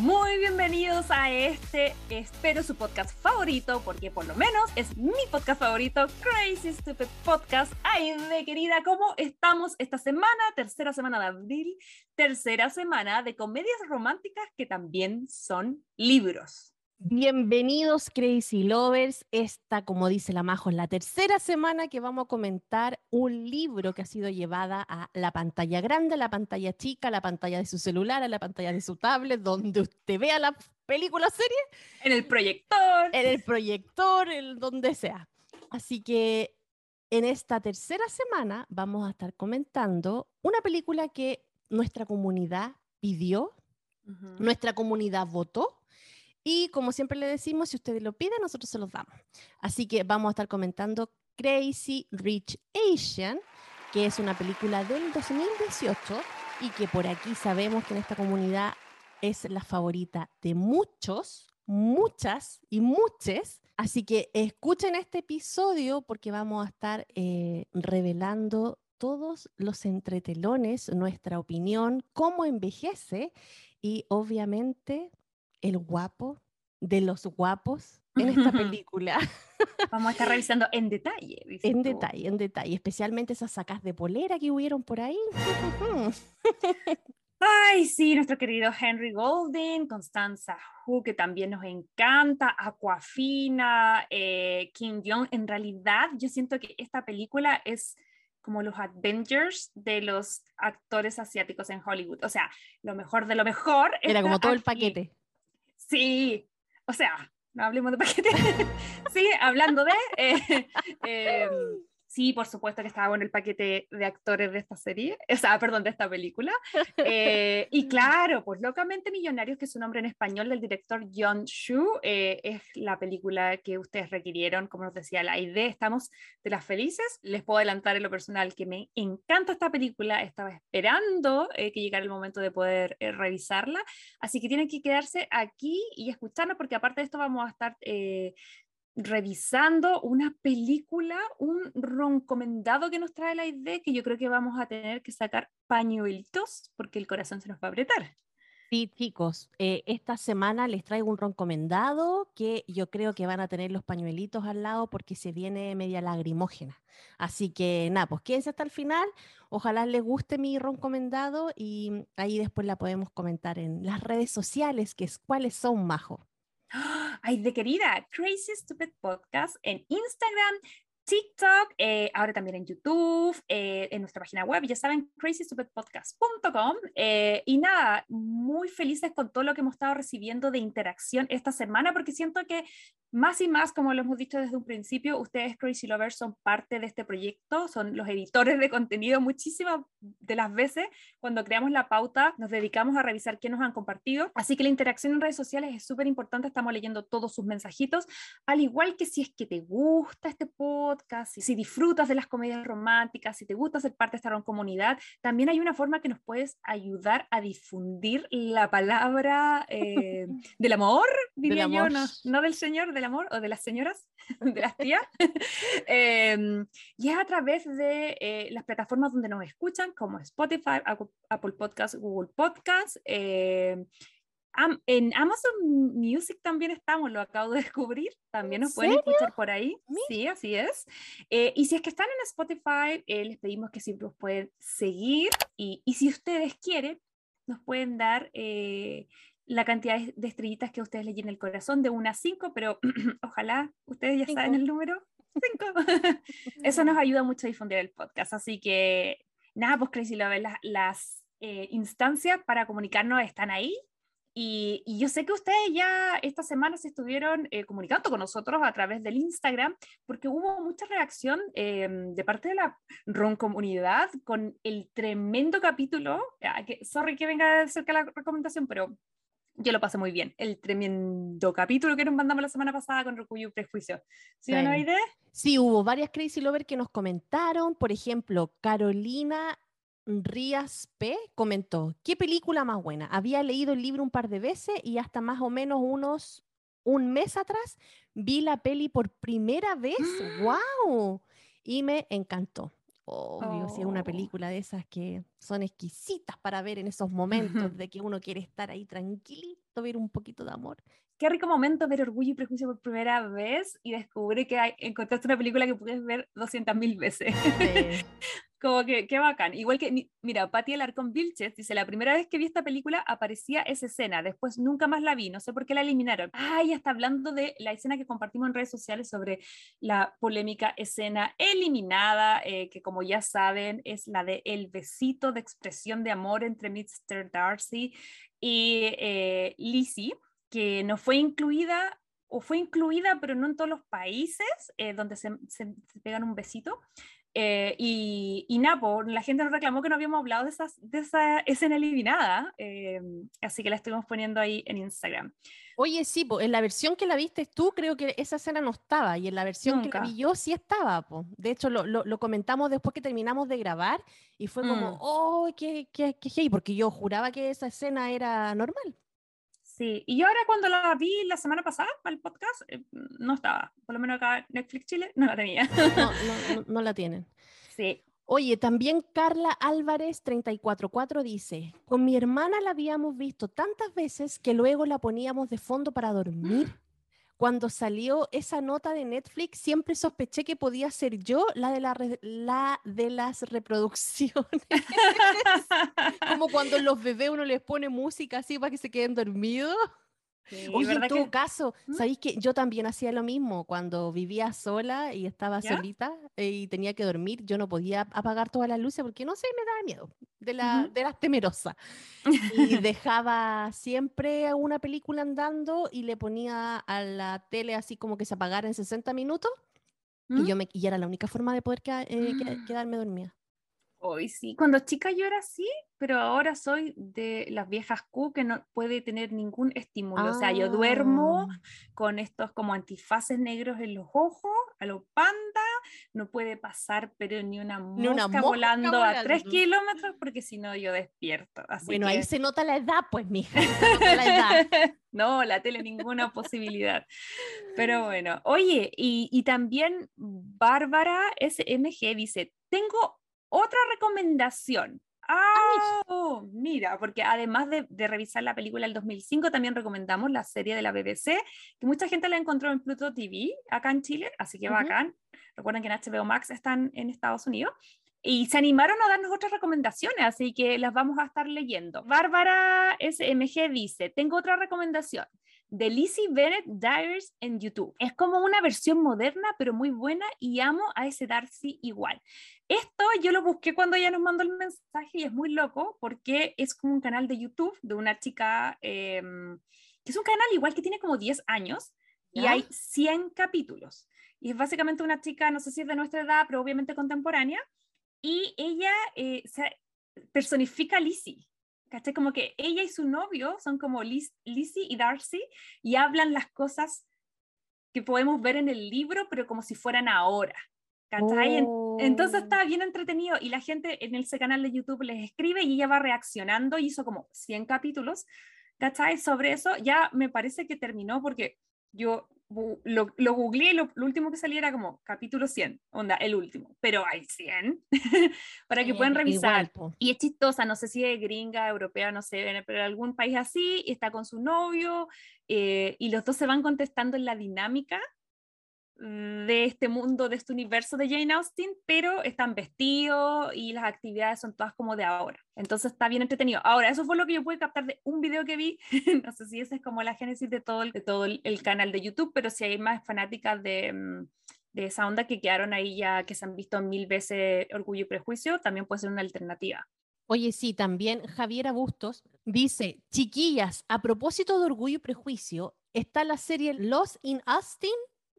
Muy bienvenidos a este, espero su podcast favorito, porque por lo menos es mi podcast favorito, Crazy Stupid Podcast. Ay, de querida, ¿cómo estamos esta semana? Tercera semana de abril, tercera semana de comedias románticas que también son libros. Bienvenidos Crazy Lovers. Esta, como dice la Majo, es la tercera semana que vamos a comentar un libro que ha sido llevada a la pantalla grande, a la pantalla chica, a la pantalla de su celular, a la pantalla de su tablet, donde usted vea la película o serie. En el proyector. En el proyector, en donde sea. Así que en esta tercera semana vamos a estar comentando una película que nuestra comunidad pidió, nuestra comunidad votó y como siempre le decimos, si ustedes lo piden, nosotros se los damos. Así que vamos a estar comentando Crazy Rich Asian, que es una película del 2018 y que por aquí sabemos que en esta comunidad es la favorita de muchos, muchas y muchos. Así que escuchen este episodio porque vamos a estar eh, revelando todos los entretelones, nuestra opinión, cómo envejece y obviamente el guapo de los guapos en esta película. Vamos a estar revisando en detalle. En detalle, en detalle, especialmente esas sacas de polera que hubieron por ahí. Ay, sí, nuestro querido Henry Golding, Constanza Hu, que también nos encanta, Aquafina, eh, Kim Jong. En realidad, yo siento que esta película es como los Avengers de los actores asiáticos en Hollywood. O sea, lo mejor de lo mejor. Era como todo el paquete. Sí, o sea, no hablemos de paquete. sí, hablando de... Eh, em, Sí, por supuesto que estaba bueno el paquete de actores de esta serie, o sea, perdón, de esta película. Eh, y claro, pues Locamente Millonarios, que es su nombre en español del director John Shu, eh, es la película que ustedes requirieron, como nos decía la idea, estamos de las felices. Les puedo adelantar en lo personal que me encanta esta película, estaba esperando eh, que llegara el momento de poder revisarla, así que tienen que quedarse aquí y escucharnos porque aparte de esto vamos a estar revisando una película, un roncomendado que nos trae la idea que yo creo que vamos a tener que sacar pañuelitos porque el corazón se nos va a apretar. Sí, chicos, eh, esta semana les traigo un roncomendado que yo creo que van a tener los pañuelitos al lado porque se viene media lagrimógena. Así que nada, pues quédense hasta el final. Ojalá les guste mi roncomendado y ahí después la podemos comentar en las redes sociales, que es cuáles son, Majo. Ay, de querida, Crazy Stupid Podcast en Instagram, TikTok, eh, ahora también en YouTube, eh, en nuestra página web, ya saben, crazystupidpodcast.com. Eh, y nada, muy felices con todo lo que hemos estado recibiendo de interacción esta semana, porque siento que más y más, como lo hemos dicho desde un principio, ustedes, Crazy Lovers, son parte de este proyecto, son los editores de contenido. Muchísimas de las veces, cuando creamos la pauta, nos dedicamos a revisar qué nos han compartido. Así que la interacción en redes sociales es súper importante. Estamos leyendo todos sus mensajitos, al igual que si es que te gusta este podcast, si, disfrutas de las comedias románticas, si te gusta ser parte de esta comunidad, también hay una forma que nos puedes ayudar a difundir la palabra eh, del amor, diría yo, no, no del Señor, del amor o de las señoras, de las tías. Em, y es a través de eh, las plataformas donde nos escuchan, como Spotify, Apple Podcasts, Google Podcasts. Em, en Amazon Music también estamos, lo acabo de descubrir, también nos pueden escuchar por ahí. Sí, así es. Eh, y si es que están en Spotify, eh, les pedimos que siempre nos pueden seguir y, y, si ustedes quieren, nos pueden dar la cantidad de estrellitas que a ustedes les llene el corazón, de una a cinco, pero ojalá ustedes ya saben el número, cinco. Eso nos ayuda mucho a difundir el podcast. Así que, nada, pues Crazy Love, las, las eh, instancias para comunicarnos están ahí. Y, y, yo sé que ustedes ya esta semana se estuvieron eh, comunicando con nosotros a través del Instagram, porque hubo mucha reacción eh, de parte de la RON comunidad con el tremendo capítulo. Que, sorry que venga cerca la recomendación, pero yo lo pasé muy bien. El tremendo capítulo que nos mandamos la semana pasada con y Prejuicio. ¿Sí, no? Sí, hubo varias Crazy Lovers que nos comentaron. Por ejemplo, Carolina Rías P comentó, ¿qué película más buena? Había leído el libro un par de veces y hasta más o menos unos un mes atrás vi la peli por primera vez. ¡Wow! Y me encantó. Obvio, si es una oh. película de esas que son exquisitas para ver en esos momentos de que uno quiere estar ahí tranquilito, ver un poquito de amor. Qué rico momento ver Orgullo y Prejuicio por primera vez y descubrir que hay, encontraste una película que puedes ver 200.000 veces. Sí. Como que, qué bacán. Igual que, mira, Patti Alarcón Vilches dice, la primera vez que vi esta película aparecía esa escena, después nunca más la vi, no sé por qué la eliminaron. Ah, ya está hablando de la escena que compartimos en redes sociales sobre la polémica escena eliminada, eh, que como ya saben es la de el besito de expresión de amor entre Mr. Darcy y eh, Lizzie, que no fue incluida o fue incluida, pero no en todos los países eh, donde se, pegan un besito. Eh, y, y Napo, la gente nos reclamó que no habíamos hablado de, esas, de esa escena eliminada, eh, así que la estuvimos poniendo ahí en Instagram. Oye, sí, en la versión que la viste tú, creo que esa escena no estaba, y en la versión que la vi yo sí estaba. Po. De hecho, lo, lo, comentamos después que terminamos de grabar, y fue como, mm. oh, qué, qué, qué porque yo juraba que esa escena era normal. Sí, y yo ahora cuando la vi la semana pasada para el podcast, eh, no estaba. Por lo menos acá Netflix Chile no la tenía. No, no, no, la tienen. Sí. Oye, también Carla Álvarez 344 dice, con mi hermana la habíamos visto tantas veces que luego la poníamos de fondo para dormir cuando salió esa nota de Netflix, siempre sospeché que podía ser yo la de, la, la de las reproducciones. Como cuando los bebés uno les pone música así para que se queden dormidos. Oye, en todo caso, ¿Mm? ¿sabéis que yo también hacía lo mismo cuando vivía sola y estaba solita eh, y tenía que dormir? Yo no podía apagar todas las luces porque no sé, me daba miedo de, la, de las temerosas. Y dejaba siempre una película andando y le ponía a la tele así como que se apagara en 60 minutos. Y, ¿Mm? yo me, y era la única forma de poder eh, quedarme dormida. Hoy sí, cuando chica yo era así, pero ahora soy de las viejas Q que no puede tener ningún estímulo. O sea, yo duermo ah. con estos como antifaces negros en los ojos, a lo panda, no puede pasar pero ni una mosca, volando, a tres kilómetros porque si no yo despierto. bueno, ahí se nota la edad, pues, mija. no, la tele ninguna posibilidad. Pero bueno, oye, y, y también Bárbara SMG dice, tengo otra recomendación. Ah, mira, porque además de, revisar la película del 2005, también recomendamos la serie de la BBC, que mucha gente la encontró en Pluto TV, acá en Chile, así que bacán. Recuerden que en HBO Max están en Estados Unidos. Y se animaron a darnos otras recomendaciones, así que las vamos a estar leyendo. Bárbara SMG dice, tengo otra recomendación de Lizzie Bennett Diaries en YouTube. Es como una versión moderna, pero muy buena y amo a ese Darcy igual. Esto yo lo busqué cuando ella nos mandó el mensaje y es muy loco porque es como un canal de YouTube de una chica, em, que es un canal igual que tiene como 10 años y hay 100 capítulos. Y es básicamente una chica, no sé si es de nuestra edad, pero obviamente contemporánea, y ella eh, se personifica a Lizzie. ¿Cachai? Como que ella y su novio son como Liz, Lizzie y Darcy y hablan las cosas que podemos ver en el libro, pero como si fueran ahora. ¿Cachai? Entonces oh. está bien entretenido y la gente en ese canal de YouTube les escribe y ella va reaccionando y hizo como 100 capítulos, ¿cachai? Sobre eso ya me parece que terminó porque yo lo, lo googleé y lo, último que salía era como capítulo 100, onda, el último, pero hay 100 para que puedan revisar. y es chistosa, no sé si es gringa, europea, no sé, pero algún país así, y está con su novio, eh, y los dos se van contestando en la dinámica de este mundo, de este universo de Jane Austen, pero están vestidos y las actividades son todas como de ahora. Entonces está bien entretenido. Ahora, eso fue lo que yo pude captar de un video que vi. no sé si esa es como la génesis de todo el, de todo el, canal de YouTube, pero si hay más fanáticas de, mm, de esa onda que quedaron ahí ya, que se han visto mil veces Orgullo y Prejuicio, también puede ser una alternativa. Oye, sí, también Javier Bustos dice, chiquillas, a propósito de Orgullo y Prejuicio, está la serie Lost in Austin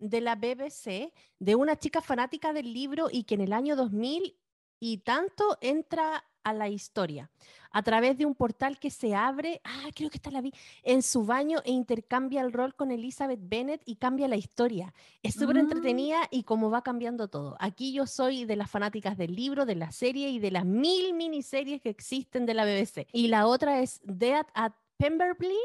de la BBC de una chica fanática del libro y que en el año 2000 y tanto entra a la historia a través de un portal que se abre, ah, creo que esta la vi, en su baño e intercambia el rol con Elizabeth Bennet y cambia la historia. Es súper Mm. entretenida y cómo va cambiando todo. Aquí yo soy de las fanáticas del libro, de la serie y de las mil miniseries que existen de la BBC. Y la otra es Death at Pemberley,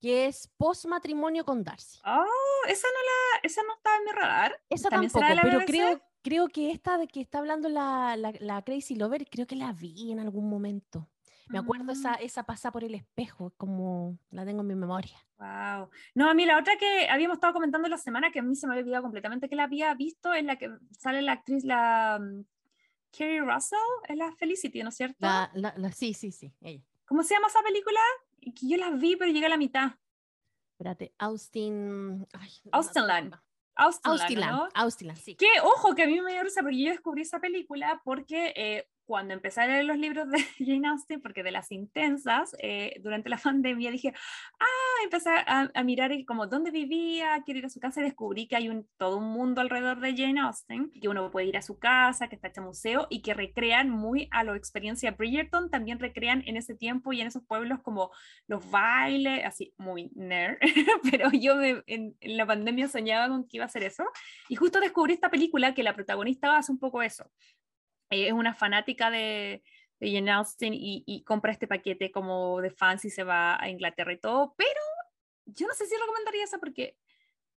que es post matrimonio con Darcy. Oh, esa no la, esa no estaba en mi radar. Esa ¿También tampoco, pero creo, creo que esta de que está hablando la, la, la Crazy Lover, creo que la vi en algún momento. Me acuerdo esa, Mm, esa pasa por el espejo, como la tengo en mi memoria. Wow. No, a mí la otra que habíamos estado comentando la semana, que a mí se me había olvidado completamente que la había visto, es la que sale la actriz, la um, Kerry Russell, es la Felicity, ¿no es cierto? La, la, sí, sí, sí, ella. ¿Cómo se llama esa película? Que yo la vi, pero llegué a la mitad. Espérate, Austin. ay, no me Austenland. acuerdo. Austenland, Austenland, ¿no? Sí. Que, ojo, que a mí me dio risa porque yo descubrí esa película porque eh, cuando empecé a leer los libros de Jane Austen, porque de las intensas, eh, durante la pandemia dije, ah, empecé a, a mirar como dónde vivía, quiero ir a su casa y descubrí que hay un, todo un mundo alrededor de Jane Austen, que uno puede ir a su casa, que está hecho museo y que recrean muy a lo experiencia Bridgerton, también recrean en ese tiempo y en esos pueblos como los bailes, así muy nerd, pero yo me- en, en la pandemia soñaba con que iba a hacer eso y justo descubrí esta película que la protagonista hace un poco eso. Ella es una fanática de, de Jane Austen y, y compra este paquete como de fans y se va a Inglaterra y todo, pero yo no sé si recomendaría esa porque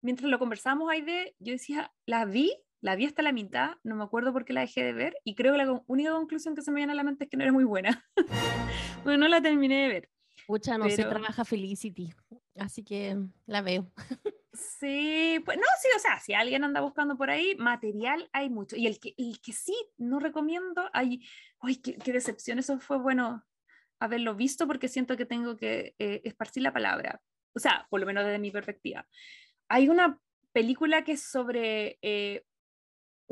mientras lo conversamos, Aide, yo decía, la vi, la vi hasta la mitad, no me acuerdo por qué la dejé de ver y creo que la única conclusión que se me viene a la mente es que no era muy buena. bueno, no la terminé de ver. Pucha, no Pero- trabaja Felicity. Así que la veo. Sí, pues no, sí, o sea, si alguien anda buscando por ahí, material hay mucho. Y el que, el que sí no recomiendo, hay, uy, qué, qué decepción, eso fue bueno haberlo visto porque siento que tengo que eh, esparcir la palabra. O sea, por lo menos desde mi perspectiva. Hay una película que es sobre eh,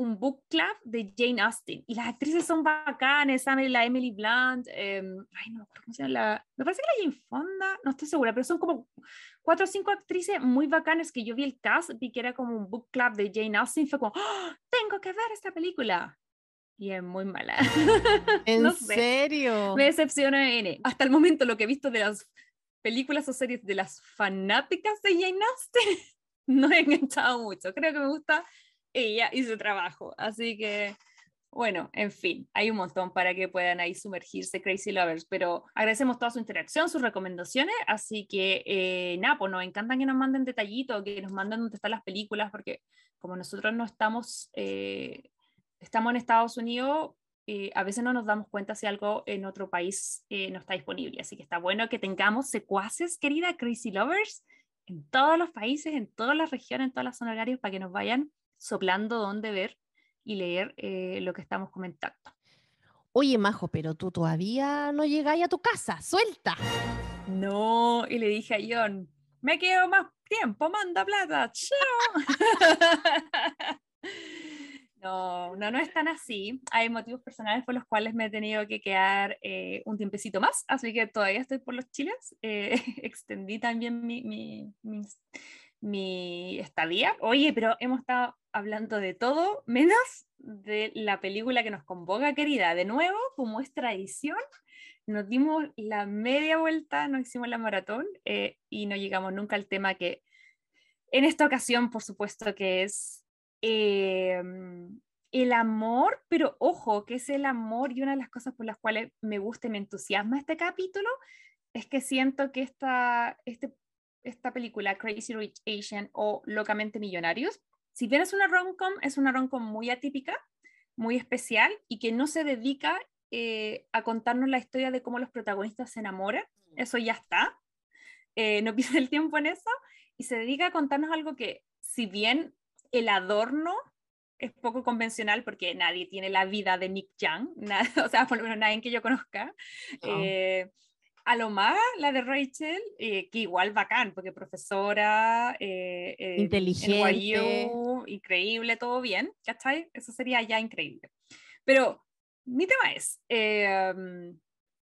un book club de Jane Austen y las actrices son bacanes, la Emily Blunt, eh, ay, no cómo se llama, la, me parece que la Jane Fonda, no estoy segura, pero son como cuatro o cinco actrices muy bacanas que yo vi el cast, vi que era como un book club de Jane Austen, fue como, ¡Ah! tengo que ver esta película. Y es muy mala. ¿En no sé, serio? me decepciona N. Hasta el momento lo que he visto de las películas o series de las fanáticas de Jane Austen, no he enganchado mucho. Creo que me gusta ella su trabajo. Así que, bueno, en fin, hay un montón para que puedan ahí sumergirse Crazy Lovers, pero agradecemos toda su interacción, sus recomendaciones, así que, eh, nada, pues nos encantan que nos manden detallitos, que nos manden dónde están las películas, porque como nosotros no estamos, eh, estamos en Estados Unidos, eh, a veces no nos damos cuenta si algo en otro país eh, no está disponible, así que está bueno que tengamos secuaces, querida Crazy Lovers, en todos los países, en todas las regiones, en todas las zonas horarias, para que nos vayan soplando dónde ver y leer eh, lo que estamos comentando. Oye, Majo, pero tú todavía no llegáis a tu casa. ¡Suelta! No, y le dije a John, me quedo más tiempo, manda plata, chao. No, no, no es tan así. Hay motivos personales por los cuales me he tenido que quedar eh, un tiempecito más, así que todavía estoy por los chiles. Eh, extendí también mi, mi, mi, mi estadía. Oye, pero hemos estado hablando de todo menos de la película que nos convoca, querida. De nuevo, como es tradición, nos dimos la media vuelta, nos hicimos la maratón eh, y no llegamos nunca al tema que en esta ocasión, por supuesto, que es eh, el amor, pero ojo, que es el amor y una de las cosas por las cuales me gusta y me entusiasma este capítulo es que siento que esta, este, esta película, Crazy Rich Asian o Locamente Millonarios, si bien es una rom-com, es una rom-com muy atípica, muy especial y que no se dedica eh, a contarnos la historia de cómo los protagonistas se enamoran, eso ya está, eh, no pierde el tiempo en eso, y se dedica a contarnos algo que, si bien el adorno es poco convencional porque nadie tiene la vida de Nick Young, nada, o sea, por lo menos nadie que yo conozca, No. eh, a lo más la de Rachel, eh, que igual bacán, porque profesora, eh, eh, en Inteligente. NYU, increíble, todo bien, ¿cachai? Eso sería ya increíble. Pero mi tema es, um,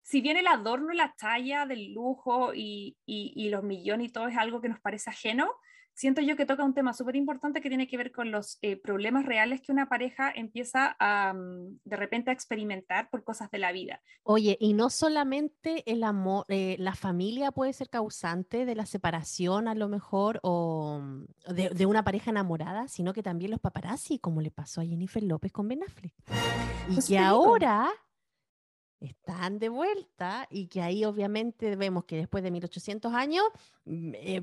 si bien el adorno, la talla del lujo y, y, y los millones y todo es algo que nos parece ajeno, siento yo que toca un tema súper importante que tiene que ver con los eh, problemas reales que una pareja empieza a mm, de repente a experimentar por cosas de la vida. Oye, y no solamente el amor, eh, la familia puede ser causante de la separación a lo mejor o mm, de, de una pareja enamorada, sino que también los paparazzi, como le pasó a Jennifer López con Ben Affleck. Y Pues que digo. ahora están de vuelta y que ahí obviamente vemos que después de 1800 años mm, eh,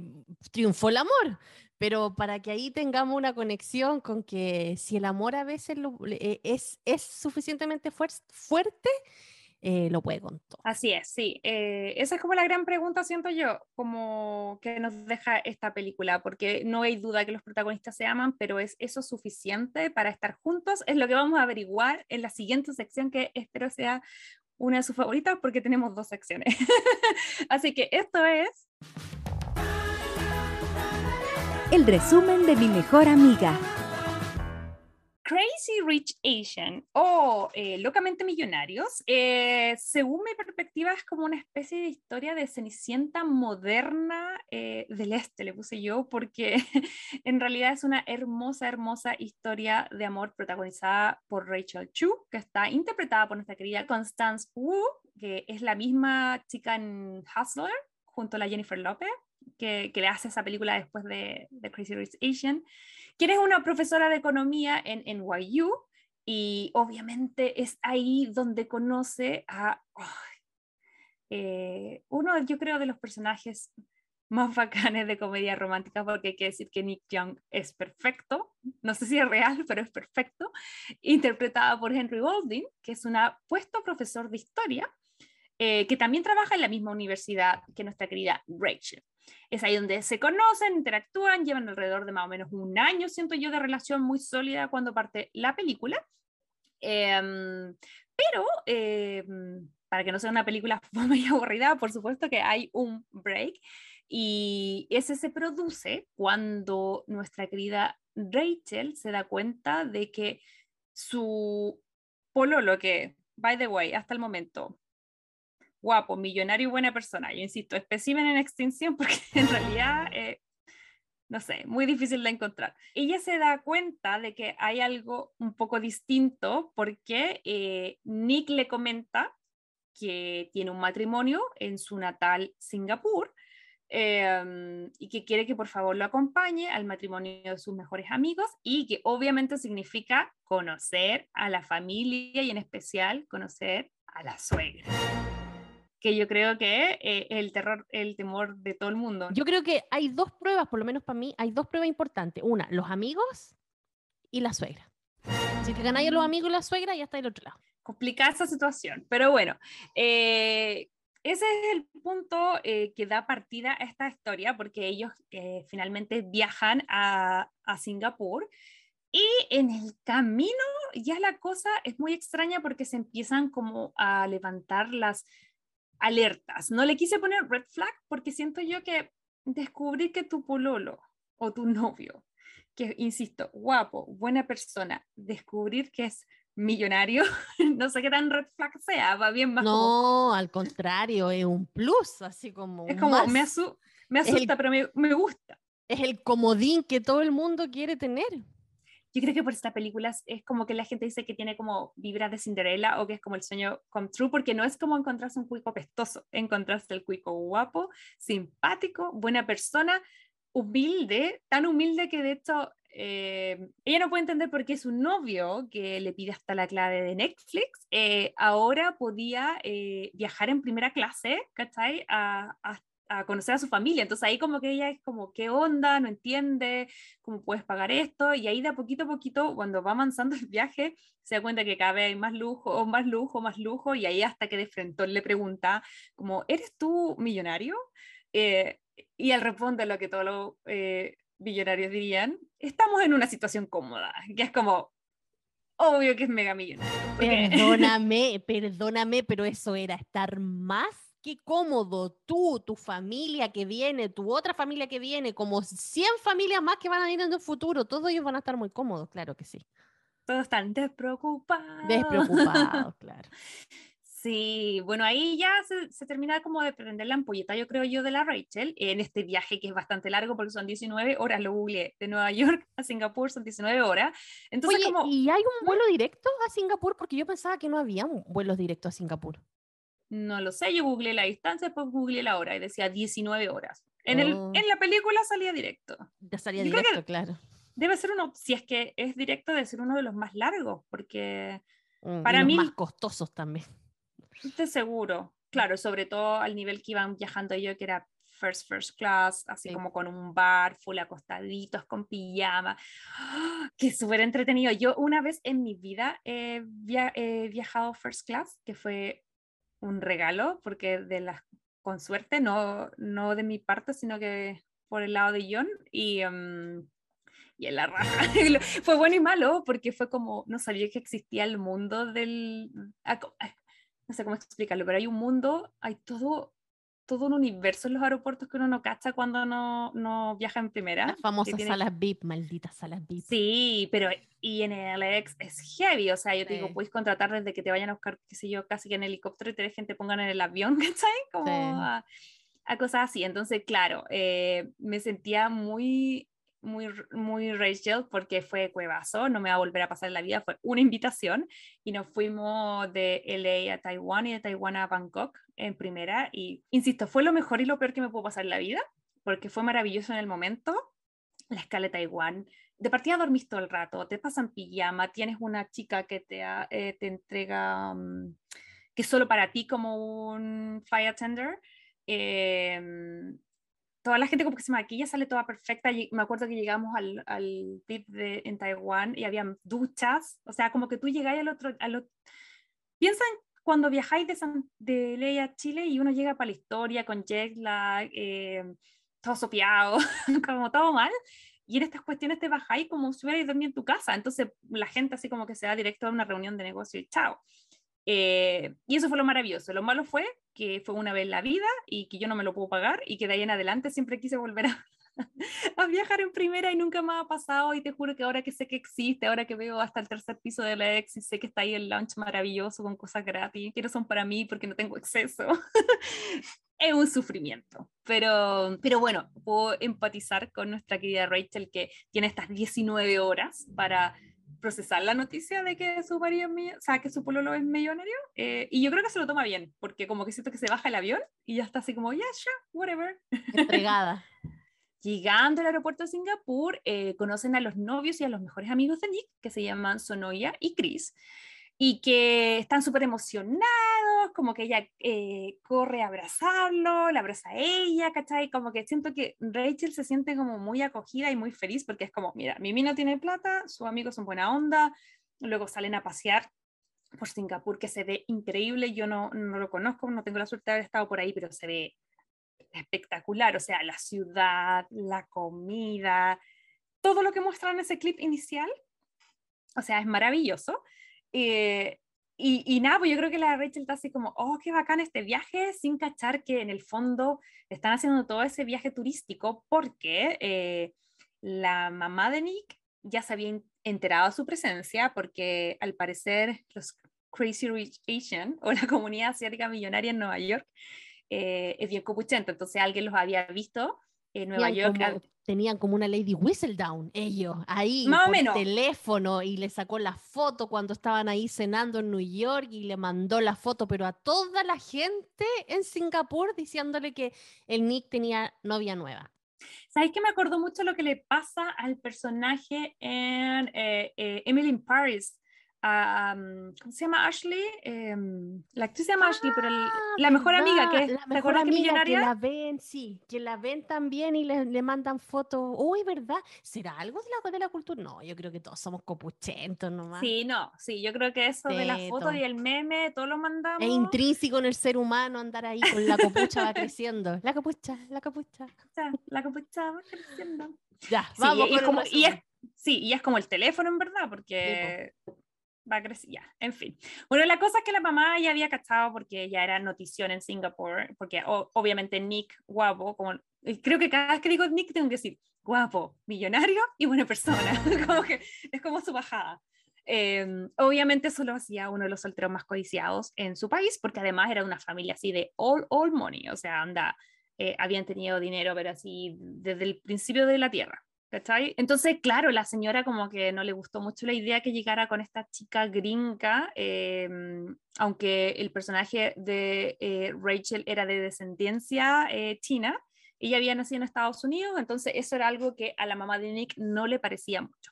triunfó el amor, pero para que ahí tengamos una conexión con que si el amor a veces eh, es, es suficientemente fuer- fuerte, eh, lo puede con. Así es, sí. Esa es como la gran pregunta, siento yo, como que nos deja esta película, porque no hay duda que los protagonistas se aman, pero ¿es eso suficiente para estar juntos? Es lo que vamos a averiguar en la siguiente sección, que espero sea una de sus favoritas, porque tenemos dos secciones. Así que esto es El resumen de mi mejor amiga. Crazy Rich Asian o eh, Locamente Millonarios, eh, según mi perspectiva, es como una especie de historia de Cenicienta moderna eh, del este, le puse yo, porque en realidad es una hermosa, hermosa historia de amor protagonizada por Rachel Chu, que está interpretada por nuestra querida Constance Wu, que es la misma chica en Hustler, junto a la Jennifer Lopez, que, que le hace esa película después de, de Crazy Rich Asian quien es una profesora de economía en NYU y obviamente es ahí donde conoce a eh, uno, yo creo, de los personajes más bacanes de comedia romántica, porque hay que decir que Nick Young es perfecto, no sé si es real, pero es perfecto, interpretada por Henry Golding, que es un apuesto profesor de historia, eh, que también trabaja en la misma universidad que nuestra querida Rachel. Es ahí donde se conocen, interactúan, llevan alrededor de más o menos un año, siento yo, de relación muy sólida cuando parte la película. Em, pero em, para que no sea una película muy aburrida, por supuesto que hay un break y ese se produce cuando nuestra querida Rachel se da cuenta de que su pololo, que, by the way, hasta el momento, guapo, millonario y buena persona, yo insisto, espécimen en extinción porque en realidad, eh, no sé, muy difícil de encontrar. Ella se da cuenta de que hay algo un poco distinto porque eh, Nick le comenta que tiene un matrimonio en su natal Singapur eh, y que quiere que por favor lo acompañe al matrimonio de sus mejores amigos y que obviamente significa conocer a la familia y en especial conocer a la suegra que yo creo que eh, el terror, el temor de todo el mundo. Yo creo que hay dos pruebas, por lo menos para mí, hay dos pruebas importantes. Una, los amigos y la suegra. Si te ganáis los amigos y la suegra, ya está del otro lado. Complicada esa situación, pero bueno, eh, ese es el punto eh, que da partida a esta historia, porque ellos eh, finalmente viajan a, a Singapur y en el camino ya la cosa es muy extraña porque se empiezan como a levantar las alertas. No le quise poner red flag porque siento yo que descubrir que tu pololo o tu novio, que insisto, guapo, buena persona, descubrir que es millonario, no sé qué tan red flag sea, va bien más como, No, al contrario, es un plus, así como. es como, me, asu- me Es el- asusta, pero me, me gusta. Es el comodín que todo el mundo quiere tener. Yo creo que por esta película es, como que la gente dice que tiene como vibras de Cinderella o que es como el sueño come true, porque no es como encontrarse un cuico pestoso, encontrarse el cuico guapo, simpático, buena persona, humilde, tan humilde que de hecho eh, ella no puede entender por qué su novio, que le pide hasta la clave de Netflix, eh, ahora podía eh, viajar en primera clase, ¿cachai? A, a- a conocer a su familia. Entonces ahí como que ella es como, ¿qué onda? No entiende, ¿cómo puedes pagar esto? Y ahí de a poquito a poquito, cuando va avanzando el viaje, se da cuenta que cada vez hay más lujo, más lujo, más lujo, y ahí hasta que de frente le pregunta, como, ¿eres tú millonario? Eh, y él responde lo que todos los eh, millonarios dirían, estamos en una situación cómoda, que es como, obvio que es mega millonario. Perdóname, perdóname, pero eso era estar más que cómodo. Tú, tu familia que viene, tu otra familia que viene, como 100 familias más que van a ir en el futuro, todos ellos van a estar muy cómodos, claro que sí. Todos están despreocupados. Despreocupados, claro. Sí, bueno, ahí ya se, se, termina como de prender la ampolleta, yo creo yo, de la Rachel, en este viaje que es bastante largo porque son 19 horas, lo googleé, de Nueva York a Singapur son 19 horas. Entonces, Oye, como... ¿y hay un vuelo directo a Singapur? Porque yo pensaba que no había vuelos directos a Singapur. No lo sé, yo googleé la distancia, después googleé la hora y decía 19 horas. En, el, en la película salía directo. Ya salía yo directo, claro. Debe ser uno, si es que es directo, debe ser uno de los más largos, porque Mm, para y los mí... más costosos también. De seguro, claro, sobre todo al nivel que iban viajando yo, que era first, first class, así Sí. como con un bar, full acostaditos, con pijama. ¡Ah! ¡Qué súper entretenido! Yo una vez en mi vida he, via- he viajado first class, que fue un regalo, porque de las, con suerte, no, no de mi parte, sino que por el lado de John, y... em, y en la raja. fue bueno y malo porque fue como, no sabía que existía el mundo del... ah, ah, No sé cómo explicarlo, pero hay un mundo, hay todo, todo un universo en los aeropuertos que uno no cacha cuando no, no viaja en primera. Las famosas tiene- salas VIP, malditas salas VIP. Sí, pero y en el LAX es heavy, o sea, yo te digo, puedes contratar desde que te vayan a buscar, qué sé yo, casi que en helicóptero y te dejen, te pongan en el avión, ¿cachai? Como Sí. a, a cosas así. Entonces, claro, eh, me sentía muy, muy, muy Rachel porque fue cuevazo, no me va a volver a pasar en la vida, fue una invitación y nos fuimos de LA a Taiwán y de Taiwán a Bangkok en primera y, insisto, fue lo mejor y lo peor que me pudo pasar en la vida porque fue maravilloso en el momento. La escala de Taiwán, de partida dormís todo el rato, te pasan pijama, tienes una chica que te, eh, te entrega, mm, que es solo para ti como un fire attender. em, toda la gente como que se maquilla, sale toda perfecta. Lle- Me acuerdo que llegamos al, al VIP de, en Taiwán y había duchas, o sea, como que tú llegáis al otro... Al ot- Piensa en cuando viajáis de, San, de LA a Chile y uno llega para la historia con jet lag, em, todo sopeado, como todo mal. Y en estas cuestiones te bajáis como si hubierais dormido en tu casa. Entonces la gente así como que se va directo a una reunión de negocio y chao. Eh, y eso fue lo maravilloso. Lo malo fue que fue una vez en la vida y que yo no me lo puedo pagar y que de ahí en adelante siempre quise volver a, a viajar en primera y nunca más ha pasado. Y te juro que ahora que sé que existe, ahora que veo hasta el tercer piso de la ex y sé que está ahí el lunch maravilloso con cosas gratis, que no son para mí porque no tengo exceso. es un sufrimiento. Pero, pero bueno, puedo empatizar con nuestra querida Rachel que tiene estas 19 horas para procesar la noticia de que su marido es millo- o sea, que su pololo es millonario. eh, y yo creo que se lo toma bien, porque como que siento que se baja el avión y ya está así como, yeah, sure, whatever. Entregada. Llegando al aeropuerto de Singapur, eh, conocen a los novios y a los mejores amigos de Nick, que se llaman Sonoya y Chris, y que están súper emocionados, como que ella eh, corre a abrazarlo, la abraza a ella, ¿cachai? Como que siento que Rachel se siente como muy acogida y muy feliz, porque es como, mira, Mimi no tiene plata, sus amigos son buena onda, luego salen a pasear por Singapur, que se ve increíble, yo no, no lo conozco, no tengo la suerte de haber estado por ahí, pero se ve espectacular, o sea, la ciudad, la comida, todo lo que muestran en ese clip inicial, o sea, es maravilloso. Eh, y, y nada, pues yo creo que la Rachel está así como, oh, qué bacán este viaje, sin cachar que en el fondo están haciendo todo ese viaje turístico porque eh, la mamá de Nick ya se había en- enterado de su presencia porque al parecer los Crazy Rich Asian o la comunidad asiática millonaria en Nueva York eh, es bien copuchenta, entonces alguien los había visto en Nueva Tenían York. como, tenían como una Lady Whistledown, ellos, ahí, Más o por menos. teléfono, y le sacó la foto cuando estaban ahí cenando en New York, y le mandó la foto, pero a toda la gente en Singapur, diciéndole que el Nick tenía novia nueva. ¿Sabes qué me acordó mucho lo que le pasa al personaje en eh, eh, Emily in Paris? A, um, ¿Cómo se llama Ashley? Em, la actriz se llama Ashley, pero el- Ah, la mejor amiga que ¿verdad? es, la ¿te mejor acuerdas que amiga millonaria? que la ven, sí, que la ven también y le, le mandan fotos. Uy, ¿verdad? ¿Será algo de la, de la cultura? No, yo creo que todos somos copuchentos nomás. Sí, no, sí, yo creo que eso de la Sí, foto todo. y el meme, todo lo mandamos. Es intrínseco en el ser humano andar ahí con la copucha va creciendo. La capucha, la sea, la capucha va creciendo. Ya, Sí, vamos y, el como, y es, sí, y es como el teléfono en verdad, porque va a crecer, ya, en fin. Bueno, la cosa es que la mamá ya había cachado porque ella era notición en Singapur, porque o- obviamente Nick, guapo, como, y creo que cada vez que digo Nick tengo que decir guapo, millonario y buena persona, como que es como su bajada. Em, obviamente eso lo hacía uno de los solteros más codiciados en su país, porque además era una familia así de all, all money, o sea, anda, eh, habían tenido dinero, pero así desde el principio de la tierra. ¿Cachai? Entonces, claro, la señora como que no le gustó mucho la idea que llegara con esta chica gringa, em, aunque el personaje de eh, Rachel era de descendencia eh, china, ella había nacido en Estados Unidos, entonces eso era algo que a la mamá de Nick no le parecía mucho.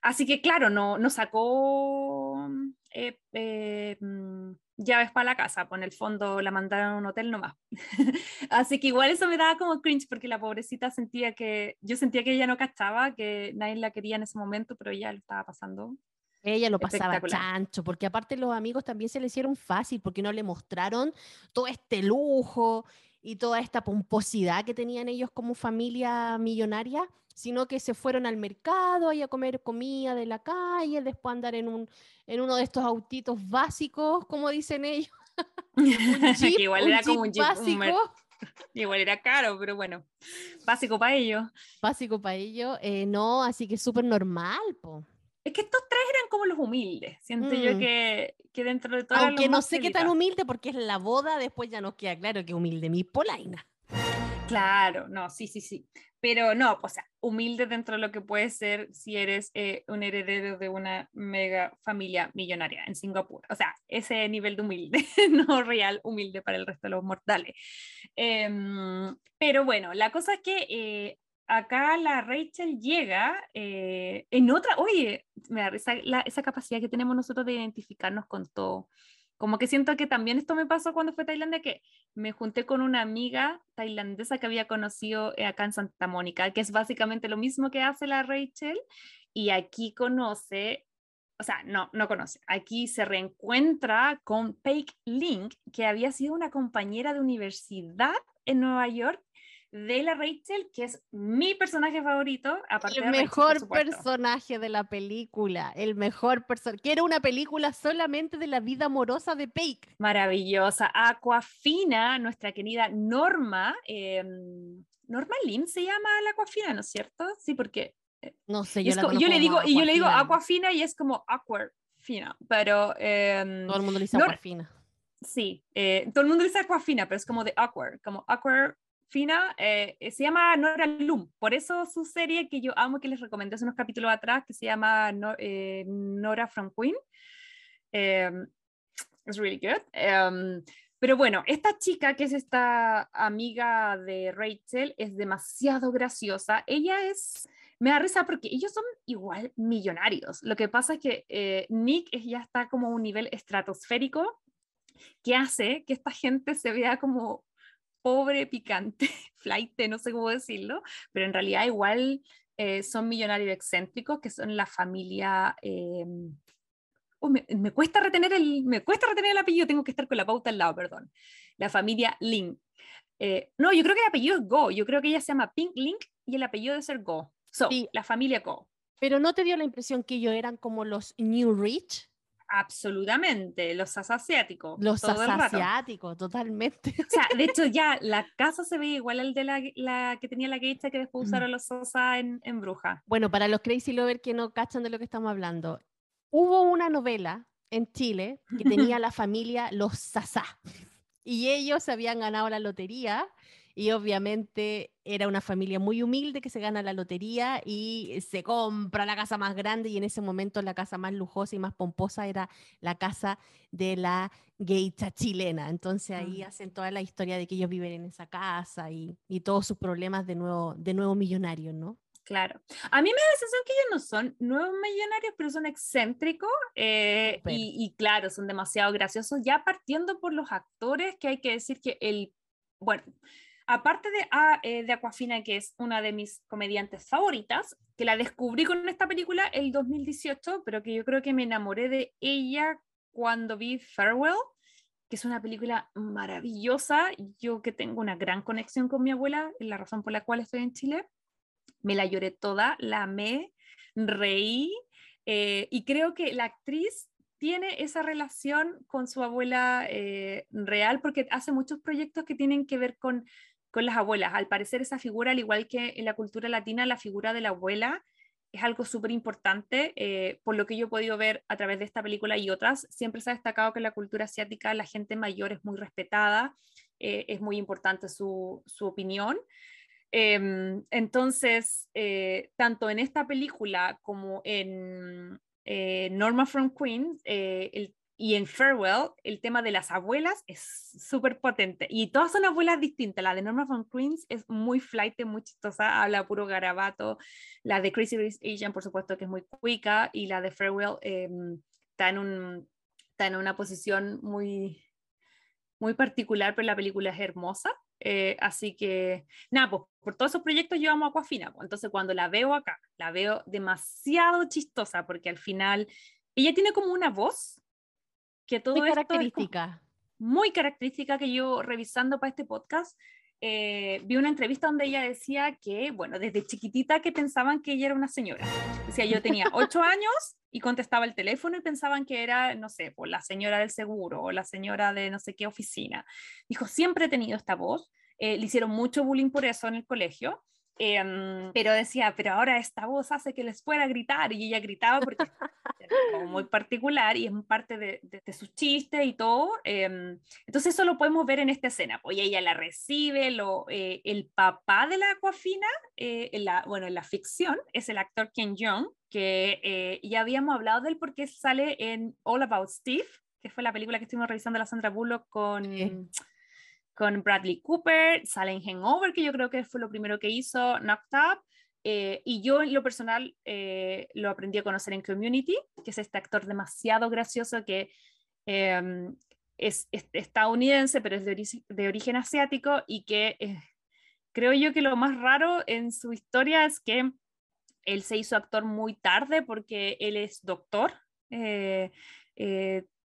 Así que claro, no, no sacó eh, mm, llaves para la casa, pues en el fondo la mandaron a un hotel nomás. Así que igual eso me daba como cringe porque la pobrecita sentía que, yo sentía que ella no cachaba, que nadie la quería en ese momento, pero ella lo estaba pasando. Ella lo pasaba chancho, porque aparte los amigos también se le hicieron fácil, porque no le mostraron todo este lujo y toda esta pomposidad que tenían ellos como familia millonaria, sino que se fueron al mercado y a comer comida de la calle, después andar en, un, en uno de estos autitos básicos, como dicen ellos. igual era como un jeep básico. Igual era caro, pero bueno, básico para ellos. Básico para ellos, eh, no, así que súper normal, po. Es que estos tres eran como los humildes. Siento yo mm. que, que, dentro de todo. Aunque no sé qué tan humilde, porque es la boda, después ya nos queda claro que humilde mi polaina. Claro, no, sí, sí, sí. Pero no, o sea, humilde dentro de lo que puede ser si eres eh, un heredero de una mega familia millonaria en Singapur. O sea, ese nivel de humilde, no real humilde para el resto de los mortales. Em, pero bueno, la cosa es que eh, acá la Rachel llega eh, en otra, oye, me esa, esa capacidad que tenemos nosotros de identificarnos con todo. Como que siento que también esto me pasó cuando fue a Tailandia, que me junté con una amiga tailandesa que había conocido eh, acá en Santa Mónica, que es básicamente lo mismo que hace la Rachel, y aquí conoce, o sea, no, no conoce, aquí se reencuentra con Paige Link, que había sido una compañera de universidad en Nueva York de la Rachel, que es mi personaje favorito. Aparte el mejor personaje de la película, el mejor personaje. Quiero una película solamente de la vida amorosa de Paige. Maravillosa. Aquafina, nuestra querida Norma. Em, Norma Lim se llama la Aquafina, ¿no es cierto? Sí, porque. Eh, no sé, yo, yo le digo, y yo le digo Aquafina y es como Aquafina, pero. Em, todo el mundo le dice Aquafina. Sí, eh, todo el mundo dice Aquafina, pero es como de Awkward, como Awkward Fina eh, se llama Nora Lum, por eso su serie que yo amo, que les recomendé hace unos capítulos atrás, que se llama eh, Nora from Queen. Es really good. Pero bueno, esta chica que es esta amiga de Rachel es demasiado graciosa. Ella es, me da risa porque ellos son igual millonarios. Lo que pasa es que eh, Nick ya está como un nivel estratosférico que hace que esta gente se vea como pobre, picante, flight, no sé cómo decirlo, pero en realidad igual eh, son millonarios excéntricos que son la familia... Em, oh, me, cuesta retener el, me cuesta retener el apellido, tengo que estar con la pauta al lado, perdón. La familia Link. Eh, no, yo creo que el apellido es Go, yo creo que ella se llama Pink Link y el apellido debe ser Go. So, sí. la familia Go. Pero ¿no te dio la impresión que ellos eran como los New Rich? Absolutamente, los asiáticos. Los asiáticos, totalmente. O sea, de hecho ya la casa se ve igual al de la, que tenía la geisha que después usaron los Sosa en, en Bruja. Bueno, para los crazy lovers que no cachan de lo que estamos hablando, hubo una novela en Chile que tenía la familia Los Sasa y ellos habían ganado la lotería y obviamente era una familia muy humilde que se gana la lotería y se compra la casa más grande y en ese momento la casa más lujosa y más pomposa era la casa de la geisha chilena. Entonces ahí ah. hacen toda la historia de que ellos viven en esa casa y, y todos sus problemas de nuevo, de nuevo millonarios, ¿no? Claro. A mí me da la sensación que ellos no son nuevos millonarios, pero son excéntricos eh, y, y, claro, son demasiado graciosos, ya partiendo por los actores, que hay que decir que el, bueno, aparte de, ah, eh, de Aquafina, que es una de mis comediantes favoritas, que la descubrí con esta película el 2018, pero que yo creo que me enamoré de ella cuando vi Farewell, que es una película maravillosa. Yo que tengo una gran conexión con mi abuela, la razón por la cual estoy en Chile. Me la lloré toda, la amé, reí, eh, y creo que la actriz tiene esa relación con su abuela eh, real porque hace muchos proyectos que tienen que ver con con las abuelas. Al parecer esa figura, al igual que en la cultura latina, la figura de la abuela es algo súper importante. Eh, por lo que yo he podido ver a través de esta película y otras, siempre se ha destacado que en la cultura asiática la gente mayor es muy respetada, eh, es muy importante su, su opinión. Em, entonces, eh, tanto en esta película como en Norma from Queens, el y en Farewell, el tema de las abuelas es súper potente. Y todas son abuelas distintas. La de Norma von Queens es muy flight, muy chistosa, habla puro garabato. La de Crazy Rich Asian, por supuesto, que es muy cuica. Y la de Farewell em, está, en un, está en una posición muy, muy particular, pero la película es hermosa. Eh, así que, nada, pues por todos esos proyectos yo amo Aquafina. Pues. Entonces, cuando la veo acá, la veo demasiado chistosa porque al final ella tiene como una voz que todo muy característica. muy característica que yo revisando para este podcast eh, vi una entrevista donde ella decía que, bueno, desde chiquitita que pensaban que ella era una señora. Decía, yo tenía ocho años y contestaba el teléfono y pensaban que era, no sé, por la señora del seguro o la señora de no sé qué oficina. Dijo, siempre he tenido esta voz. Eh, le hicieron mucho bullying por eso en el colegio. Em, pero decía, pero ahora esta voz hace que les pueda gritar y ella gritaba porque era muy particular y es parte de, de, sus chistes y todo. Em, entonces eso lo podemos ver en esta escena. Pues ella la recibe, lo, eh, el papá de la Aquafina, eh, en la, bueno, en la ficción es el actor Ken Jeong, que eh, ya habíamos hablado de él porque sale en All About Steve, que fue la película que estuvimos revisando la Sandra Bullock con con Bradley Cooper, sale en Hangover, que yo creo que fue lo primero que hizo, Knocked Up, eh, y yo en lo personal eh, lo aprendí a conocer en Community, que es este actor demasiado gracioso que em, es, estadounidense, pero es de, origen asiático y que eh, creo yo que lo más raro en su historia es que él se hizo actor muy tarde porque él es doctor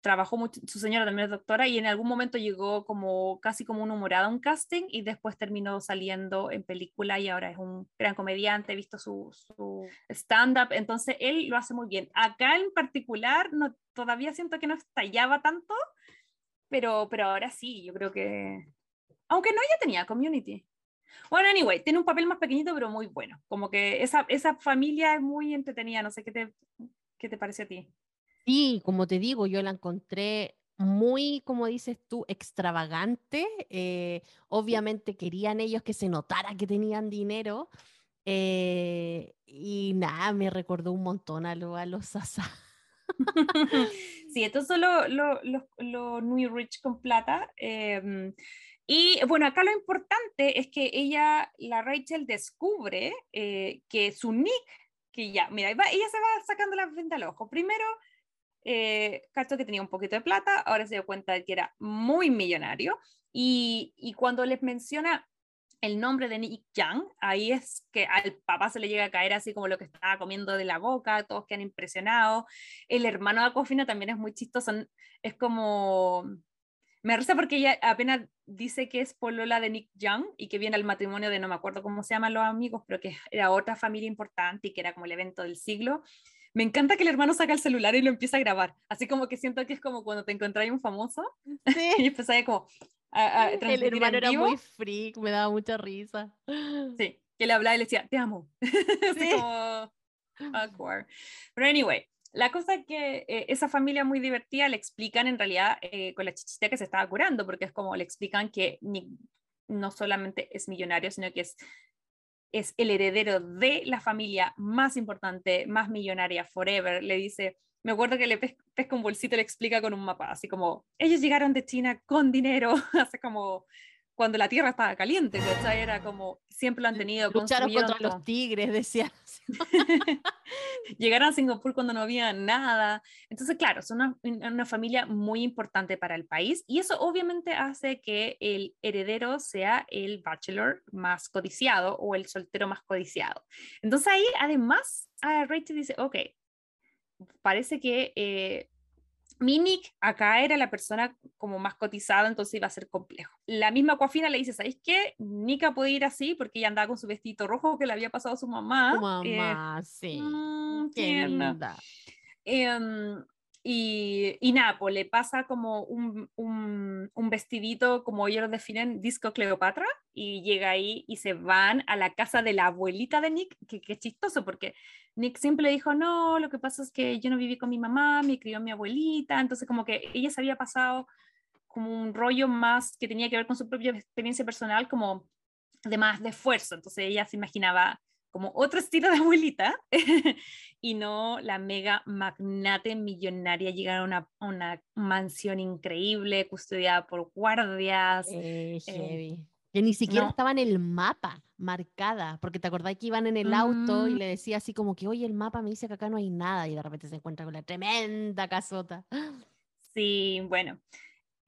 trabajó mucho, su señora también es doctora y en algún momento llegó como casi como un humorado a un casting y después terminó saliendo en película y ahora es un gran comediante, he visto su, su stand-up, entonces él lo hace muy bien. Acá en particular no, todavía siento que no estallaba tanto, pero, pero ahora sí, yo creo que... Aunque no, ya tenía community. Bueno, anyway, tiene un papel más pequeñito, pero muy bueno. Como que esa, esa familia es muy entretenida. No sé qué te, qué te parece a ti. Sí, como te digo, yo la encontré muy, como dices tú, extravagante. Eh, obviamente querían ellos que se notara que tenían dinero. Eh, y nada, me recordó un montón a, lo, a los Sasa. sí, estos son los lo, New Rich con plata. Em, y bueno, acá lo importante es que ella, la Rachel, descubre eh, que su nick, que ya, mira, ella se va sacando la venta al ojo. Primero, eh, que tenía un poquito de plata, ahora se dio cuenta de que era muy millonario y, y cuando les menciona el nombre de Nick Young, ahí es que al papá se le llega a caer así como lo que estaba comiendo de la boca, todos quedan impresionados. El hermano de Aquafina también es muy chistoso, es como... Me risa porque ella apenas dice que es polola de Nick Young y que viene al matrimonio de no me acuerdo cómo se llaman los amigos, pero que era otra familia importante y que era como el evento del siglo. Me encanta que el hermano saca el celular y lo empieza a grabar. Así como que siento que es como cuando te encontráis un famoso sí. y empezáis como a, a El hermano era muy freak, me daba mucha risa. Sí, que le hablaba y le decía, te amo. Así como awkward. Pero anyway, la cosa es que eh, esa familia muy divertida le explican en realidad eh, con la chichita que se estaba curando, porque es como le explican que ni, no solamente es millonario, sino que es es el heredero de la familia más importante, más millonaria, forever, le dice, me acuerdo que le pesca un bolsito y le explica con un mapa, así como, ellos llegaron de China con dinero, hace como cuando la tierra estaba caliente, ¿cachai? Era como, siempre lo han tenido. Lucharon contra los tigres, decía. Llegaron a Singapur cuando no había nada. Entonces, claro, son una, una, familia muy importante para el país y eso obviamente hace que el heredero sea el bachelor más codiciado o el soltero más codiciado. Entonces ahí, además, Rachel dice, ok, parece que... Eh, mi Nick acá era la persona como más cotizada, entonces iba a ser complejo. La misma Coafina le dice, ¿sabéis qué? Nika puede ir así porque ella andaba con su vestido rojo que le había pasado a su mamá. Su mamá, eh, sí. Mm, Qué linda. Em, Y, y nada, pues le pasa como un, un, vestidito, como ellos lo definen, disco Cleopatra, y llega ahí y se van a la casa de la abuelita de Nick, que, que chistoso, porque Nick siempre dijo, no, lo que pasa es que yo no viví con mi mamá, me crió mi abuelita, entonces como que ella se había pasado como un rollo más que tenía que ver con su propia experiencia personal, como de más de esfuerzo, entonces ella se imaginaba como otro estilo de abuelita y no la mega magnate millonaria llegar a una, una mansión increíble custodiada por guardias. Eh, eh, que ni siquiera estaba en el mapa marcada, porque te acordás que iban en el auto y le decía así como que, oye, el mapa me dice que acá no hay nada y de repente se encuentra con la tremenda casota. Sí, bueno,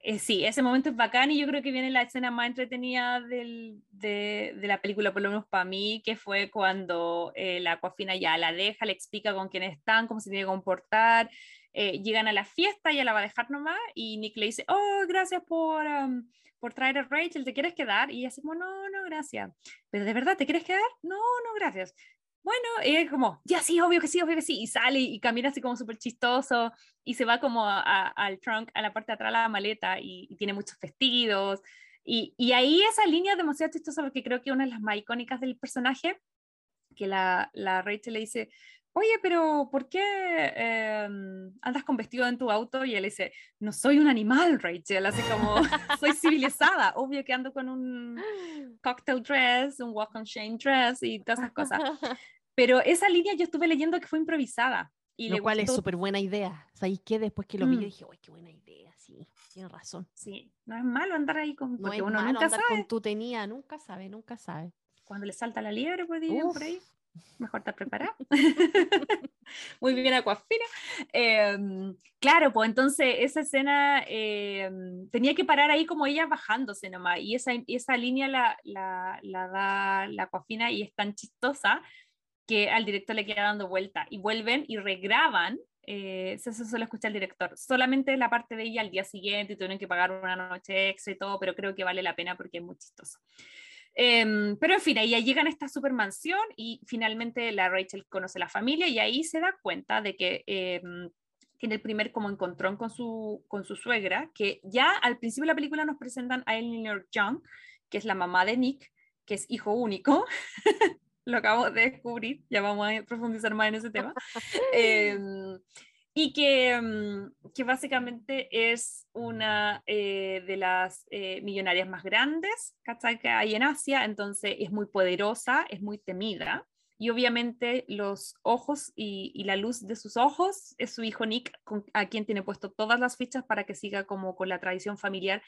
eh, sí, ese momento es bacán y yo creo que viene la escena más entretenida del, de, la película, por lo menos para mí, que fue cuando eh, la coafina ya la deja, le explica con quién están, cómo se tiene que comportar, eh, llegan a la fiesta, ella la va a dejar nomás y Nick le dice, oh, gracias por, um, por traer a Rachel, ¿te quieres quedar? Y ella dice, no, no, gracias. ¿Pero de verdad te quieres quedar? No, no, gracias bueno, y es como, ya sí, obvio que sí, obvio que sí, y sale y camina así como súper chistoso y se va como al trunk, a la parte de atrás de la maleta y, tiene muchos vestidos. Y, ahí esa línea es demasiado chistosa porque creo que una de las más icónicas del personaje, que la, la Rachel le dice, oye, pero ¿por qué em, andas con vestido en tu auto? Y él dice, no soy un animal, Rachel, así como, soy civilizada, obvio que ando con un cocktail dress, un walk on shame dress y todas esas cosas. Pero esa línea yo estuve leyendo que fue improvisada. Y lo cual es súper buena idea. ¿Sabéis qué? Después que lo vi, mm. dije, uy, qué buena idea, sí, tiene razón. Sí, no es malo andar ahí con, no es uno malo nunca andar sabe. con tu tenía, nunca sabe, nunca sabe. Cuando le salta la liebre, pues digo, por ahí mejor estar preparada. Muy bien, Aquafina. Eh, claro, pues entonces esa escena eh, tenía que parar ahí como ella bajándose nomás, y esa, esa línea la, la, la da la Aquafina y es tan chistosa que al director le queda dando vuelta y vuelven y regraban. Eh, eso solo escucha el director, solamente la parte de ella al día siguiente y tuvieron que pagar una noche extra y todo, pero creo que vale la pena porque es muy chistoso. Em, pero en fin, ahí llegan a esta supermansión y finalmente la Rachel conoce la familia y ahí se da cuenta de que em, tiene el primer como encontrón con su, con su suegra, que ya al principio de la película nos presentan a Eleanor Young, que es la mamá de Nick, que es hijo único. Lo acabo de descubrir, ya vamos a profundizar más en ese tema. Em, y que, mm, que, básicamente es una eh, de las eh, millonarias más grandes que hay en Asia, entonces es muy poderosa, es muy temida. Y obviamente los ojos y, la luz de sus ojos es su hijo Nick, a quien tiene puesto todas las fichas para que siga como con la tradición familiar,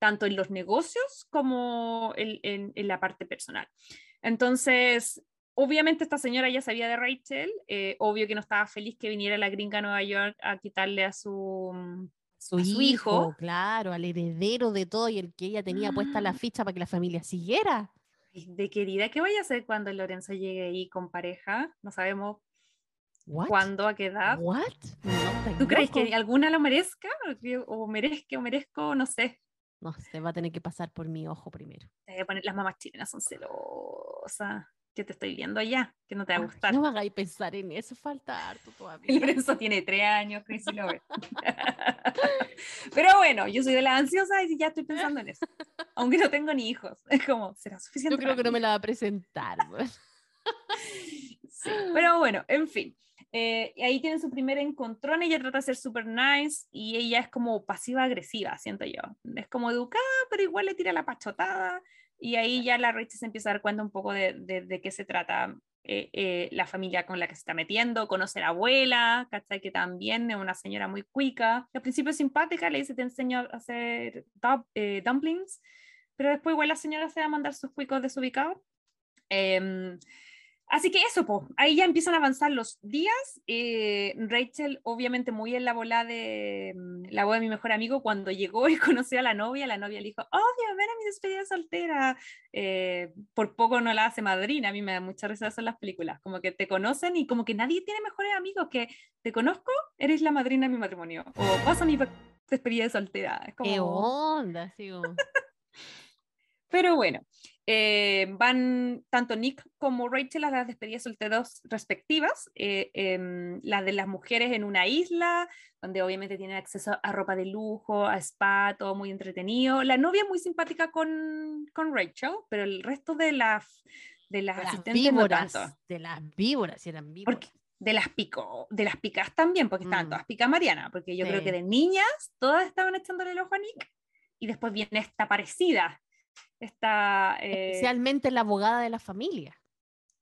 tanto en los negocios como en, en la parte personal. Entonces, obviamente esta señora ya sabía de Rachel, eh, obvio que no estaba feliz que viniera la gringa a Nueva York a quitarle a su, mm, su, hijo, Claro, al heredero de todo y el que ella tenía puesta la ficha para que la familia siguiera. De querida, ¿qué vaya a hacer cuando Lorenzo llegue ahí con pareja? No sabemos cuándo, a qué edad. What? ¿Tú crees que alguna lo merezca? O merezca o merezco, no sé. No, se va a tener que pasar por mi ojo primero. las mamás chilenas son celosas que te estoy viendo allá, que no te va a gustar. No me hagáis pensar en eso, falta harto todavía. El Lorenzo tiene tres años, Chris lo ve. Pero bueno, yo soy de la ansiosa y ya estoy pensando en eso. Aunque no tengo ni hijos. Es como, ¿será suficiente? Yo creo que no me la va a presentar. sí, pero bueno, en fin. Eh, ahí tienen su primer encontrón, ella trata de ser súper nice y ella es como pasiva-agresiva, siento yo. Es como educada, pero igual le tira la pachotada y ahí ya la Rachel se empieza a dar cuenta un poco de, de, qué se trata eh, eh, la familia con la que se está metiendo, conoce a la abuela, ¿cachai? Que también es una señora muy cuica. Al principio es simpática, le dice, te enseño a hacer eh, dumplings, pero después igual la señora se va a mandar sus cuicos desubicados. Así que eso, pues, ahí ya empiezan a avanzar los días. Eh, Rachel, obviamente, muy en la bola de mm, la boda de mi mejor amigo, cuando llegó y conoció a la novia, la novia le dijo, obvio, ven a mi despedida soltera. Eh, por poco no la hace madrina, a mí me da mucha risa eso en las películas, como que te conocen y como que nadie tiene mejores amigos que te conozco, eres la madrina de mi matrimonio, o vas a mi despedida de soltera. ¿Qué onda? Pero bueno, eh, van tanto Nick como Rachel a las despedidas solteros respectivas, eh, em, las de las mujeres en una isla, donde obviamente tienen acceso a ropa de lujo, a spa, todo muy entretenido. La novia muy simpática con, con Rachel, pero el resto de las de las, asistentes víboras, no tanto. de las víboras, si eran víboras. Porque, de las pico, de las picas también, porque estaban Mm. todas picas Mariana, porque yo creo que de niñas todas estaban echándole el ojo a Nick y después viene esta parecida, esta eh, Especialmente la abogada de la familia.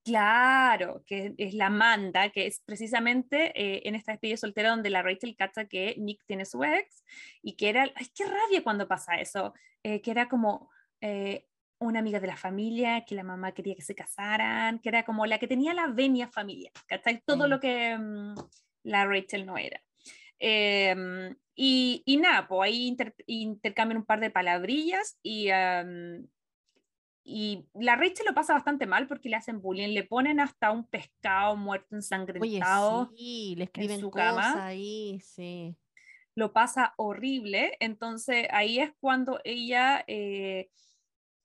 claro, que es la Amanda, que es precisamente eh, en esta despedida soltera donde la Rachel cacha que Nick tiene su ex y que era, ay, qué rabia cuando pasa eso, eh, que era como eh, una amiga de la familia, que la mamá quería que se casaran, que era como la que tenía la venia familiar, ¿cachai? Todo lo que mm, la Rachel no era. Em, y, y nada, pues ahí inter- intercambian un par de palabrillas y, am, y la Rachel lo pasa bastante mal porque le hacen bullying, le ponen hasta un pescado muerto Oye, ensangrentado, sí, le escriben su cosas cama. ahí, sí. lo pasa horrible, entonces ahí es cuando ella, eh,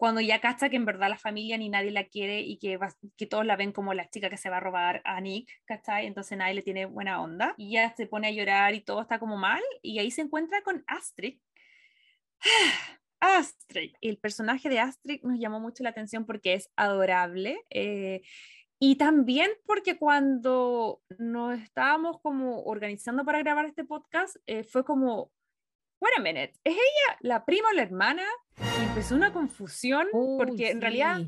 cuando ya cacha que en verdad la familia ni nadie la quiere y que, va- que todos la ven como la chica que se va a robar a Nick, ¿cachai? Entonces nadie le tiene buena onda y ella se pone a llorar y todo está como mal y ahí se encuentra con Astrid. Astrid, el personaje de Astrid nos llamó mucho la atención porque es adorable eh, y también porque cuando nos estábamos como organizando para grabar este podcast eh, fue como, wait a minute, ¿es ella la prima o la hermana? Y empezó una confusión porque en realidad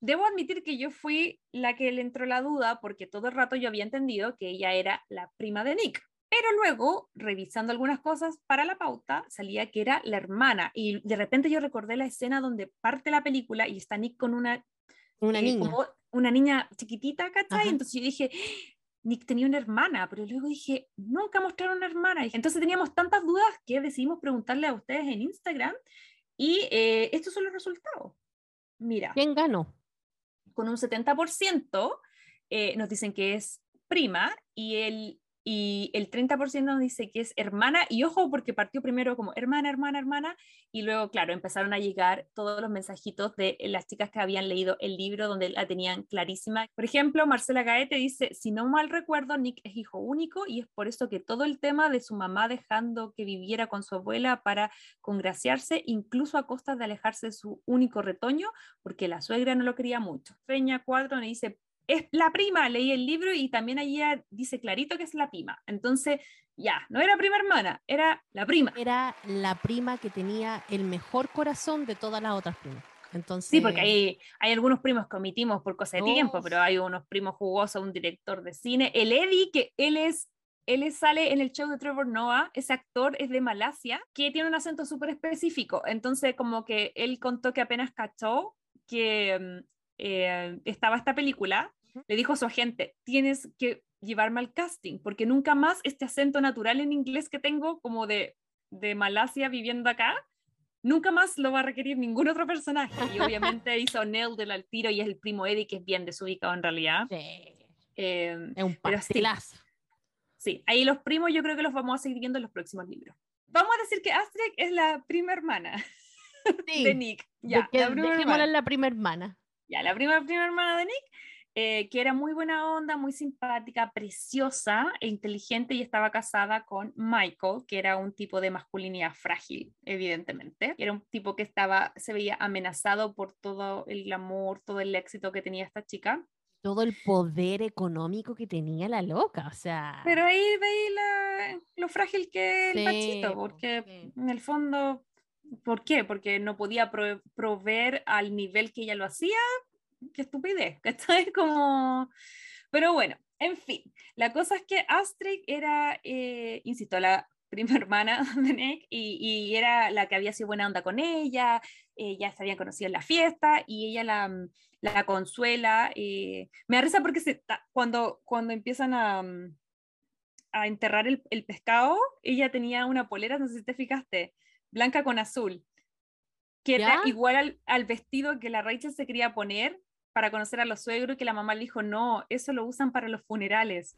debo admitir que yo fui la que le entró la duda porque todo el rato yo había entendido que ella era la prima de Nick. Pero luego, revisando algunas cosas para la pauta, salía que era la hermana. Y de repente yo recordé la escena donde parte la película y está Nick con una, Una eh, niña. como una niña chiquitita, ¿cachai? Ajá. Entonces yo dije, Nick tenía una hermana, pero luego dije, nunca mostraron una hermana. Entonces teníamos tantas dudas que decidimos preguntarle a ustedes en Instagram y eh, estos son los resultados. Mira ¿Quién ganó? con un 70% eh, nos dicen que es prima y el, y el 30% nos dice que es hermana. Y ojo, porque partió primero como hermana, hermana, hermana, y luego, claro, empezaron a llegar todos los mensajitos de las chicas que habían leído el libro donde la tenían clarísima. Por ejemplo, Marcela Gaete dice, si no mal recuerdo, Nick es hijo único y es por eso que todo el tema de su mamá dejando que viviera con su abuela para congraciarse, incluso a costa de alejarse de su único retoño, porque la suegra no lo quería mucho. Feña 4 me dice, es la prima, leí el libro y también allí dice clarito que es la prima. Entonces, ya, no era prima hermana, era la prima. Era la prima que tenía el mejor corazón de todas las otras primas. Entonces, Sí, porque hay, hay algunos primos que omitimos por cosa de No, tiempo, pero hay unos primos jugosos, un director de cine. El Eddie, que él es, él sale en el show de Trevor Noah, ese actor es de Malasia, que tiene un acento súper específico. Entonces, como que él contó que apenas cachó que mm, eh, estaba esta película, le dijo a su agente, tienes que llevarme al casting, porque nunca más este acento natural en inglés que tengo, como de, de Malasia viviendo acá, nunca más lo va a requerir ningún otro personaje. Y obviamente hizo Nell del al tiro y es el primo Eddie, que es bien desubicado en realidad. sí, Eh, es un Pero sí. ahí los primos yo creo que los vamos a seguir viendo en los próximos libros. Vamos a decir que Astrid es la prima hermana Sí, de Nick. Ya, de- la prima hermana. la prima hermana. Ya, la prima, prima hermana de Nick, eh, que era muy buena onda, muy simpática, preciosa e inteligente y estaba casada con Michael, que era un tipo de masculinidad frágil, evidentemente. Era un tipo que estaba, se veía amenazado por todo el glamour, todo el éxito que tenía esta chica. Todo el poder económico que tenía la loca, o sea. Pero ahí la- lo frágil que es el Sí, Pachito, po, porque sí. en el fondo, ¿por qué? Porque no podía pro- proveer al nivel que ella lo hacía. Qué estupidez, ¿cachai? Como... Pero bueno, en fin, la cosa es que Astrid era, eh, insisto, la prima hermana de Nick y, y era la que había sido buena onda con ella, eh, ya se habían conocido en la fiesta y ella la, mm, la consuela. eh, me da risa porque se, cuando, cuando empiezan a, mm, a enterrar el, el pescado, ella tenía una polera, no sé si te fijaste, blanca con azul, que era ¿Ya? igual al, al vestido que la Rachel se quería poner para conocer a los suegros y que la mamá le dijo, no, eso lo usan para los funerales.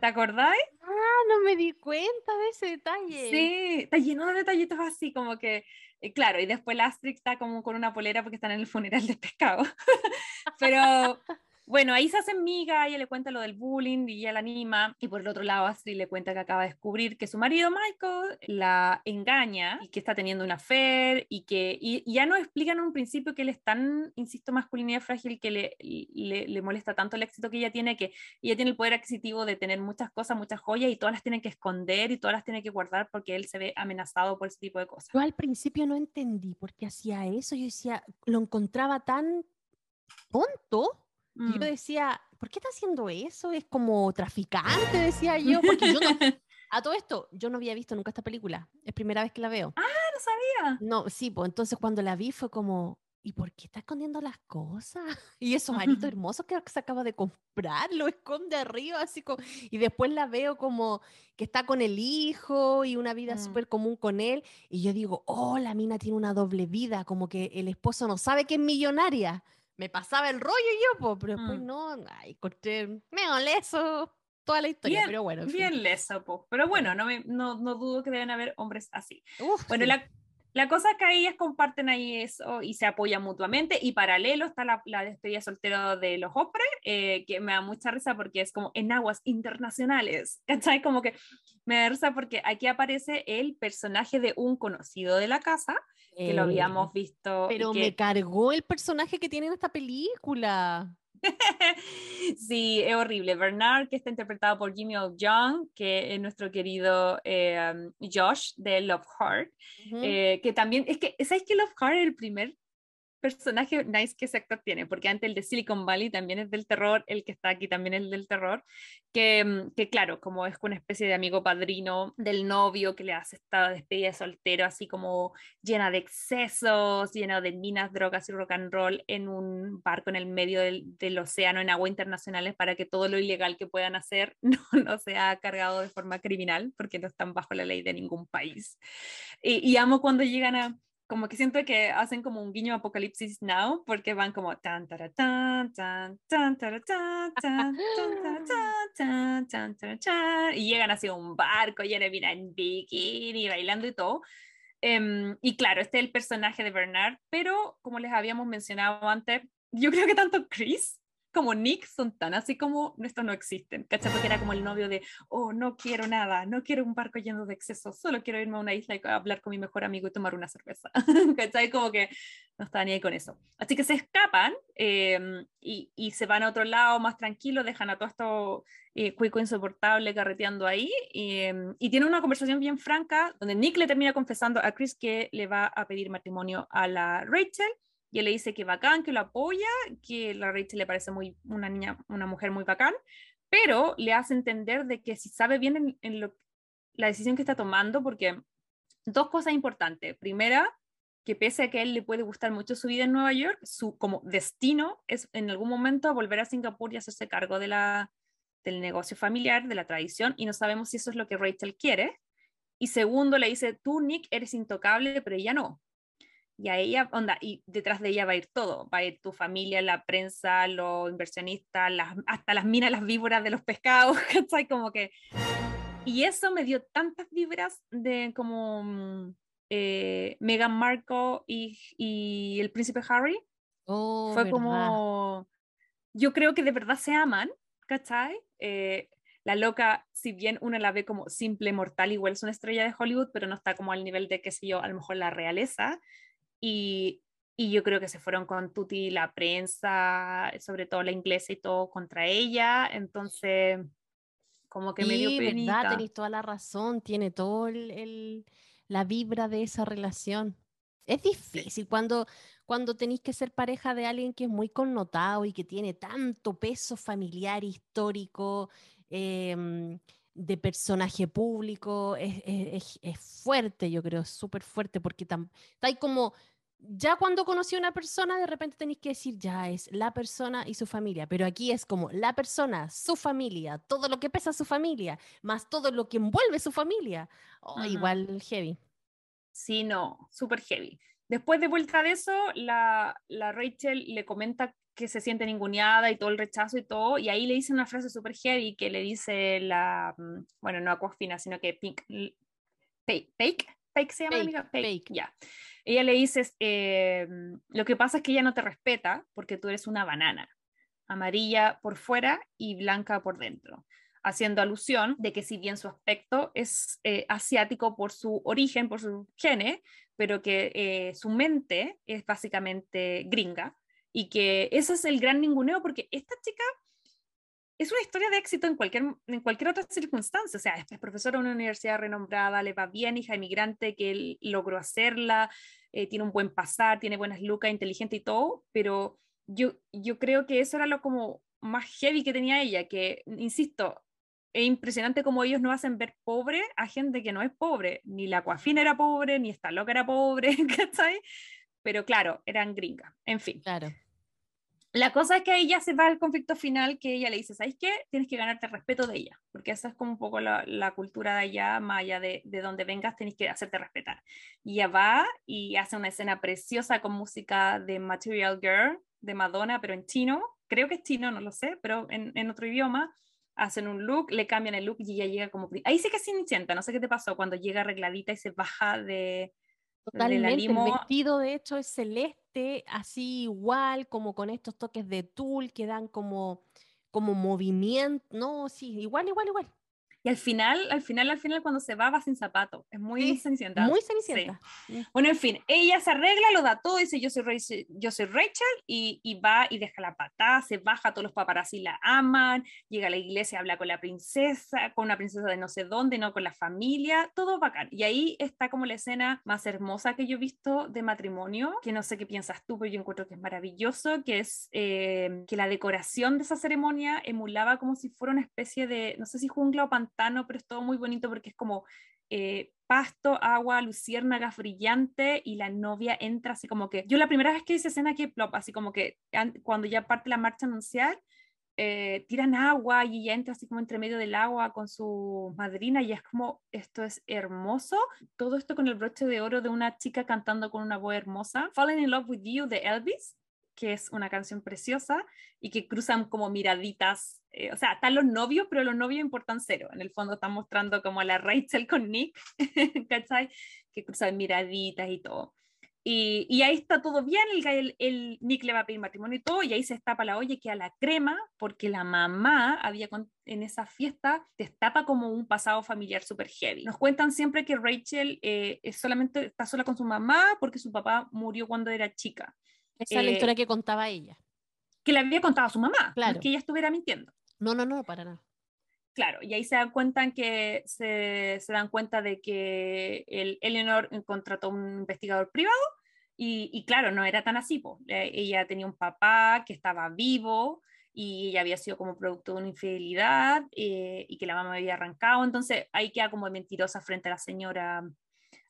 ¿Te acordáis? Ah, no me di cuenta de ese detalle. Sí, está lleno de detallitos así, como que, eh, claro, y después la Astrid está como con una polera porque están en el funeral de pescado. Pero bueno, ahí se hacen miga, ella le cuenta lo del bullying y ella la anima. Y por el otro lado, Astrid le cuenta que acaba de descubrir que su marido Michael la engaña y que está teniendo una affair y que y, ya nos explican en un principio que él es tan, insisto, masculinidad frágil que le, le, le, molesta tanto el éxito que ella tiene que ella tiene el poder adquisitivo de tener muchas cosas, muchas joyas y todas las tiene que esconder y todas las tiene que guardar porque él se ve amenazado por ese tipo de cosas. Yo al principio no entendí por qué hacía eso. Yo decía, lo encontraba tan tonto yo mm. decía, ¿por qué está haciendo eso? Es como traficante, decía yo, porque yo no, a todo esto, yo no había visto nunca esta película, es primera vez que la veo. Ah, no sabía. No, sí, pues entonces cuando la vi fue como, ¿y por qué está escondiendo las cosas? Y esos aritos hermosos que se acaba de comprar, lo esconde arriba, así como, y después la veo como que está con el hijo y una vida mm. súper común con él, y yo digo, oh, la mina tiene una doble vida, como que el esposo no sabe que es millonaria me pasaba el rollo yo, pero después mm. no, ay, corté medio leso toda la historia, pero bueno. Bien leso, po. pero bueno, no, me, no, no, dudo que deben haber hombres así. bueno, la, la, cosa es que ellas comparten ahí eso y se apoyan mutuamente y paralelo está la, la despedida soltera de los hombres, eh, que me da mucha risa porque es como en aguas internacionales, ¿cachai? Como que me da risa porque aquí aparece el personaje de un conocido de la casa, que lo habíamos visto. Pero me cargó el personaje que tiene en esta película. sí, es horrible. Bernard, que está interpretado por Jimmy O. Young, que es nuestro querido eh, um, Josh de Love Heart, eh, que también, es que, ¿sabes que Love Heart es el primer personaje nice que ese actor tiene, porque antes el de Silicon Valley también es del terror, el que está aquí también es del terror, que, mm, que claro, como es una especie de amigo padrino del novio que le hace esta despedida de soltero, así como llena de excesos, llena de minas, drogas y rock and roll en un barco en el medio del, del océano, en agua internacionales, para que todo lo ilegal que puedan hacer no, no sea cargado de forma criminal, porque no están bajo la ley de ningún país. y amo cuando llegan a como que siento que hacen como un guiño apocalipsis now porque van como tan tan tan tan tan tan tan tan tan tan tan tan tan y llegan hacia un barco lleno de vida en bikini bailando y todo. Um, y claro este es el personaje de Bernard pero como les habíamos mencionado antes yo creo que tanto Chris como Nick son tan así como nuestros no existen, ¿cachai? Porque era como el novio de, oh, no quiero nada, no quiero un barco lleno de excesos, solo quiero irme a una isla y hablar con mi mejor amigo y tomar una cerveza, ¿cachai? Como que no estaba ni ahí con eso. Así que se escapan em, y, y, se van a otro lado más tranquilo, dejan a todo esto eh, cuico insoportable carreteando ahí y, em, y tienen una conversación bien franca donde Nick le termina confesando a Chris que le va a pedir matrimonio a la Rachel y él le dice que bacán, que lo apoya, que la Rachel le parece muy, una niña, una mujer muy bacán, pero le hace entender de que si sabe bien en, lo, la decisión que está tomando, porque dos cosas importantes. Primera, que pese a que a él le puede gustar mucho su vida en Nueva York, su como destino es en algún momento volver a Singapur y hacerse cargo de la, del negocio familiar, de la tradición, y no sabemos si eso es lo que Rachel quiere. Y segundo, le dice, tú, Nick, eres intocable, pero ella no y a ella, onda, y detrás de ella va a ir todo, va a ir tu familia, la prensa, los inversionistas, las, hasta las minas, las víboras de los pescados, ¿cachai? Como que... Y eso me dio tantas vibras de como mm, eh, Meghan Markle y, y, el príncipe Harry. Oh, Fue como... Yo creo que de verdad se aman, ¿cachai? Eh, la loca, si bien uno la ve como simple mortal, igual es una estrella de Hollywood, pero no está como al nivel de, qué sé yo, a lo mejor la realeza. Y, y yo creo que se fueron con Tuti la prensa, sobre todo la inglesa y todo contra ella, entonces como que me dio penita. verdad, tenéis toda la razón, tiene todo el, la vibra de esa relación. Es difícil cuando, cuando tenéis que ser pareja de alguien que es muy connotado y que tiene tanto peso familiar, histórico, em, de personaje público, es, es, es, fuerte, yo creo, súper fuerte, porque está ahí como ya cuando conocí a una persona, de repente tenéis que decir, ya es la persona y su familia, pero aquí es como la persona, su familia, todo lo que pesa su familia, más todo lo que envuelve su familia. Oh, igual heavy. Sí, no, súper heavy. Después de vuelta de eso, la, la, Rachel le comenta que se siente ninguneada y todo el rechazo y todo, y ahí le dice una frase súper heavy que le dice la, mm, bueno, no Aquafina, sino que Pink, Fake, Fake se llama amiga, ya. Ella le dice, eh, lo que pasa es que ella no te respeta porque tú eres una banana, amarilla por fuera y blanca por dentro haciendo alusión de que si bien su aspecto es eh, asiático por su origen, por su gene, pero que eh, su mente es básicamente gringa y que ese es el gran ninguneo porque esta chica es una historia de éxito en cualquier, en cualquier otra circunstancia. O sea, es profesora de una universidad renombrada, le va bien, hija inmigrante, que él logró hacerla, eh, tiene un buen pasar, tiene buenas lucas, inteligente y todo, pero yo, yo creo que eso era lo como más heavy que tenía ella, que, insisto, es impresionante cómo ellos no hacen ver pobre a gente que no es pobre. Ni la Coafina era pobre, ni esta loca era pobre, ¿cachai? Pero claro, eran gringas. En fin. Claro. La cosa es que ella se va al conflicto final que ella le dice, ¿sabes qué? Tienes que ganarte el respeto de ella, porque esa es como un poco la, cultura de allá, más allá de, de, donde vengas, tienes que hacerte respetar. Y ella va y hace una escena preciosa con música de Material Girl, de Madonna, pero en chino, creo que es chino, no lo sé, pero en, otro idioma, hacen un look, le cambian el look y ella llega como... Ahí sí que es Cenicienta, no sé qué te pasó, cuando llega arregladita y se baja de... Totalmente, el vestido de hecho es celeste, así igual, como con estos toques de tul que dan como, como movimiento, no, sí, igual, igual, igual. Y al final, al final, al final, cuando se va, va sin zapato. Es muy cenicienta. Muy cenicienta. Bueno, en fin, ella se arregla, lo da todo, dice yo soy Rachel, yo soy Rachel y, y, va y deja la patada, se baja, todos los paparazzi la aman, llega a la iglesia, habla con la princesa, con una princesa de no sé dónde, no con la familia, todo bacán. Y ahí está como la escena más hermosa que yo he visto de matrimonio, que no sé qué piensas tú, pero yo encuentro que es maravilloso, que es eh, que la decoración de esa ceremonia emulaba como si fuera una especie de, no sé si jungla o pantalla pero es todo muy bonito porque es como eh, pasto, agua, luciérnagas brillante y la novia entra así como que, yo la primera vez que hice escena aquí, plop, así como que cuando ya parte la marcha anuncial, eh, tiran agua y ella entra así como entre medio del agua con su madrina y es como, esto es hermoso, todo esto con el broche de oro de una chica cantando con una voz hermosa, Falling in Love with You de Elvis, que es una canción preciosa y que cruzan como miraditas, eh, o sea, están los novios, pero los novios importan cero. En el fondo están mostrando como a la Rachel con Nick, ¿cachai? Que cruzan miraditas y todo. Y, y, ahí está todo bien, el, el, Nick le va a pedir matrimonio y todo, y ahí se destapa la olla que a la crema, porque la mamá había en esa fiesta, destapa como un pasado familiar súper heavy. Nos cuentan siempre que Rachel eh, solamente está sola con su mamá porque su papá murió cuando era chica. Esa es la historia eh, que contaba ella. Que le había contado a su mamá, claro. que ella estuviera mintiendo. No, no, no, para nada. Claro, y ahí se dan cuenta que se, se dan cuenta de que el Eleanor contrató un investigador privado y, y claro, no era tan así. Po. Ella tenía un papá que estaba vivo y ella había sido como producto de una infidelidad eh, y que la mamá había arrancado, entonces ahí queda como mentirosa frente a la señora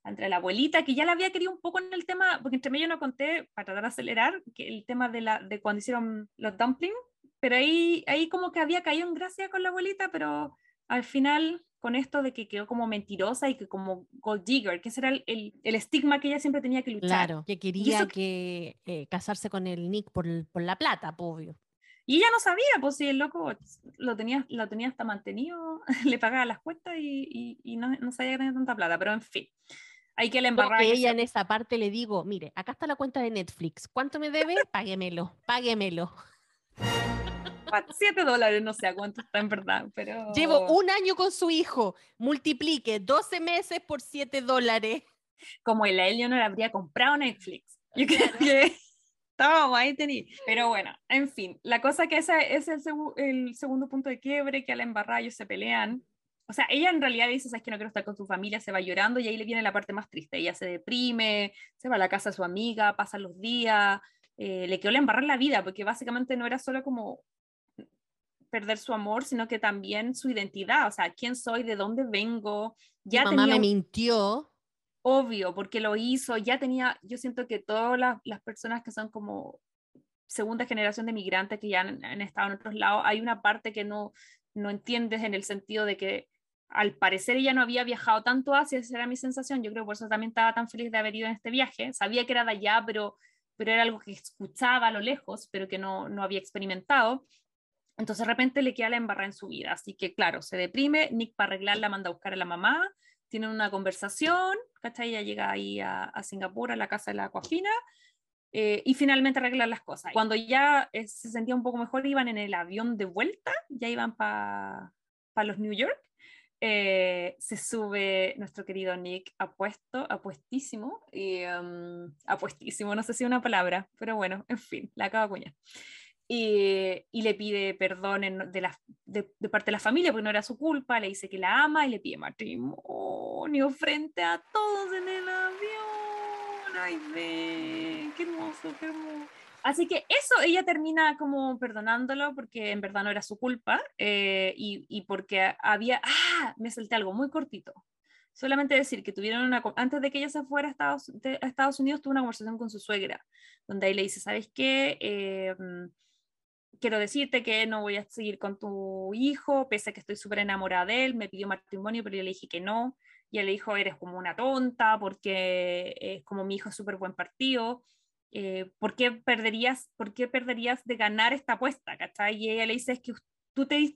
entre la abuelita, que ya la había querido un poco en el tema, porque entre medio no conté, para tratar de acelerar, que el tema de, la, de cuando hicieron los dumplings, pero ahí, ahí como que había caído en gracia con la abuelita, pero al final con esto de que quedó como mentirosa y que como gold digger, que ese era el, el, estigma que ella siempre tenía que luchar. Claro, que quería que, eh, casarse con el Nick por, por la plata, obvio. Y ella no sabía, pues si el loco lo tenía, lo tenía hasta mantenido, le pagaba las cuentas y, y, y no, no, sabía que tenía tanta plata, pero en fin hay que embarrar. Que ella en esa parte le digo, mire, acá está la cuenta de Netflix, ¿cuánto me debe? Páguemelo, páguemelo. Siete dólares, no sé cuánto está en verdad, pero... Llevo un año con su hijo, multiplique 12 meses por 7 dólares. Como el Eleanor habría comprado Netflix. Yo creo que... Toma, ahí tení. Pero bueno, en fin, la cosa que ese es el, el segundo punto de quiebre, que a la embarrada ellos se pelean, o sea, ella en realidad dice, sabes que no quiero estar con su familia, se va llorando y ahí le viene la parte más triste. Ella se deprime, se va a la casa de su amiga, pasan los días, eh, le quedó la embarrar la vida, porque básicamente no era solo como perder su amor, sino que también su identidad, o sea, quién soy, de dónde vengo. Ya Mi mamá me mintió. Obvio, porque lo hizo, ya tenía, yo siento que todas las, las personas que son como segunda generación de migrantes que ya han, han, estado en otros lados, hay una parte que no, no entiendes en el sentido de que al parecer ella no había viajado tanto hacia esa era mi sensación, yo creo por eso también estaba tan feliz de haber ido en este viaje, sabía que era de allá, pero, pero era algo que escuchaba a lo lejos, pero que no, no había experimentado. Entonces de repente le queda la embarrada en su vida. Así que claro, se deprime, Nick para arreglarla manda a buscar a la mamá, tienen una conversación, ¿cachai? Ella llega ahí a, a Singapur, a la casa de la Coafina, eh, y finalmente arreglan las cosas. Cuando ya eh, se sentía un poco mejor, iban en el avión de vuelta, ya iban para los New York, eh, se sube nuestro querido Nick apuesto, apuestísimo, y, um, apuestísimo, no sé si una palabra, pero bueno, en fin, la acaba cuña. Y, y, le pide perdón de, la, de, parte de la familia porque no era su culpa, le dice que la ama y le pide matrimonio frente a todos en el avión. Ay, ve, qué hermoso, qué hermoso. Así que eso, ella termina como perdonándolo porque en verdad no era su culpa eh, y, porque había, ah, me salté algo muy cortito. Solamente decir que tuvieron una, antes de que ella se fuera a Estados, Unidos, tuvo una conversación con su suegra, donde ahí le dice, ¿sabes qué? Eh, quiero decirte que no voy a seguir con tu hijo, pese a que estoy súper enamorada de él, me pidió matrimonio, pero yo le dije que no, y él le dijo, eres como una tonta, porque es como mi hijo es súper buen partido, eh, ¿por, qué perderías, ¿por qué perderías de ganar esta apuesta? ¿cachai? Y ella le dice, es que tú, te,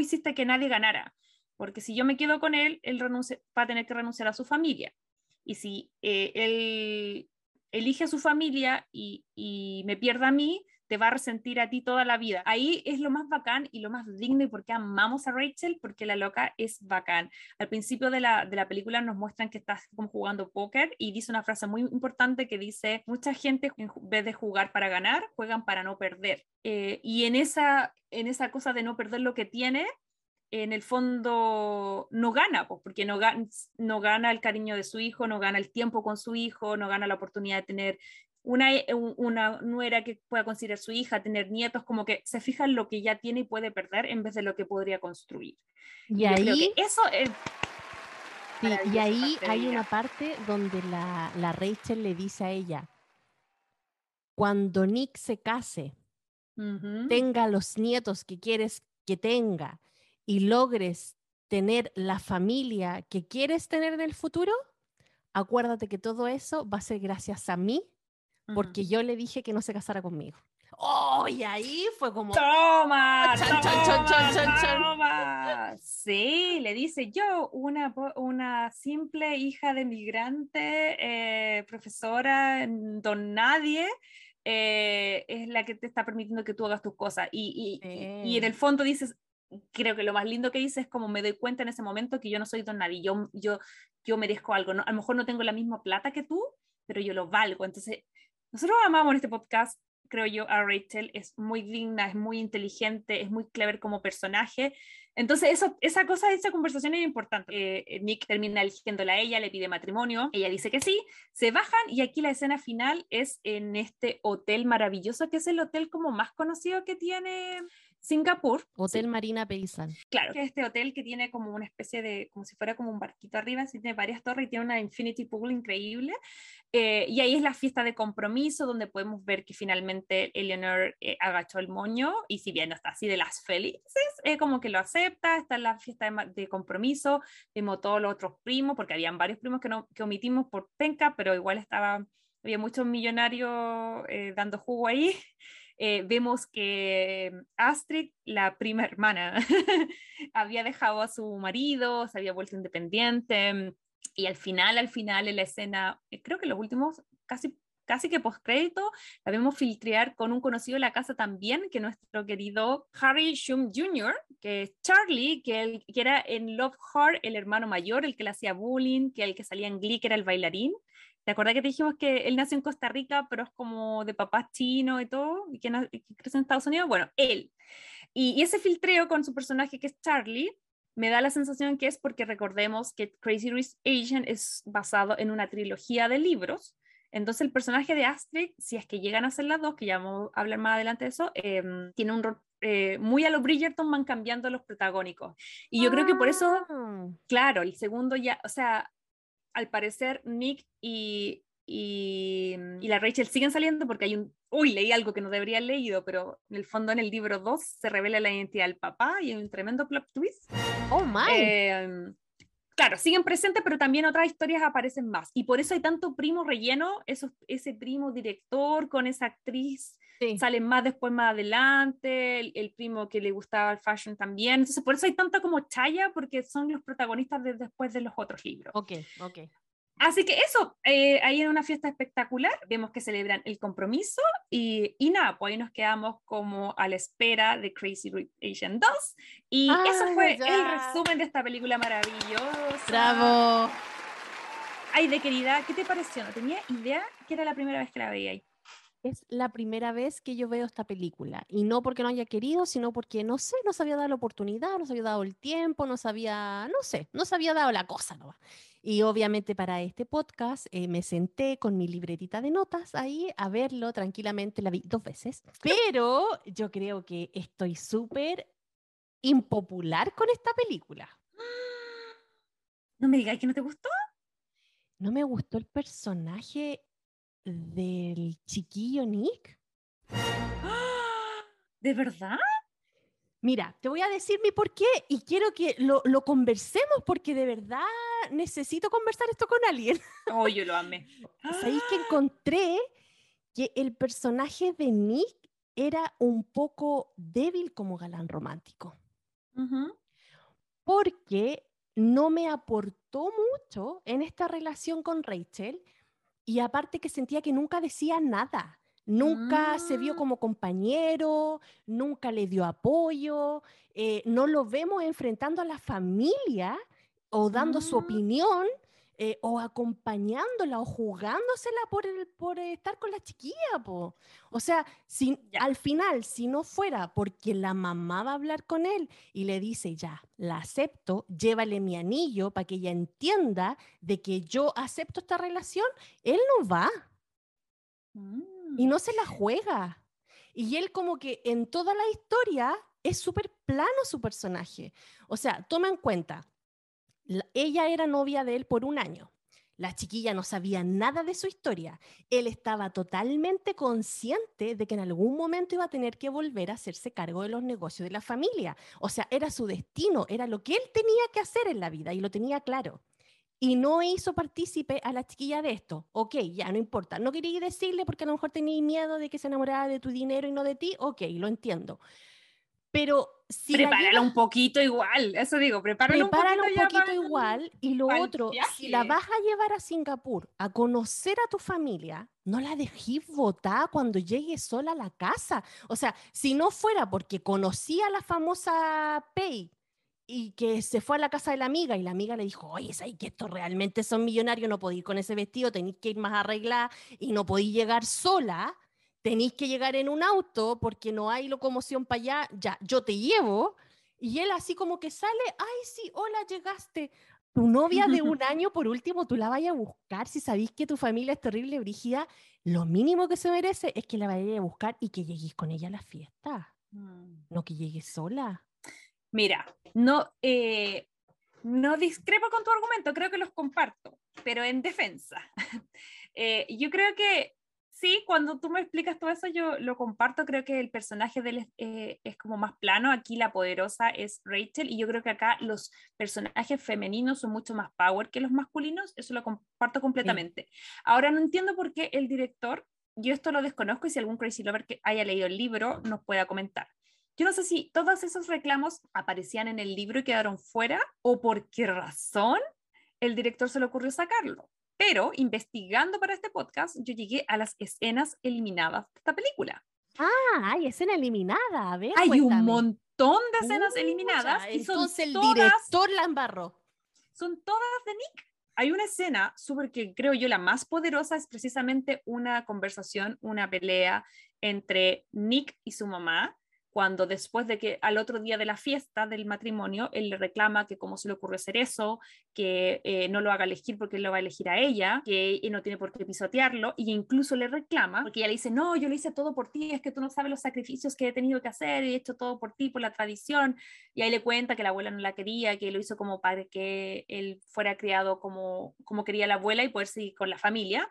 hiciste que nadie ganara, porque si yo me quedo con él, él renuncia, va a tener que renunciar a su familia. Y si eh, él elige a su familia y, me pierde a mí, te va a resentir a ti toda la vida. Ahí es lo más bacán y lo más digno y porque amamos a Rachel, porque la loca es bacán. Al principio de la, de la película nos muestran que está como jugando póker y dice una frase muy importante que dice, mucha gente en vez de jugar para ganar, juegan para no perder. Eh, y en esa, en esa cosa de no perder lo que tiene, en el fondo no gana, pues, porque no, no gana el cariño de su hijo, no gana el tiempo con su hijo, no gana la oportunidad de tener una, eh, una nuera que pueda considerar su hija, tener nietos, como que se fija en lo que ya tiene y puede perder en vez de lo que podría construir. Y, ahí, eso es... y ahí hay una parte donde la, la Rachel le dice a ella, cuando Nick se case, tenga los nietos que quieres que tenga y logres tener la familia que quieres tener en el futuro, acuérdate que todo eso va a ser gracias a mí porque yo le dije que no se casara conmigo. ¡Oh! Y ahí fue como. ¡Toma! ¡Toma! Sí, le dice yo, una, una simple hija de migrante, eh, profesora, don nadie. Eh, es la que te está permitiendo que tú hagas tus cosas. Y, y, y, en el fondo dices, creo que lo más lindo que dice es como me doy cuenta en ese momento que yo no soy don nadie, yo, yo, yo merezco algo. ¿no? A lo mejor no tengo la misma plata que tú, pero yo lo valgo. Entonces, nosotros amamos en este podcast, creo yo, a Rachel, es muy digna, es muy inteligente, es muy clever como personaje. Entonces, eso, esa cosa, esa conversación es importante. Eh, Nick termina eligiéndola a ella, le pide matrimonio, ella dice que sí, se bajan y aquí la escena final es en este hotel maravilloso, que es el hotel como más conocido que tiene Singapur. Hotel Marina Paysan. Claro, que este hotel que tiene como una especie de, como si fuera como un barquito arriba, sí tiene varias torres y tiene una infinity pool increíble. Eh, y ahí es la fiesta de compromiso, donde podemos ver que finalmente Eleanor eh, agachó el moño y si bien no está así de las felices, eh, como que lo acepta, está en la fiesta de, de, compromiso, vimos todos los otros primos, porque habían varios primos que, no, que omitimos por penca, pero igual estaba, había muchos millonarios dando jugo ahí. Eh, vemos que Astrid, la prima hermana, había dejado a su marido, se había vuelto independiente y al final, al final en la escena, eh, creo que los últimos casi casi que postcrédito, la vemos filtrear con un conocido de la casa también, que nuestro querido Harry Shum Jr., que es Charlie, que, era en Love Heart el hermano mayor, el que le hacía bullying, que el que salía en Glee, era el bailarín. ¿Te acuerdas que te dijimos que él nació en Costa Rica, pero es como de papás chinos y todo, y que, creció en Estados Unidos? Bueno, él. Y, ese filtreo con su personaje que es Charlie, me da la sensación que es porque recordemos que Crazy Rich Asian es basado en una trilogía de libros. Entonces el personaje de Astrid, si es que llegan a ser las dos, que ya vamos a hablar más adelante de eso, em, tiene un rol eh, muy a lo Bridgerton van cambiando los protagónicos. Y yo creo que por eso, ah. claro, el segundo ya, o sea, al parecer Nick y, y, la Rachel siguen saliendo porque hay un... Uy, leí algo que no debería haber leído, pero en el fondo en el libro 2 se revela la identidad del papá y hay un tremendo plot twist. Oh, my. Em, claro, siguen presentes, pero también otras historias aparecen más. Y por eso hay tanto primo relleno, esos, ese primo director con esa actriz. Salen más después, más adelante, el, el, primo que le gustaba el fashion también. Entonces, por eso hay tanta como chaya, porque son los protagonistas de, después de los otros libros. Ok, ok. Así que eso, eh, ahí en una fiesta espectacular, vemos que celebran el compromiso y, y, nada, pues ahí nos quedamos como a la espera de Crazy Rich Asian 2 y eso fue el resumen de esta película maravillosa. ¡Bravo! Ay, de querida, ¿qué te pareció? No tenía idea que era la primera vez que la veía ahí. Es la primera vez que yo veo esta película y no porque no haya querido, sino porque no sé, no se había dado la oportunidad, no se había dado el tiempo, no se había, no sé, no se había dado la cosa, ¿no? Y obviamente para este podcast eh, me senté con mi libretita de notas ahí a verlo tranquilamente, la vi dos veces, pero yo creo que estoy súper impopular con esta película. No me digas que no te gustó. No me gustó el personaje del chiquillo Nick. ¿De verdad? Mira, te voy a decir mi por qué y quiero que lo, lo, conversemos porque de verdad necesito conversar esto con alguien. Oh, yo lo amé. Sabéis que encontré que el personaje de Nick era un poco débil como galán romántico. Porque no me aportó mucho en esta relación con Rachel y aparte que sentía que nunca decía nada. Nunca se vio mm. como compañero, nunca le dio apoyo, eh, no lo vemos enfrentando a la familia o dando su mm. opinión eh, o acompañándola o jugándosela por, el, por estar con la chiquilla. Po. O sea, si, al final, si no fuera porque la mamá va a hablar con él y le dice, ya, la acepto, llévale mi anillo para que ella entienda de que yo acepto esta relación, él no va. Y no se la juega. Y él como que en toda la historia es súper plano su personaje. O sea, toma en cuenta, ella era novia de él por un año. La chiquilla no sabía nada de su historia. Él estaba totalmente consciente de que en algún momento iba a tener que volver a hacerse cargo de los negocios de la familia. O sea, era su destino, era lo que él tenía que hacer en la vida y lo tenía claro y no hizo partícipe a la chiquilla de esto. Ok, ya no importa. No quería decirle porque a lo mejor tenía miedo de que se enamorara de tu dinero y no de ti. Ok, lo entiendo. Pero si prepáralo un poquito igual, eso digo, prepáralo, un poquito, igual. Y lo otro, si la vas a llevar a Singapur a conocer a tu familia, no la dejes votar cuando llegue sola a la casa. O sea, si no fuera porque conocía a la famosa Pei y que se fue a la casa de la amiga y la amiga le dijo, oye, ¿sabes que estos realmente son millonarios? No podéis ir con ese vestido, tenéis que ir más arreglada y no podéis llegar sola, tenéis que llegar en un auto porque no hay locomoción para allá, ya, yo te llevo. Y él así como que sale, ay, sí, hola, llegaste. Tu novia de un año, por último, tú la vayas a buscar. Si sabéis que tu familia es terrible, brígida, lo mínimo que se merece es que la vayas a buscar y que llegues con ella a la fiesta. Mm. No que llegues sola. Mira, no, eh, no discrepo con tu argumento, creo que los comparto, pero en defensa. Eh, yo creo que sí, cuando tú me explicas todo eso, yo lo comparto, creo que el personaje de él eh, es, como más plano, aquí la poderosa es Rachel, y yo creo que acá los personajes femeninos son mucho más power que los masculinos, eso lo comparto completamente. Ahora no entiendo por qué el director, yo esto lo desconozco y si algún crazy lover que haya leído el libro nos pueda comentar. Yo no sé si todos esos reclamos aparecían en el libro y quedaron fuera o por qué razón el director se le ocurrió sacarlo. Pero investigando para este podcast, yo llegué a las escenas eliminadas de esta película. Ah, hay escena eliminada. A ver, hay un montón de escenas eliminadas. y son el director la embarró. Son todas de Nick. Hay una escena súper que creo yo la más poderosa es precisamente una conversación, una pelea entre Nick y su mamá, cuando después de que al otro día de la fiesta del matrimonio, él le reclama que cómo se le ocurre hacer eso, que eh, no lo haga elegir porque él lo va a elegir a ella, que no tiene por qué pisotearlo, y incluso le reclama, porque ella le dice, no, yo lo hice todo por ti, es que tú no sabes los sacrificios que he tenido que hacer, he hecho todo por ti, por la tradición, y ahí le cuenta que la abuela no la quería, que lo hizo como para que él fuera criado como, como quería la abuela y poder seguir con la familia,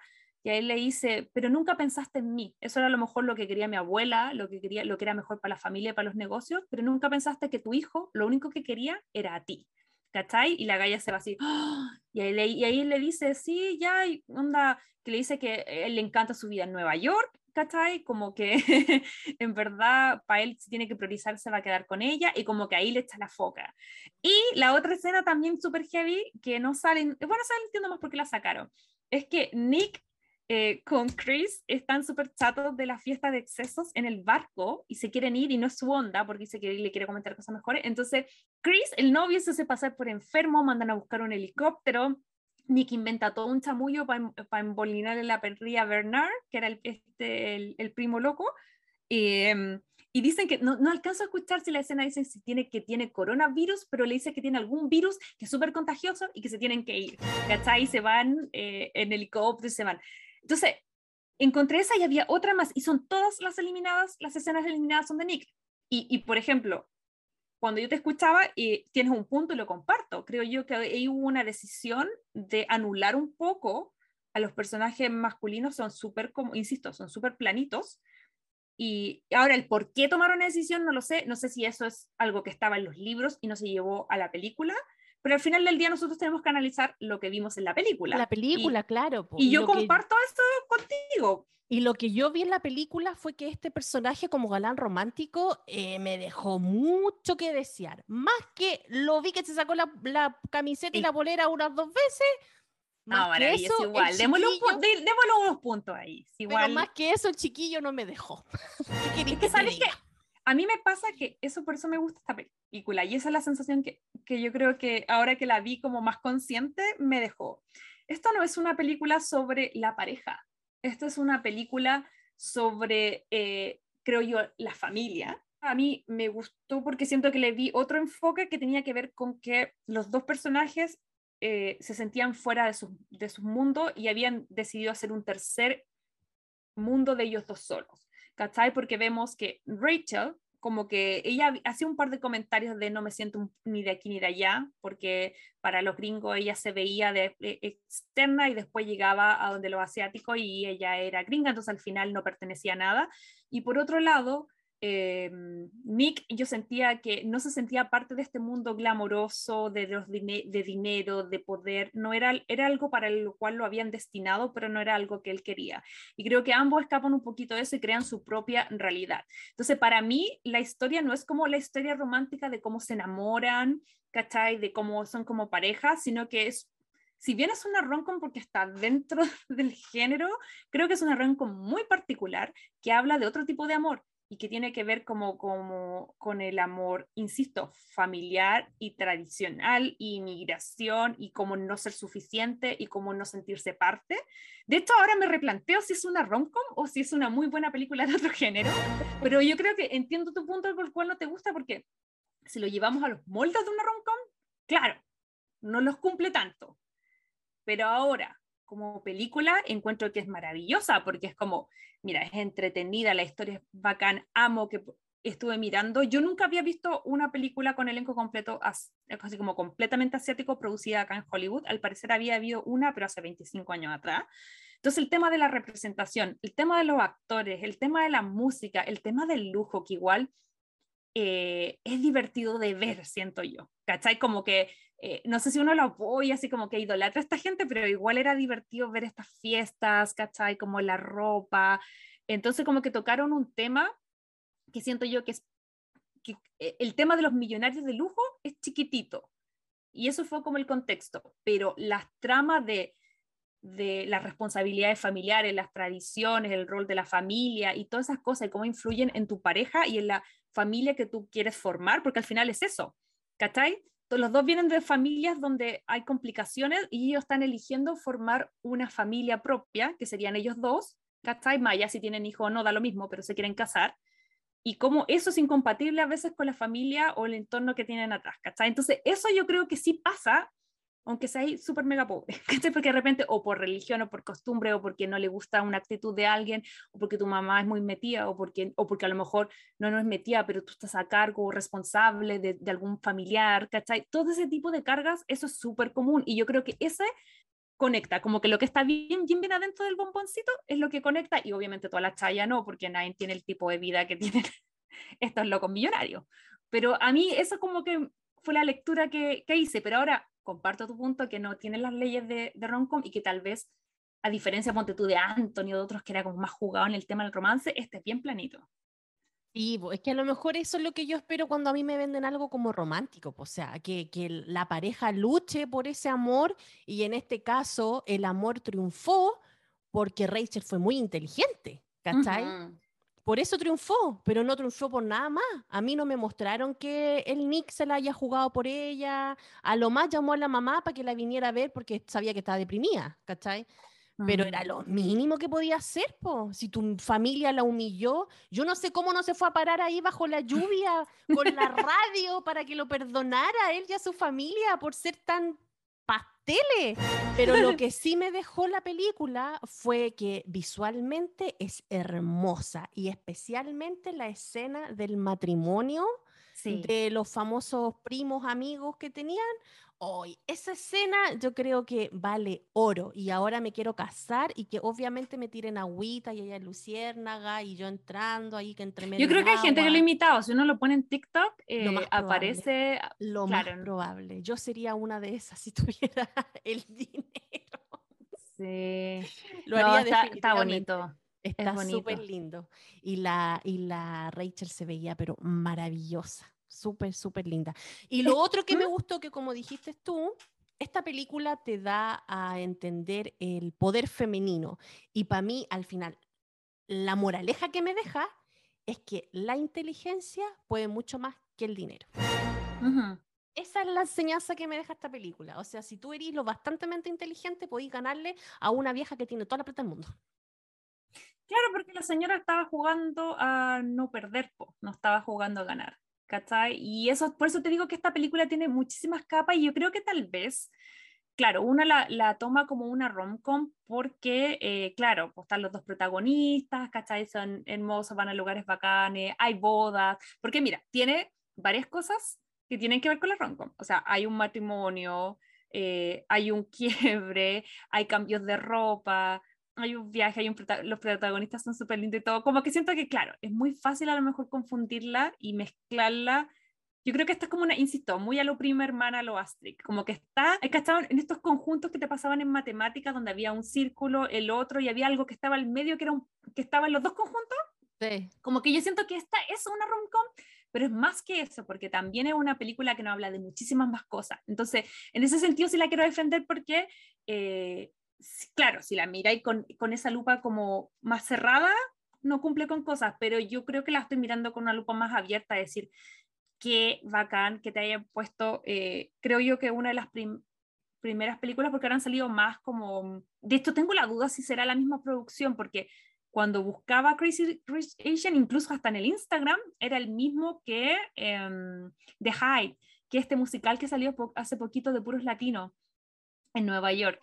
y ahí le dice, pero nunca pensaste en mí. Eso era a lo mejor lo que quería mi abuela, lo que, quería, lo que era mejor para la familia para los negocios, pero nunca pensaste que tu hijo lo único que quería era a ti. ¿cachai? Y la galla se va así, ¡ah! y, ahí, le- dice, sí, ya, y onda, que le dice que él le encanta su vida en Nueva York, ¿cachai? Como que en verdad para él si tiene que priorizar se va a quedar con ella y como que ahí le echa la foca. Y la otra escena también súper heavy que no salen, bueno, salen entiendo más por qué la sacaron, es que Nick eh, con Chris están súper chatos de la fiesta de excesos en el barco y se quieren ir y no es su onda porque dice que le quiere comentar cosas mejores. Entonces, Chris, el novio, se hace pasar por enfermo, mandan a buscar un helicóptero. Nick inventa todo un chamullo para embolinar en la perrilla a Bernard, que era el, este, el, el primo loco. Em, y dicen que no, no alcanzo a escuchar si la escena dice si tiene que tiene coronavirus, pero le dice que tiene algún virus que es súper contagioso y que se tienen que ir. ¿Cachai? Y se van eh, en helicóptero y se van. Entonces, encontré esa y había otra más, y son todas las eliminadas, las escenas eliminadas son de Nick. Y, por ejemplo, cuando yo te escuchaba, y tienes un punto y lo comparto. Creo yo que ahí hubo una decisión de anular un poco a los personajes masculinos, son súper, como, insisto, son súper planitos. Y ahora, el por qué tomaron una decisión, no lo sé. No sé si eso es algo que estaba en los libros y no se llevó a la película, pero al final del día nosotros tenemos que analizar lo que vimos en la película. La película, claro. po, Y yo lo que- comparto esto contigo. Y lo que yo vi en la película fue que este personaje como galán romántico eh, me dejó mucho que desear. Más que lo vi que se sacó la, la camiseta y Sí. la bolera unas dos veces. No, que maravilloso, eso, igual. Démosle, un dé- démosle unos puntos ahí. Pero Igual, más que eso, el chiquillo no me dejó. ¿Qué Es que que sabes que? A mí me pasa que eso por eso me gusta esta película y esa es la sensación que, que yo creo que ahora que la vi como más consciente me dejó. Esto no es una película sobre la pareja, esto es una película sobre, eh, creo yo, la familia. A mí me gustó porque siento que le vi otro enfoque que tenía que ver con que los dos personajes eh, se sentían fuera de sus de sus mundos y habían decidido hacer un tercer mundo de ellos dos solos. ¿Cachai? Porque vemos que Rachel, como que ella hacía un par de comentarios de no me siento ni de aquí ni de allá, porque para los gringos ella se veía de, de externa y después llegaba a donde los asiáticos y ella era gringa, entonces al final no pertenecía a nada. Y por otro lado, eh, Nick, yo sentía que no se sentía parte de este mundo glamoroso de, los de dinero, de poder, no era, era algo para lo cual lo habían destinado, pero no era algo que él quería. Y creo que ambos escapan un poquito de eso y crean su propia realidad. Entonces, para mí, la historia no es como la historia romántica de cómo se enamoran, ¿cachai? De cómo son como pareja, sino que es, si bien es una rom-com porque está dentro del género, creo que es una rom-com muy particular que habla de otro tipo de amor y que tiene que ver como, como con el amor, insisto, familiar y tradicional, y inmigración, y cómo no ser suficiente y cómo no sentirse parte. De hecho, ahora me replanteo si es una rom-com o si es una muy buena película de otro género, pero yo creo que entiendo tu punto por el cual no te gusta, porque si lo llevamos a los moldes de una rom-com, claro, no los cumple tanto. Pero ahora, como película, encuentro que es maravillosa, porque es como, mira, es entretenida, la historia es bacán, amo que estuve mirando. Yo nunca había visto una película con elenco completo, as- así como completamente asiático, producida acá en Hollywood. Al parecer había habido una, pero hace 25 años atrás. Entonces el tema de la representación, el tema de los actores, el tema de la música, el tema del lujo, que igual eh, es divertido de ver, siento yo. ¿Cachai? Como que, eh, no sé si uno lo apoya, así como que idolatra a esta gente, pero igual era divertido ver estas fiestas, ¿cachai? Como la ropa. Entonces como que tocaron un tema que siento yo que es que eh, el tema de los millonarios de lujo es chiquitito. Y eso fue como el contexto, pero las tramas de, de las responsabilidades familiares, las tradiciones, el rol de la familia y todas esas cosas y cómo influyen en tu pareja y en la familia que tú quieres formar, porque al final es eso, ¿cachai? Los dos vienen de familias donde hay complicaciones y ellos están eligiendo formar una familia propia, que serían ellos dos, ¿cachai? Maya, si tienen hijos o no, da lo mismo, pero se quieren casar y cómo eso es incompatible a veces con la familia o el entorno que tienen atrás, ¿cachai? Entonces, eso yo creo que sí pasa, aunque sea súper mega pobre. Porque de repente, o por religión, o por costumbre, o porque no le gusta una actitud de alguien, o porque tu mamá es muy metida, o porque, o porque a lo mejor no, no es metida, pero tú estás a cargo o responsable de, de algún familiar, ¿cachai? Todo ese tipo de cargas, eso es súper común, y yo creo que ese conecta, como que lo que está bien, bien, bien adentro del bomboncito es lo que conecta, y obviamente toda la chaya no, porque nadie tiene el tipo de vida que tienen estos locos millonarios. Pero a mí eso como que fue la lectura que, que, hice, pero ahora comparto tu punto que no tiene las leyes de, de romcom y que tal vez, a diferencia, ponte tú, de Anthony o de otros que era como más jugado en el tema del romance, este es bien planito. Sí, es que a lo mejor eso es lo que yo espero cuando a mí me venden algo como romántico, o sea, que, que la pareja luche por ese amor y en este caso el amor triunfó porque Rachel fue muy inteligente, ¿cachai? Por eso triunfó, pero no triunfó por nada más. A mí no me mostraron que el Nick se la haya jugado por ella. A lo más llamó a la mamá para que la viniera a ver porque sabía que estaba deprimida, ¿cachai? Pero era lo mínimo que podía hacer, po. Si tu familia la humilló, yo no sé cómo no se fue a parar ahí bajo la lluvia con la radio para que lo perdonara él y a su familia por ser tan pasteles. Pero lo que sí me dejó la película fue que visualmente es hermosa y especialmente la escena del matrimonio de los famosos primos amigos que tenían hoy. Esa escena yo creo que vale oro y ahora me quiero casar y que obviamente me tiren agüita y ella luciérnaga y yo entrando ahí que entre Yo creo que hay gente que lo ha imitado, si uno lo pone en TikTok eh, aparece lo más probable. Yo sería una de esas si tuviera el dinero. Sí. Lo haría está, bonito. Está súper lindo. Y la, y la Rachel se veía, pero maravillosa súper, súper linda. Y lo otro que me gustó, que como dijiste tú, esta película te da a entender el poder femenino. Y para mí, al final, la moraleja que me deja es que la inteligencia puede mucho más que el dinero. Esa es la enseñanza que me deja esta película. O sea, si tú eres lo bastante inteligente, podéis ganarle a una vieja que tiene toda la plata del mundo. Claro, porque la señora estaba jugando a no perder, no estaba jugando a ganar. ¿cachai? Y eso, por eso te digo que esta película tiene muchísimas capas y yo creo que tal vez, claro, una la, la toma como una rom-com porque, eh, claro, pues están los dos protagonistas, ¿cachai? Son hermosos, van a lugares bacanes, hay bodas, porque mira, tiene varias cosas que tienen que ver con la rom-com, o sea, hay un matrimonio, eh, hay un quiebre, hay cambios de ropa, hay un viaje, hay un los protagonistas son súper lindos y todo, como que siento que, claro, es muy fácil a lo mejor confundirla y mezclarla. Yo creo que esta es como una, insisto, muy a lo prima hermana, a lo Astrid, como que está, es que estaban en estos conjuntos que te pasaban en matemáticas, donde había un círculo, el otro, y había algo que estaba al medio, que era un, que estaba en los dos conjuntos. Sí. Como que yo siento que esta es una rom-com, pero es más que eso, porque también es una película que nos habla de muchísimas más cosas. Entonces, en ese sentido sí la quiero defender porque eh, claro, si la miráis con, con esa lupa como más cerrada, no cumple con cosas, pero yo creo que la estoy mirando con una lupa más abierta, es decir, qué bacán que te hayan puesto, eh, creo yo que una de las primeras películas, porque ahora han salido más como, de esto tengo la duda si será la misma producción, porque cuando buscaba Crazy Rich Asian, incluso hasta en el Instagram, era el mismo que em, The Hyde, que este musical que salió hace poquito de puros latinos en Nueva York.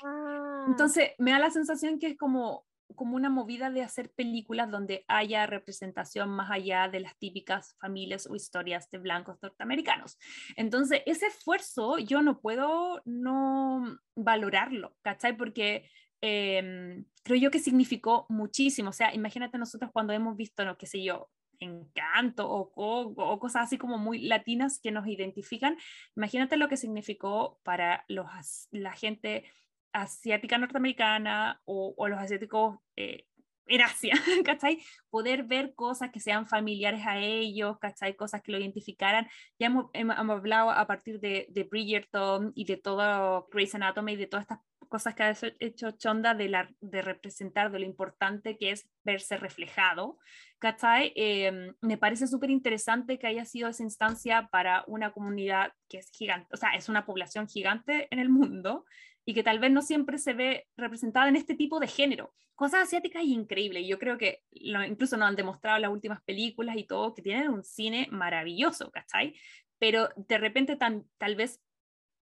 Ah. Entonces, me da la sensación que es como, como una movida de hacer películas donde haya representación más allá de las típicas familias o historias de blancos norteamericanos. Entonces, ese esfuerzo yo no puedo no valorarlo, ¿cachai? Porque em, creo yo que significó muchísimo. O sea, imagínate nosotros cuando hemos visto, no qué sé yo, encanto o, o, cosas así como muy latinas que nos identifican. Imagínate lo que significó para los, la gente asiática norteamericana o, o los asiáticos eh, en Asia, ¿cachai? Poder ver cosas que sean familiares a ellos, ¿cachai? Cosas que lo identificaran. Ya hemos, hemos hablado a partir de, de, Bridgerton y de todo Grey's Anatomy y de todas estas cosas que ha hecho Chonda de, la, de representar, de lo importante que es verse reflejado, ¿cachai? Eh, me parece súper interesante que haya sido esa instancia para una comunidad que es gigante, o sea, es una población gigante en el mundo y que tal vez no siempre se ve representada en este tipo de género. Cosas asiáticas increíbles. Yo creo que lo, incluso nos han demostrado las últimas películas y todo, que tienen un cine maravilloso, ¿cachai? Pero de repente tal vez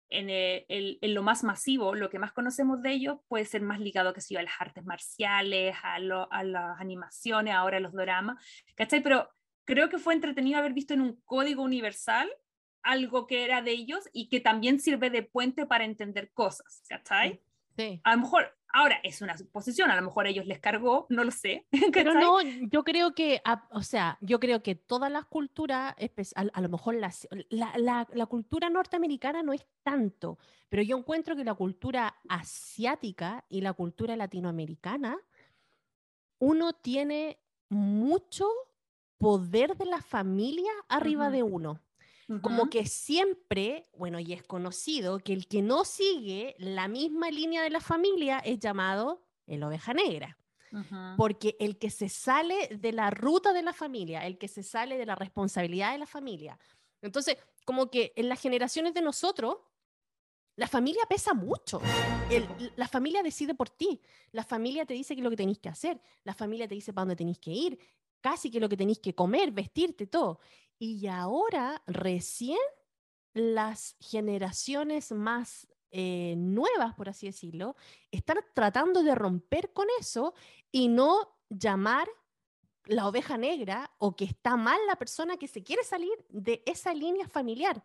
en, el, en, lo más masivo, lo que más conocemos de ellos puede ser más ligado que a las artes marciales, a, a las animaciones, ahora a los dramas, ¿cachai? Pero creo que fue entretenido haber visto en un código universal algo que era de ellos y que también sirve de puente para entender cosas, ¿cachai? Sí. A lo mejor Ahora, es una suposición, a lo mejor a ellos les cargó, no lo sé. Pero no, yo creo que, o sea, yo creo que todas las culturas, a, a lo mejor la, la, la, cultura norteamericana no es tanto, pero yo encuentro que la cultura asiática y la cultura latinoamericana, uno tiene mucho poder de la familia arriba de uno. Como que siempre, bueno, y es conocido que el que no sigue la misma línea de la familia es llamado el oveja negra. Porque el que se sale de la ruta de la familia, el que se sale de la responsabilidad de la familia. Entonces, como que en las generaciones de nosotros, la familia pesa mucho. la familia decide por ti. La familia te dice qué es lo que tenéis que hacer. La familia te dice para dónde tenéis que ir. Casi que lo que tenéis que comer, vestirte, todo. Y ahora, recién, las generaciones más eh, nuevas, por así decirlo, están tratando de romper con eso y no llamar la oveja negra o que está mal la persona que se quiere salir de esa línea familiar.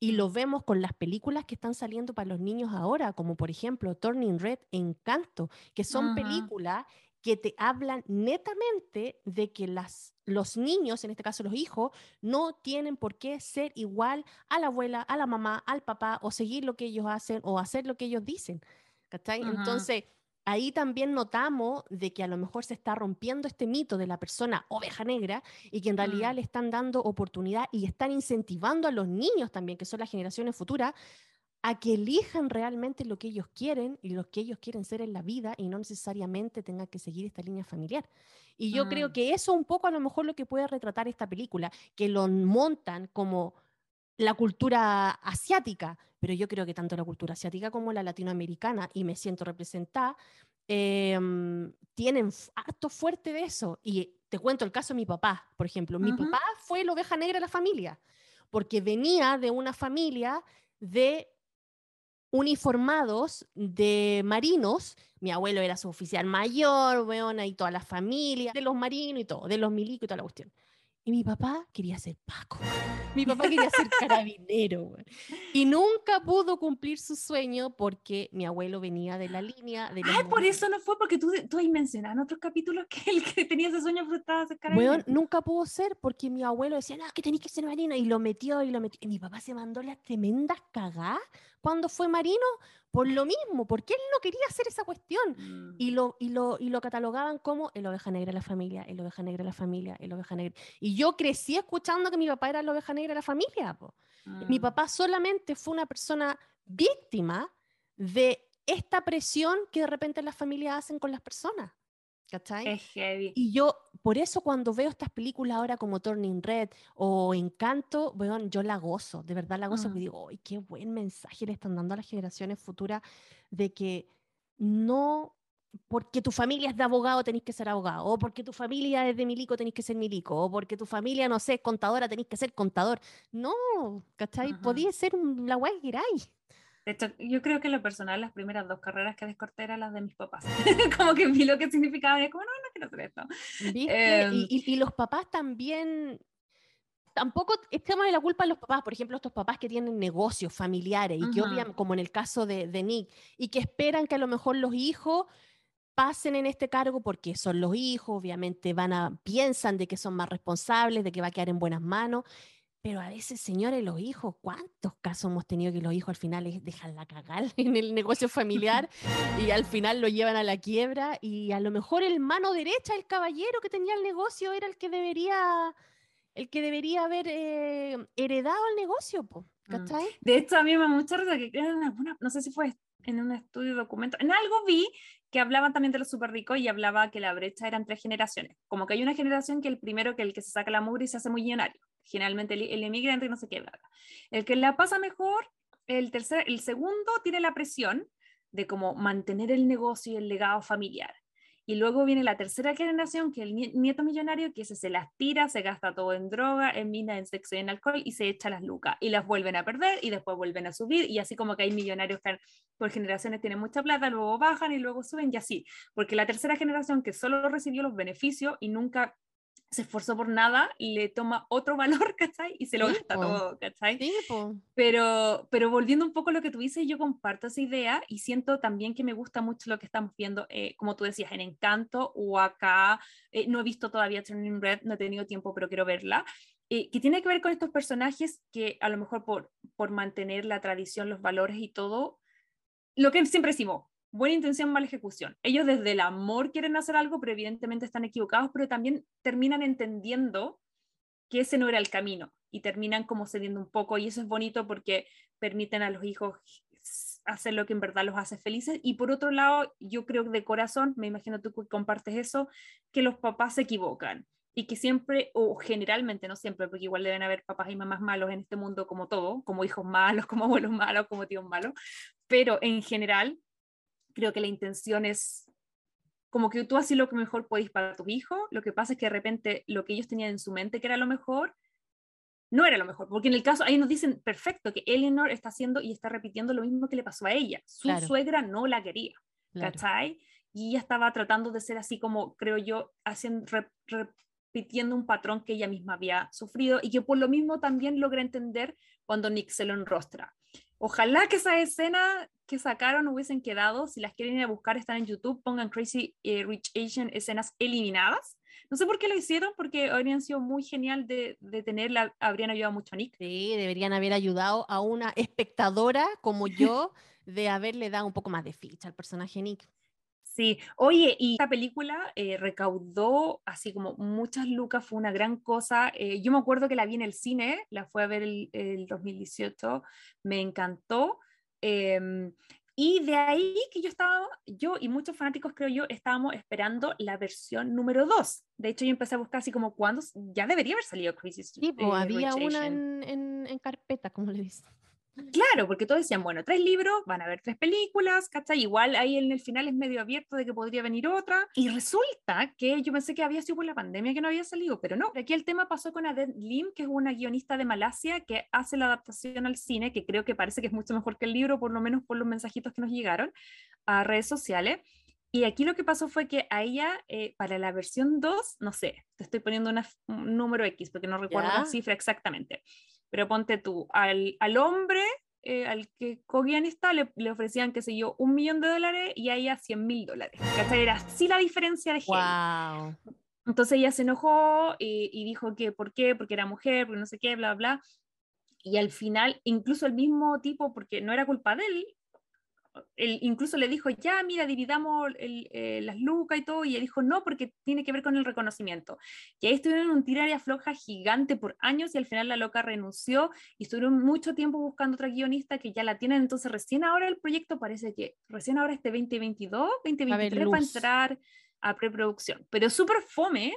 Y lo vemos con las películas que están saliendo para los niños ahora, como por ejemplo Turning Red, Encanto, que son películas que te hablan netamente de que las, los niños, en este caso los hijos, no tienen por qué ser igual a la abuela, a la mamá, al papá, o seguir lo que ellos hacen o hacer lo que ellos dicen. Entonces, ahí también notamos de que a lo mejor se está rompiendo este mito de la persona oveja negra y que en realidad mm. le están dando oportunidad y están incentivando a los niños también, que son las generaciones futuras, a que elijan realmente lo que ellos quieren y lo que ellos quieren ser en la vida y no necesariamente tengan que seguir esta línea familiar. Y yo creo mm. que eso un poco a lo mejor lo que puede retratar esta película, que lo montan como la cultura asiática, pero yo creo que tanto la cultura asiática como la latinoamericana, y me siento representada, em, tienen harto fuerte de eso. Y te cuento el caso de mi papá, por ejemplo. Mi papá fue la oveja negra de la familia, porque venía de una familia de uniformados de marinos. Mi abuelo era su oficial mayor, weón, y toda la familia, de los marinos y todo, de los milicos y toda la cuestión. Y mi papá quería ser Paco. Mi papá quería ser carabinero. Y nunca pudo cumplir su sueño porque mi abuelo venía de la línea de Ah, por eso no fue, porque tú, tú ahí mencionas en otros capítulos que el que tenía ese sueño frustrado ser carabinero. Bueno, nunca pudo ser porque mi abuelo decía, no, que tenéis que ser marino. Y lo metió y lo metió. Y mi papá se mandó las tremendas cagadas cuando fue marino por lo mismo, porque él no quería hacer esa cuestión. Mm. Y, lo, y, lo, y lo catalogaban como el oveja negra de la familia, el oveja negra de la familia, el oveja negra. Y yo crecí escuchando que mi papá era la oveja negra de la familia. Mi mm. papá solamente fue una persona víctima de esta presión que de repente las familias hacen con las personas. ¿Cachai? Y yo, por eso cuando veo estas películas ahora como Turning Red o Encanto, bueno, yo la gozo, de verdad la gozo, mm. digo, ¡ay, qué buen mensaje le están dando a las generaciones futuras de que no porque tu familia es de abogado tenéis que ser abogado, o porque tu familia es de milico tenéis que ser milico, o porque tu familia, no sé, es contadora tenéis que ser contador. No, ¿cachai? Podía ser la guay que de hecho, yo creo que en lo personal, las primeras dos carreras que descorté eran las de mis papás. como que vi lo que significaba y como, no, no quiero hacer esto. Em, y, los papás también, tampoco echamos de la culpa a los papás, por ejemplo, estos papás que tienen negocios familiares y que obviamente, como en el caso de, de, Nick, y que esperan que a lo mejor los hijos pasen en este cargo porque son los hijos, obviamente van a, piensan de que son más responsables, de que va a quedar en buenas manos, pero a veces, señores, los hijos, ¿cuántos casos hemos tenido que los hijos al final dejan la cagar en el negocio familiar y al final lo llevan a la quiebra? Y a lo mejor el mano derecha, el caballero que tenía el negocio, era el que debería, el que debería haber eh, heredado el negocio, mm. ¿cachai? De hecho, a mí me da mucha risa que no sé si fue en un estudio documento, en algo vi que hablaban también de los súper ricos y hablaba que la brecha era entre generaciones, como que hay una generación que el primero que el que se saca la mugre y se hace muy millonario, generalmente el, el emigrante no sé qué, el que la pasa mejor, el, tercer, el segundo tiene la presión de como mantener el negocio y el legado familiar. Y luego viene la tercera generación, que es el nieto millonario, que ese se las tira, se gasta todo en droga, en mina, en sexo y en alcohol y se echa las lucas. Y las vuelven a perder y después vuelven a subir. Y así como que hay millonarios que por generaciones tienen mucha plata, luego bajan y luego suben y así. Porque la tercera generación que solo recibió los beneficios y nunca se esforzó por nada, le toma otro valor, ¿cachai? Y se lo gasta todo, ¿cachai? Sí, pero, pero volviendo un poco a lo que tú dices, yo comparto esa idea y siento también que me gusta mucho lo que estamos viendo, eh, como tú decías, en Encanto o acá, eh, no he visto todavía Turning Red, no he tenido tiempo, pero quiero verla. Eh, que tiene que ver con estos personajes que a lo mejor por, por mantener la tradición, los valores y todo, lo que siempre decimos, buena intención, mala ejecución. Ellos desde el amor quieren hacer algo, pero evidentemente están equivocados, pero también terminan entendiendo que ese no era el camino y terminan como cediendo un poco y eso es bonito porque permiten a los hijos hacer lo que en verdad los hace felices y por otro lado yo creo de corazón, me imagino tú que compartes eso, que los papás se equivocan y que siempre, o generalmente, no siempre, porque igual deben haber papás y mamás malos en este mundo como todo, como hijos malos, como abuelos malos, como tíos malos, pero en general creo que la intención es como que tú haces lo que mejor podéis para tus hijos, lo que pasa es que de repente lo que ellos tenían en su mente que era lo mejor, no era lo mejor, porque en el caso, ahí nos dicen, perfecto, que Eleanor está haciendo y está repitiendo lo mismo que le pasó a ella, su suegra no la quería, ¿cachai? Y ella estaba tratando de ser así como, creo yo, haciendo, repitiendo un patrón que ella misma había sufrido y que por lo mismo también logra entender cuando Nick se lo enrostra. Ojalá que esa escena que sacaron hubiesen quedado. Si las quieren ir a buscar, están en YouTube. Pongan Crazy eh, Rich Asian escenas eliminadas. No sé por qué lo hicieron, porque habrían sido muy genial de, de tenerla, habrían ayudado mucho a Nick. Sí, deberían haber ayudado a una espectadora como yo de haberle dado un poco más de ficha al personaje Nick. Sí, oye, y esta película eh, recaudó así como muchas lucas, fue una gran cosa. Eh, yo me acuerdo que la vi en el cine, la fue a ver el, el 2018, me encantó. Em, y de ahí que yo estaba, yo y muchos fanáticos creo yo, estábamos esperando la versión número 2. De hecho, yo empecé a buscar así como cuándo, ya debería haber salido Crisis. Sí, pues, había una en, en, en, carpeta, como le dicen. Claro, porque todos decían, bueno, tres libros, van a haber tres películas, ¿cachai? Igual ahí en el final es medio abierto de que podría venir otra. Y resulta que yo pensé que había sido por la pandemia que no había salido, pero no. Aquí el tema pasó con Adele Lim, que es una guionista de Malasia que hace la adaptación al cine, que creo que parece que es mucho mejor que el libro, por lo menos por los mensajitos que nos llegaron a redes sociales. Y aquí lo que pasó fue que a ella, eh, para la versión 2, no sé, te estoy poniendo un número X porque no recuerdo la cifra exactamente pero ponte tú, al, al hombre, eh, al que co-guionista, le, le, ofrecían, qué sé yo, un millón de dólares y a ella 100 mil dólares. ¿Cachai? Era así la diferencia de género. Entonces ella se enojó y, y, dijo que, ¿por qué? Porque era mujer, porque no sé qué, bla, bla. Y al final, incluso el mismo tipo, porque no era culpa de él, él incluso le dijo, ya, mira, dividamos el, eh, las lucas y todo, y él dijo, no, porque tiene que ver con el reconocimiento. Y ahí estuvieron un tiraria floja gigante por años y al final la loca renunció y estuvieron mucho tiempo buscando otra guionista que ya la tienen, entonces recién ahora el proyecto parece que recién ahora este 2022, 2023 va a entrar a preproducción, pero súper fome.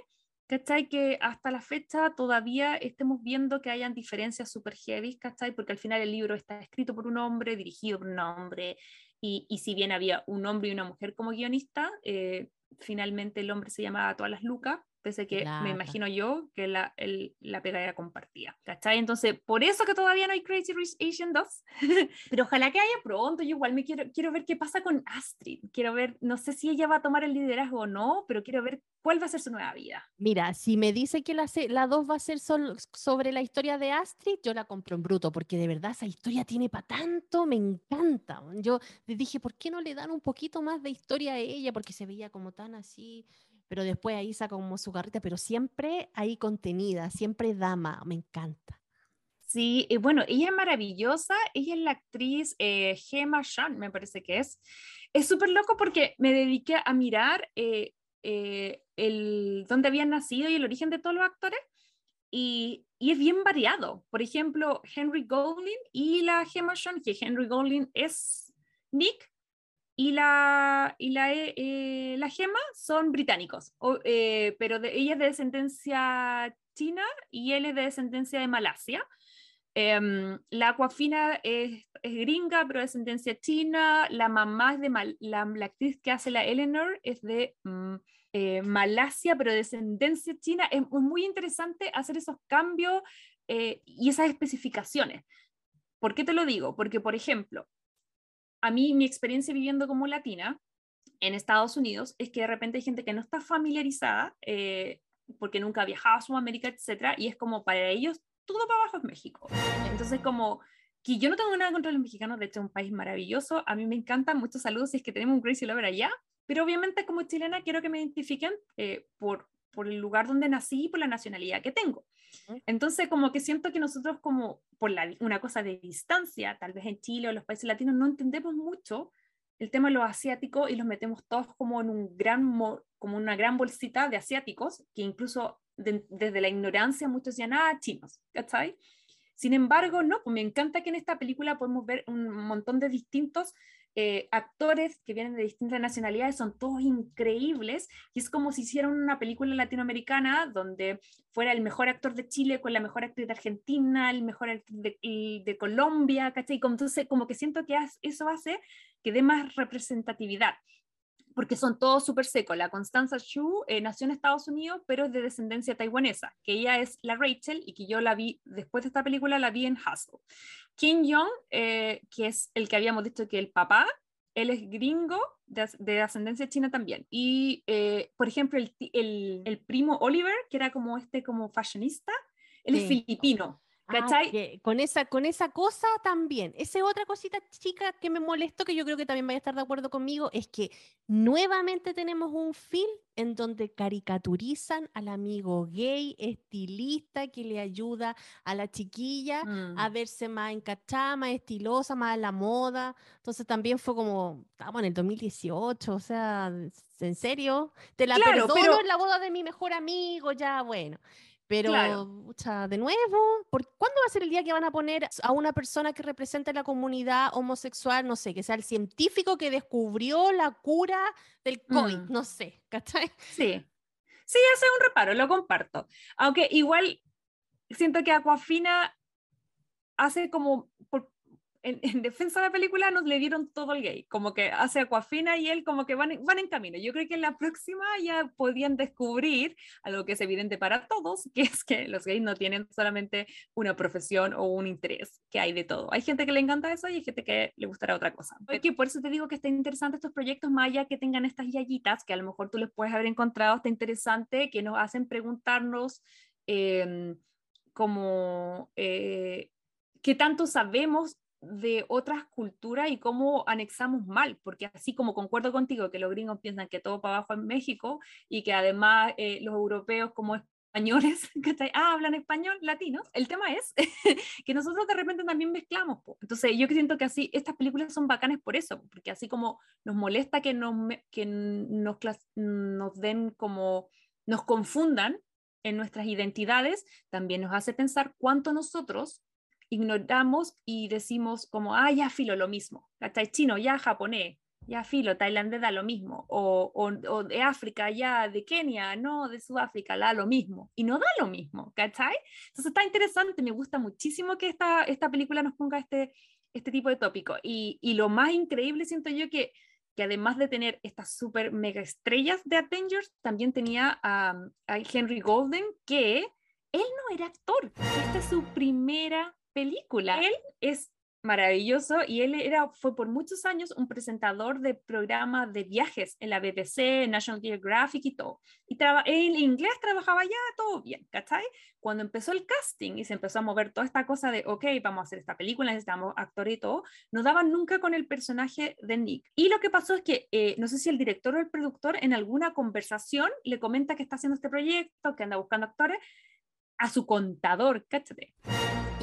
¿Cachai? Que hasta la fecha todavía estemos viendo que hayan diferencias súper heavy, ¿cachai? Porque al final el libro está escrito por un hombre, dirigido por un hombre, y, y, si bien había un hombre y una mujer como guionista, eh, finalmente el hombre se llamaba Todas las Lucas, pese que me imagino yo que la, el, la pega era compartida. ¿Cachai? Entonces, por eso que todavía no hay Crazy Rich Asian 2, pero ojalá que haya pronto. Yo igual me quiero, quiero ver qué pasa con Astrid. Quiero ver, no sé si ella va a tomar el liderazgo o no, pero quiero ver cuál va a ser su nueva vida. Mira, si me dice que la, la 2 va a ser sol, sobre la historia de Astrid, yo la compro en bruto, porque de verdad esa historia tiene para tanto, me encanta. Yo dije, ¿por qué no le dan un poquito más de historia a ella? Porque se veía como tan así pero después ahí saca como su carrita, pero siempre ahí contenida, siempre dama, me encanta. Sí, y bueno, ella es maravillosa, ella es la actriz eh, Gemma Chan, me parece que es. Es súper loco porque me dediqué a mirar eh, eh, el, dónde habían nacido y el origen de todos los actores, y, y, es bien variado. Por ejemplo, Henry Golding y la Gemma Chan, que Henry Golding es Nick, y la, y la, eh, la gema son británicos, eh, pero de, ella es de descendencia china y él es de descendencia de Malasia. Eh, la Aquafina es, es, gringa, pero de descendencia china. La mamá es de Mal, la, la, actriz que hace la Eleanor es de mm, eh, Malasia, pero de descendencia china. Es muy interesante hacer esos cambios eh, y esas especificaciones. ¿Por qué te lo digo? Porque, por ejemplo, a mí mi experiencia viviendo como latina en Estados Unidos es que de repente hay gente que no está familiarizada, eh, porque nunca ha viajado a Sudamérica, etcétera, y es como para ellos todo para abajo es México. Entonces, como que yo no tengo nada contra los mexicanos, de hecho es un país maravilloso, a mí me encanta, muchos saludos si es que tenemos un Crazy Lover allá, pero obviamente como chilena quiero que me identifiquen eh, por, por el lugar donde nací y por la nacionalidad que tengo. Entonces, como que siento que nosotros como por la, una cosa de distancia, tal vez en Chile o los países latinos, no entendemos mucho el tema de los asiáticos y los metemos todos como en un gran, como una gran bolsita de asiáticos, que incluso desde la ignorancia muchos decían, ah, chinos, ¿cachai? Sin embargo, no, pues me encanta que en esta película podemos ver un montón de distintos eh, actores que vienen de distintas nacionalidades, son todos increíbles, y es como si hicieran una película latinoamericana donde fuera el mejor actor de Chile con la mejor actriz de Argentina, el mejor actor de, de Colombia, ¿cachai? Entonces, como que siento que eso hace que dé más representatividad porque son todos súper secos. La Constanza Shu eh, nació en Estados Unidos, pero es de descendencia taiwanesa, que ella es la Rachel y que yo la vi, después de esta película, la vi en Hustle. Kim Jong, eh, que es el que habíamos dicho que el papá, él es gringo de, ascendencia china también. Y, eh, por ejemplo, el, el, el, primo Oliver, que era como este como fashionista, él es filipino. Ah, con, esa, con esa cosa también. Esa otra cosita chica que me molestó, que yo creo que también vaya a estar de acuerdo conmigo, es que nuevamente tenemos un film en donde caricaturizan al amigo gay, estilista, que le ayuda a la chiquilla a mm. verse más encachada, más estilosa, más a la moda. Entonces también fue como, estamos en el 2018, o sea, ¿en serio? Te la claro, perdono en la boda de mi mejor amigo, ya, bueno. Pero, de nuevo, ¿por ¿cuándo va a ser el día que van a poner a una persona que represente la comunidad homosexual, no sé, que sea el científico que descubrió la cura del COVID? Mm. No sé, ¿cachai? Sí. Sí, hace un reparo, lo comparto. Aunque igual siento que Aquafina hace como, por, en, defensa de la película nos le dieron todo el gay, como que hace Aquafina y él como que van, van en camino. Yo creo que en la próxima ya podían descubrir algo que es evidente para todos, que es que los gays no tienen solamente una profesión o un interés, que hay de todo. Hay gente que le encanta eso y hay gente que le gustará otra cosa. Porque por eso te digo que está interesante estos proyectos, allá que tengan estas yayitas, que a lo mejor tú les puedes haber encontrado, está interesante, que nos hacen preguntarnos em, como... Eh, qué tanto sabemos de otras culturas y cómo anexamos mal, porque así como concuerdo contigo que los gringos piensan que todo para abajo es México y que además eh, los europeos como españoles ah, hablan español latino, el tema es que nosotros de repente también mezclamos. Entonces yo siento que así estas películas son bacanes por eso, porque así como nos molesta que nos, que nos, nos den como, nos confundan en nuestras identidades, también nos hace pensar cuánto nosotros ignoramos y decimos como, ah, ya filo lo mismo, ¿cachai? Chino, ya japonés, ya filo, tailandés da lo mismo, o, o, de África, ya de Kenia, no, de Sudáfrica, da lo mismo, y no da lo mismo, ¿cachai? Entonces está interesante, me gusta muchísimo que esta, esta película nos ponga este, este tipo de tópico, y, y lo más increíble siento yo que, que además de tener estas super mega estrellas de Avengers, también tenía a, a Henry Golden, que él no era actor, esta es su primera película. Él es maravilloso y él era, fue por muchos años un presentador de programas de viajes en la BBC, National Geographic y todo. Y en inglés trabajaba ya todo bien, ¿cachai? Cuando empezó el casting y se empezó a mover toda esta cosa de, ok, vamos a hacer esta película, necesitamos actor y todo, no daban nunca con el personaje de Nick. Y lo que pasó es que, eh, no sé si el director o el productor en alguna conversación le comenta que está haciendo este proyecto, que anda buscando actores, a su contador, ¿cachai?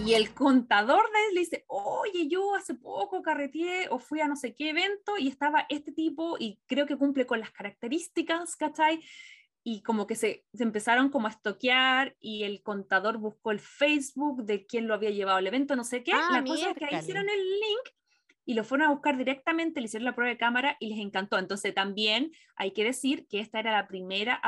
Y el contador de él le dice, oye, yo hace poco carreteé o fui a no sé qué evento y estaba este tipo y creo que cumple con las características, ¿cachai? Y como que se, se empezaron como a estoquear y el contador buscó el Facebook de quién lo había llevado al evento, no sé qué. Ah, la cosa es que ahí hicieron el link y lo fueron a buscar directamente, le hicieron la prueba de cámara y les encantó. Entonces también hay que decir que esta era la primera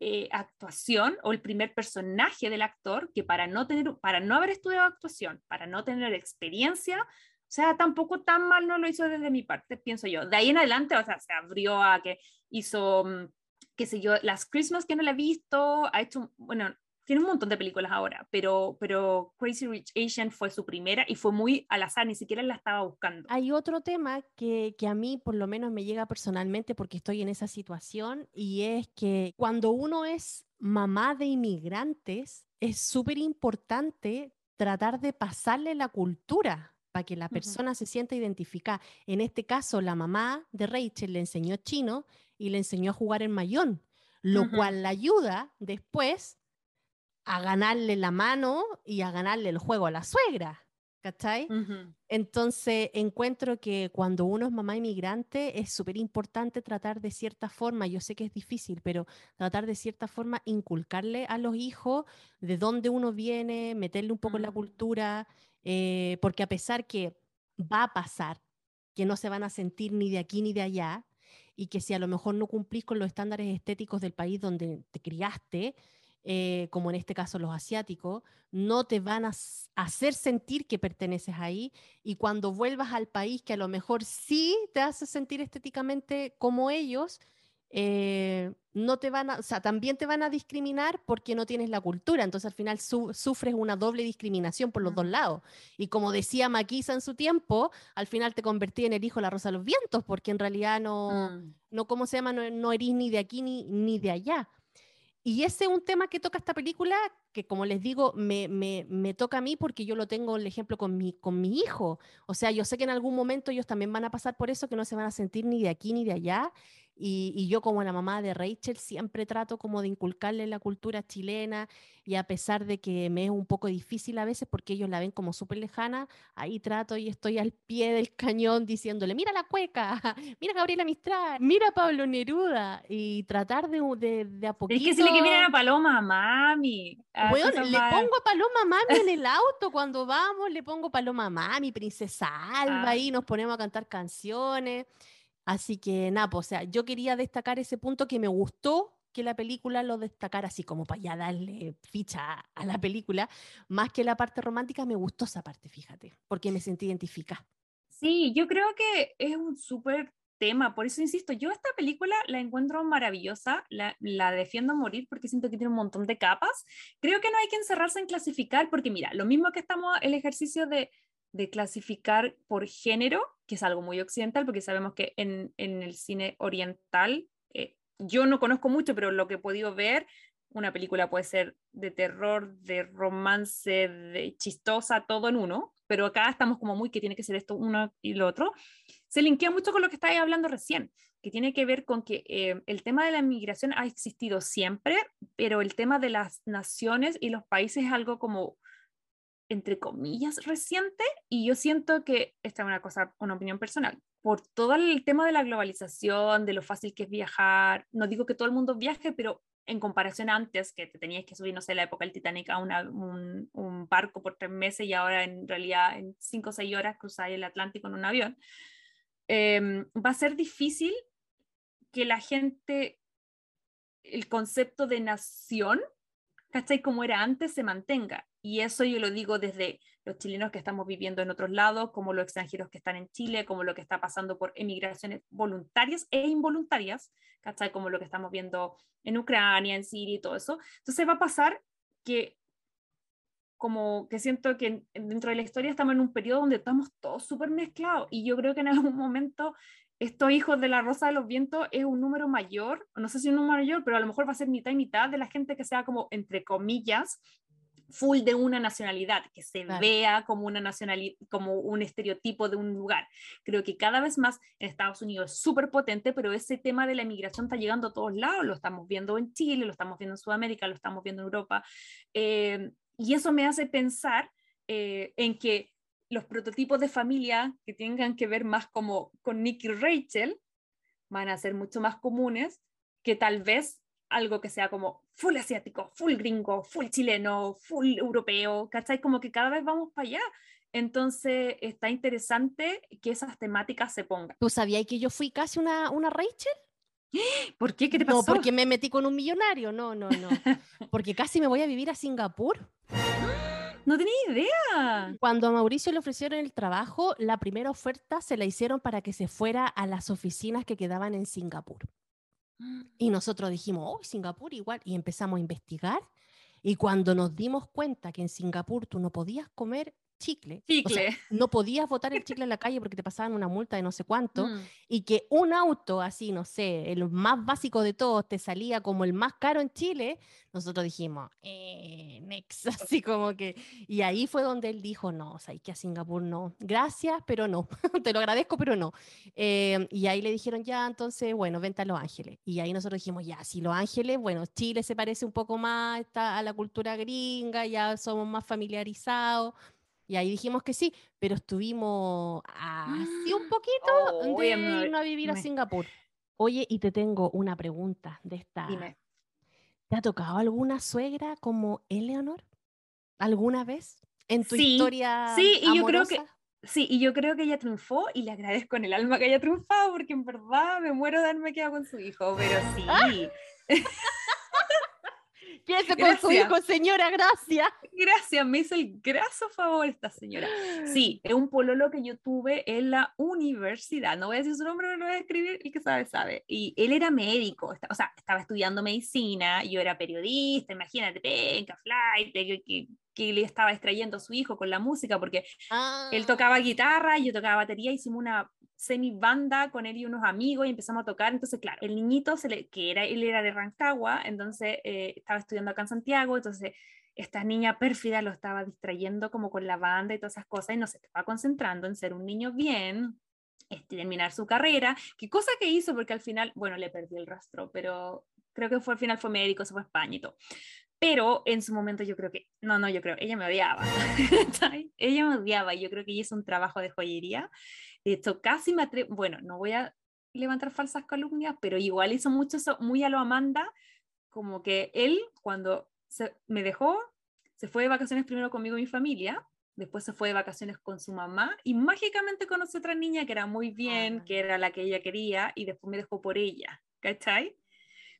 eh, actuación o el primer personaje del actor que para no, tener, para no haber estudiado actuación, para no tener experiencia, o sea, tampoco tan mal no lo hizo desde mi parte, pienso yo. De ahí en adelante, o sea, se abrió a que hizo, mm, qué sé yo, las Christmas que no la he visto, ha hecho, bueno, tiene un montón de películas ahora, pero, pero Crazy Rich Asian fue su primera y fue muy al azar, ni siquiera la estaba buscando. Hay otro tema que, que, a mí por lo menos me llega personalmente porque estoy en esa situación y es que cuando uno es mamá de inmigrantes, es súper importante tratar de pasarle la cultura para que la persona se sienta identificada. En este caso, la mamá de Rachel le enseñó chino y le enseñó a jugar en mayón, lo cual la ayuda después a ganarle la mano y a ganarle el juego a la suegra. ¿Cachai? Entonces encuentro que cuando uno es mamá inmigrante es súper importante tratar de cierta forma, yo sé que es difícil, pero tratar de cierta forma inculcarle a los hijos de dónde uno viene, meterle un poco en la cultura, eh, porque a pesar que va a pasar, que no se van a sentir ni de aquí ni de allá, y que si a lo mejor no cumplís con los estándares estéticos del país donde te criaste, eh, como en este caso los asiáticos, no te van a hacer sentir que perteneces ahí y cuando vuelvas al país que a lo mejor sí te hace sentir estéticamente como ellos, eh, no te van a, o sea, también te van a discriminar porque no tienes la cultura, entonces al final sufres una doble discriminación por los dos lados. Y como decía Maquisa en su tiempo, al final te convertí en el hijo de la Rosa de los Vientos, porque en realidad no, mm. no ¿cómo se llama? No, no eres ni de aquí ni, ni de allá. Y ese es un tema que toca esta película, que como les digo, me, me, me, toca a mí porque yo lo tengo, el ejemplo, con mi, con mi hijo. O sea, yo sé que en algún momento ellos también van a pasar por eso, que no se van a sentir ni de aquí ni de allá. Y, yo como la mamá de Rachel siempre trato como de inculcarle la cultura chilena y a pesar de que me es un poco difícil a veces porque ellos la ven como súper lejana, ahí trato y estoy al pie del cañón diciéndole, mira la cueca, mira Gabriela Mistral, mira Pablo Neruda y tratar de, de, de a poquito... Es que si le que miren a Paloma Mami. Bueno, le pongo a Paloma Mami en el auto cuando vamos, le pongo Paloma Mami, Princesa Alba, ahí nos ponemos a cantar canciones. Así que nada, pues, o sea, yo quería destacar ese punto que me gustó que la película lo destacara así como para ya darle ficha a la película, más que la parte romántica, me gustó esa parte, fíjate, porque me sentí identificada. Sí, yo creo que es un súper tema, por eso insisto, yo esta película la encuentro maravillosa, la, la, defiendo a morir porque siento que tiene un montón de capas. Creo que no hay que encerrarse en clasificar porque mira, lo mismo que estamos el ejercicio de de clasificar por género, que es algo muy occidental, porque sabemos que en, el cine oriental, eh, yo no conozco mucho, pero lo que he podido ver, una película puede ser de terror, de romance, de chistosa, todo en uno, pero acá estamos como muy que tiene que ser esto uno y lo otro. Se linkea mucho con lo que estáis hablando recién, que tiene que ver con que eh, el tema de la inmigración ha existido siempre, pero el tema de las naciones y los países es algo como entre comillas, reciente y yo siento que esta es una cosa, una opinión personal, por todo el tema de la globalización, de lo fácil que es viajar, no digo que todo el mundo viaje, pero en comparación antes, que te tenías que subir, no sé, la época del Titanic a un, un, barco por tres meses y ahora en realidad en cinco o seis horas cruzáis el Atlántico en un avión, em, va a ser difícil que la gente, el concepto de nación, ¿cachai? Como era antes, se mantenga. Y eso yo lo digo desde los chilenos que estamos viviendo en otros lados, como los extranjeros que están en Chile, como lo que está pasando por emigraciones voluntarias e involuntarias, ¿cachai? Como lo que estamos viendo en Ucrania, en Siria y todo eso. Entonces va a pasar que como que siento que dentro de la historia estamos en un periodo donde estamos todos súper mezclados y yo creo que en algún momento estos hijos de la Rosa de los Vientos es un número mayor, no sé si un número mayor, pero a lo mejor va a ser mitad y mitad de la gente que sea como, entre comillas, full de una nacionalidad, que se vea como una nacionalidad, como un estereotipo de un lugar. Creo que cada vez más en Estados Unidos es súper potente, pero ese tema de la inmigración está llegando a todos lados, lo estamos viendo en Chile, lo estamos viendo en Sudamérica, lo estamos viendo en Europa, eh, y eso me hace pensar eh, en que los prototipos de familia que tengan que ver más como con Nick y Rachel van a ser mucho más comunes que tal vez algo que sea como full asiático, full gringo, full chileno, full europeo, ¿cachai? Como que cada vez vamos para allá. Entonces está interesante que esas temáticas se pongan. ¿Tú sabías que yo fui casi una, una Rachel? ¿Por qué? ¿Qué te pasó? No, porque me metí con un millonario, no, no, no. Porque casi me voy a vivir a Singapur. No tenía idea. Cuando a Mauricio le ofrecieron el trabajo, la primera oferta se la hicieron para que se fuera a las oficinas que quedaban en Singapur. Y nosotros dijimos, oh, Singapur igual, y empezamos a investigar. Y cuando nos dimos cuenta que en Singapur tú no podías comer chicle. Chicle. no podías botar el chicle en la calle porque te pasaban una multa de no sé cuánto. Mm. Y que un auto así, no sé, el más básico de todos, te salía como el más caro en Chile. Nosotros dijimos, eh, next, así como que. Y ahí fue donde él dijo, no, o sea, que a Singapur no. Gracias, pero no. te lo agradezco, pero no. Eh, y ahí le dijeron, ya, entonces, bueno, vente a Los Ángeles. Y ahí nosotros dijimos, ya, si Los Ángeles, bueno, Chile se parece un poco más está a la cultura gringa, ya somos más familiarizados. Y ahí dijimos que sí, pero estuvimos así un poquito Oh, de irnos a vivir a Singapur. Oye, y te tengo una pregunta de esta. Dime. ¿Te ha tocado alguna suegra como Eleanor? ¿Alguna vez? ¿En tu Sí, historia sí, y yo creo que-? Sí, y yo creo que ella triunfó y le agradezco en el alma que haya triunfado porque en verdad me muero de haberme quedado con su hijo, pero sí. Quédese con su hijo, señora, gracias. Gracias, me hizo el graso favor esta señora. Sí, es un pololo que yo tuve en la universidad. No voy a decir su nombre, pero lo voy a escribir. El que sabe, sabe. Y él era médico, o sea, estaba estudiando medicina. Yo era periodista, imagínate, penca, flight, que, que, que le estaba extrayendo a su hijo con la música, porque Ah, él tocaba guitarra, yo tocaba batería, hicimos una semi banda con él y unos amigos y empezamos a tocar. Entonces, claro, el niñito, se le, que era, él era de Rancagua, entonces eh, estaba estudiando acá en Santiago, entonces esta niña pérfida lo estaba distrayendo como con la banda y todas esas cosas y no se estaba concentrando en ser un niño bien, este, terminar su carrera. ¿Qué cosa que hizo? Porque al final, bueno, le perdí el rastro, pero creo que fue al final fue médico, se fue a España y todo. Pero en su momento yo creo que, no, no, yo creo, ella me odiaba. ella me odiaba y yo creo que hizo un trabajo de joyería. De hecho, casi me atrevo, bueno, no voy a levantar falsas calumnias, pero igual hizo mucho eso, muy a lo Amanda, como que él cuando se, me dejó, se fue de vacaciones primero conmigo y mi familia, después se fue de vacaciones con su mamá y mágicamente conoció otra niña que era muy bien, Ah. que era la que ella quería y después me dejó por ella, ¿cachai?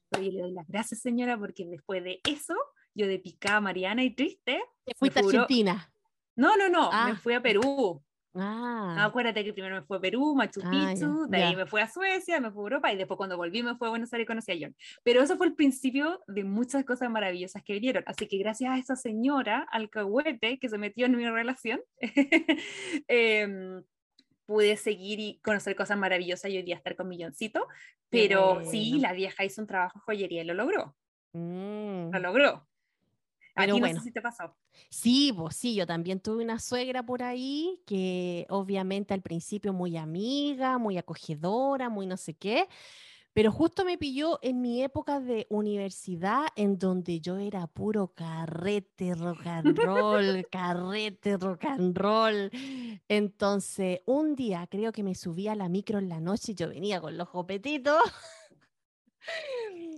Pero yo le doy las gracias señora porque después de eso, yo de picada mariana y triste, Te fuiste a Argentina. no, no, no, Ah. me fui a Perú. Ah, No, acuérdate que primero me fue a Perú, Machu Ah, Picchu, ya, de ahí me fui a Suecia, me fui a Europa y después cuando volví me fui a Buenos Aires y conocí a John. Pero eso fue el principio de muchas cosas maravillosas que vinieron. Así que gracias a esa señora alcahuete que se metió en mi relación, em, pude seguir y conocer cosas maravillosas y hoy día estar con Milloncito. Pero sí, bueno. la vieja hizo un trabajo de joyería y lo logró. mm. Lo logró. Pero ti no bueno. sé si te pasó. Sí, pues sí, yo también tuve una suegra por ahí que obviamente al principio muy amiga, muy acogedora, muy no sé qué, pero justo me pilló en mi época de universidad en donde yo era puro carrete, rock and roll, carrete, rock and roll. Entonces, un día creo que me subí a la micro en la noche y yo venía con los copetitos.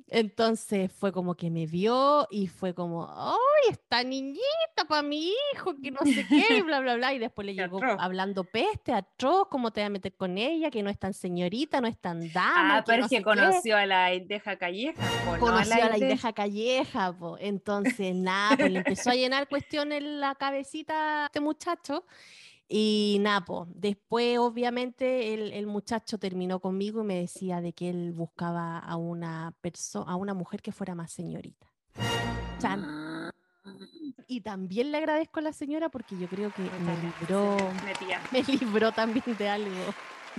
Entonces fue como que me vio y fue como, ¡ay, esta niñita para mi hijo! Que no sé qué, y bla, bla, bla. Y después le llegó atroz. hablando peste, atroz, cómo te vas a meter con ella, que no es tan señorita, no es tan dama. Ah, pero no es que sé qué". conoció a la Indeja Calleja. po, no Conoció a la Inde- Indeja Calleja, po. entonces nada, pues le empezó a llenar cuestiones en la cabecita a este muchacho. Y nada, po, después obviamente el, el muchacho terminó conmigo y me decía de que él buscaba a una persona, a una mujer que fuera más señorita. Chan. Ah. Y también le agradezco a la señora porque yo creo que me libró, me libró también de algo.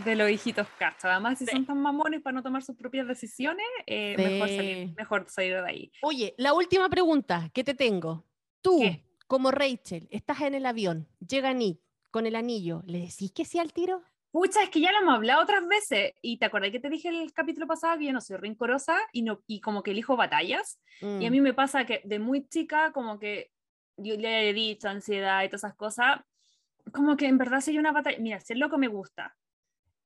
de los hijitos cachos. Además, si Sí. son tan mamones para no tomar sus propias decisiones, eh, mejor, salir, Sí. mejor salir de ahí. Oye, la última pregunta que te tengo. Tú, ¿Qué? como Rachel, estás en el avión, llega Nick con el anillo, ¿le decís que sí al tiro? Pucha, es que ya lo hemos hablado otras veces. Y te acordás que te dije el capítulo pasado que yo no soy rencorosa y, no, y como que elijo batallas. Y a Mm, mí me pasa que de muy chica, como que yo le he dicho ansiedad y todas esas cosas, como que en verdad hay una batalla, mira, si el loco me gusta,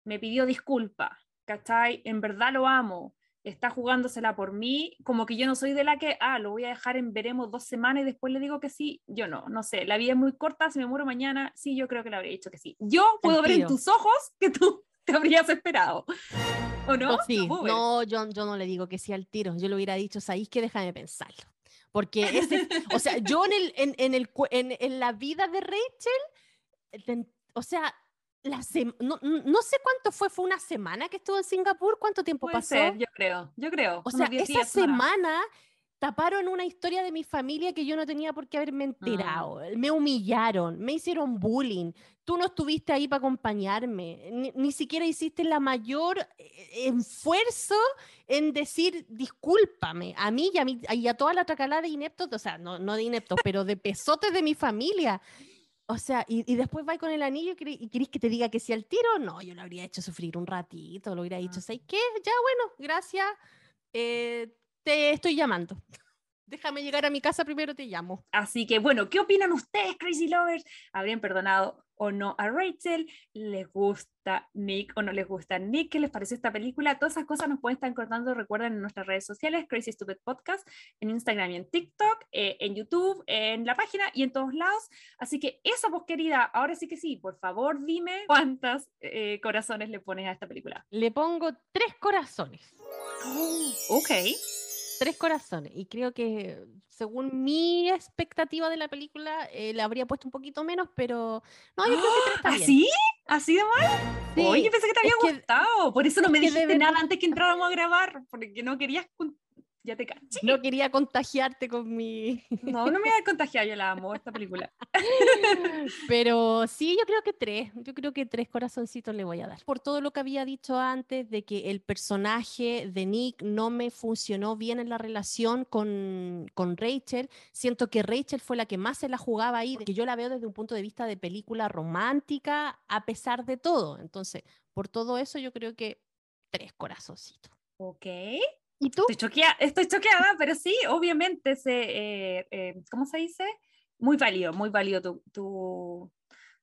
me pidió disculpas, ¿cachai? En verdad lo amo, está jugándosela por mí, como que yo no soy de la que, ah, lo voy a dejar en veremos dos semanas y después le digo que sí, yo no, no sé, la vida es muy corta, si me muero mañana, sí, yo creo que le habría dicho que sí. Yo puedo ver en tus ojos que tú te habrías esperado, ¿o no? Yo sí, no, yo, yo no le digo que sí al tiro, yo le hubiera dicho, ¿sabéis que Déjame pensarlo. Porque ese, o sea, yo en, el, en, en el, en, en la vida de Rachel, eh, o sea, la sem- no, no- sé cuánto fue, fue una semana que estuvo en Singapur, ¿cuánto tiempo Puede pasó? ser, yo creo, yo creo. O sea, 10 esa días, semana taparon una historia de mi familia que yo no tenía por qué haberme enterado. Me humillaron, me hicieron bullying. Tú no estuviste ahí para acompañarme. Ni, siquiera hiciste la mayor eh, esfuerzo en decir discúlpame a mí y a, mí, y a toda la tracalada de ineptos, o sea, no, no de ineptos, pero de pesotes de mi familia. O sea, y, después va con el anillo y, querés que te diga que sí al tiro. No, yo lo habría hecho sufrir un ratito, lo hubiera dicho, ah. ¿sabes qué? Ya, bueno, gracias. Eh, te estoy llamando. Déjame llegar a mi casa, primero te llamo. Así que bueno, ¿qué opinan ustedes, Crazy Lovers? ¿Habrían perdonado o no a Rachel? ¿Les gusta Nick o no les gusta Nick? ¿Qué les parece esta película? Todas esas cosas nos pueden estar contando, recuerden, en nuestras redes sociales, Crazy Stupid Podcast, en Instagram y en TikTok, eh, en YouTube, en la página y en todos lados. Así que eso, pues querida, ahora sí que sí, por favor dime cuántos eh, corazones le pones a esta película. Le pongo tres corazones. ok tres corazones. Y creo que, según mi expectativa de la película, eh, le habría puesto un poquito menos, pero no, yo creo que tres está ¿Así? ¿Así de mal? Sí. Oye, pensé que te había gustado. Por eso no me dijiste nada antes que entráramos a grabar, porque no querías ya te caché. No quería contagiarte con mi... No, no me voy a contagiar, yo la amo, esta película. Pero sí, yo creo que tres, yo creo que tres corazoncitos le voy a dar. Por todo lo que había dicho antes de que el personaje de Nick no me funcionó bien en la relación con, con Rachel, siento que Rachel fue la que más se la jugaba ahí, que yo la veo desde un punto de vista de película romántica, a pesar de todo. Entonces, por todo eso yo creo que tres corazoncitos. Ok. ¿Y tú? Estoy estoy choqueada pero sí, obviamente, se, eh, eh, ¿cómo se dice? Muy válido, muy válido tu, tu,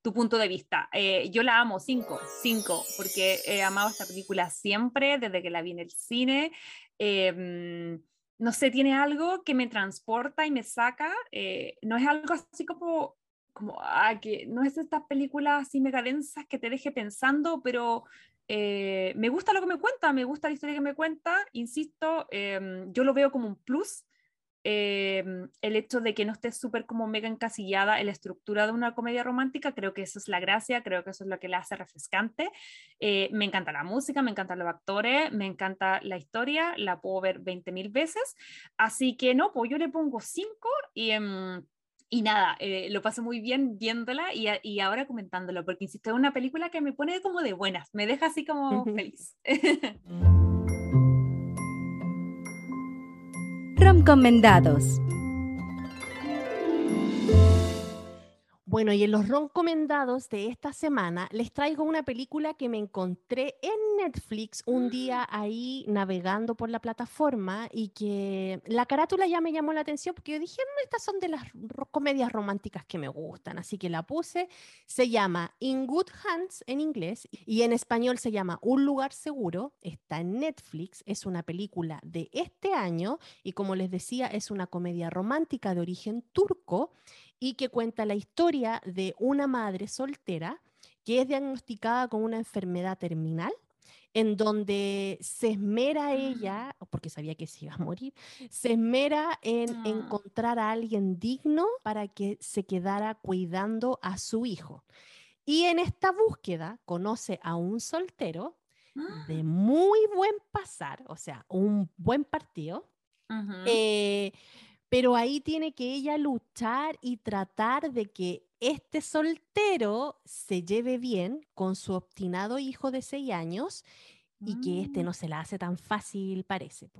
tu punto de vista. Eh, yo la amo, cinco, cinco, porque he amado esta película siempre, desde que la vi en el cine. Em, no sé, tiene algo que me transporta y me saca. no es algo así como, como ah, que no es estas películas así mega densas que te deje pensando, pero eh, me gusta lo que me cuenta, me gusta la historia que me cuenta, insisto, em, yo lo veo como un plus, em, el hecho de que no esté súper como mega encasillada en la estructura de una comedia romántica, creo que eso es la gracia, creo que eso es lo que la hace refrescante. Eh, me encanta la música, me encantan los actores, me encanta la historia, la puedo ver 20.000 veces, así que no, pues yo le pongo 5 y... Em, y nada, eh, lo paso muy bien viéndola y, y, ahora comentándolo, porque insisto, es una película que me pone como de buenas, me deja así como feliz. Recomendados. Bueno, y en los recomendados de esta semana les traigo una película que me encontré en Netflix un día ahí navegando por la plataforma y que la carátula ya me llamó la atención porque yo dije, mm, estas son de las comedias románticas que me gustan, así que la puse. Se llama In Good Hands en inglés y en español se llama Un lugar seguro. Está en Netflix, es una película de este año y como les decía, es una comedia romántica de origen turco y que cuenta la historia de una madre soltera que es diagnosticada con una enfermedad terminal en donde se esmera ella, porque sabía que se iba a morir, se esmera en ah. encontrar a alguien digno para que se quedara cuidando a su hijo. Y en esta búsqueda conoce a un soltero de ah. muy buen pasar, o sea, un buen partido, pero ahí tiene que ella luchar y tratar de que este soltero se lleve bien con su obstinado hijo de seis años y que este mm. no se la hace tan fácil, parece.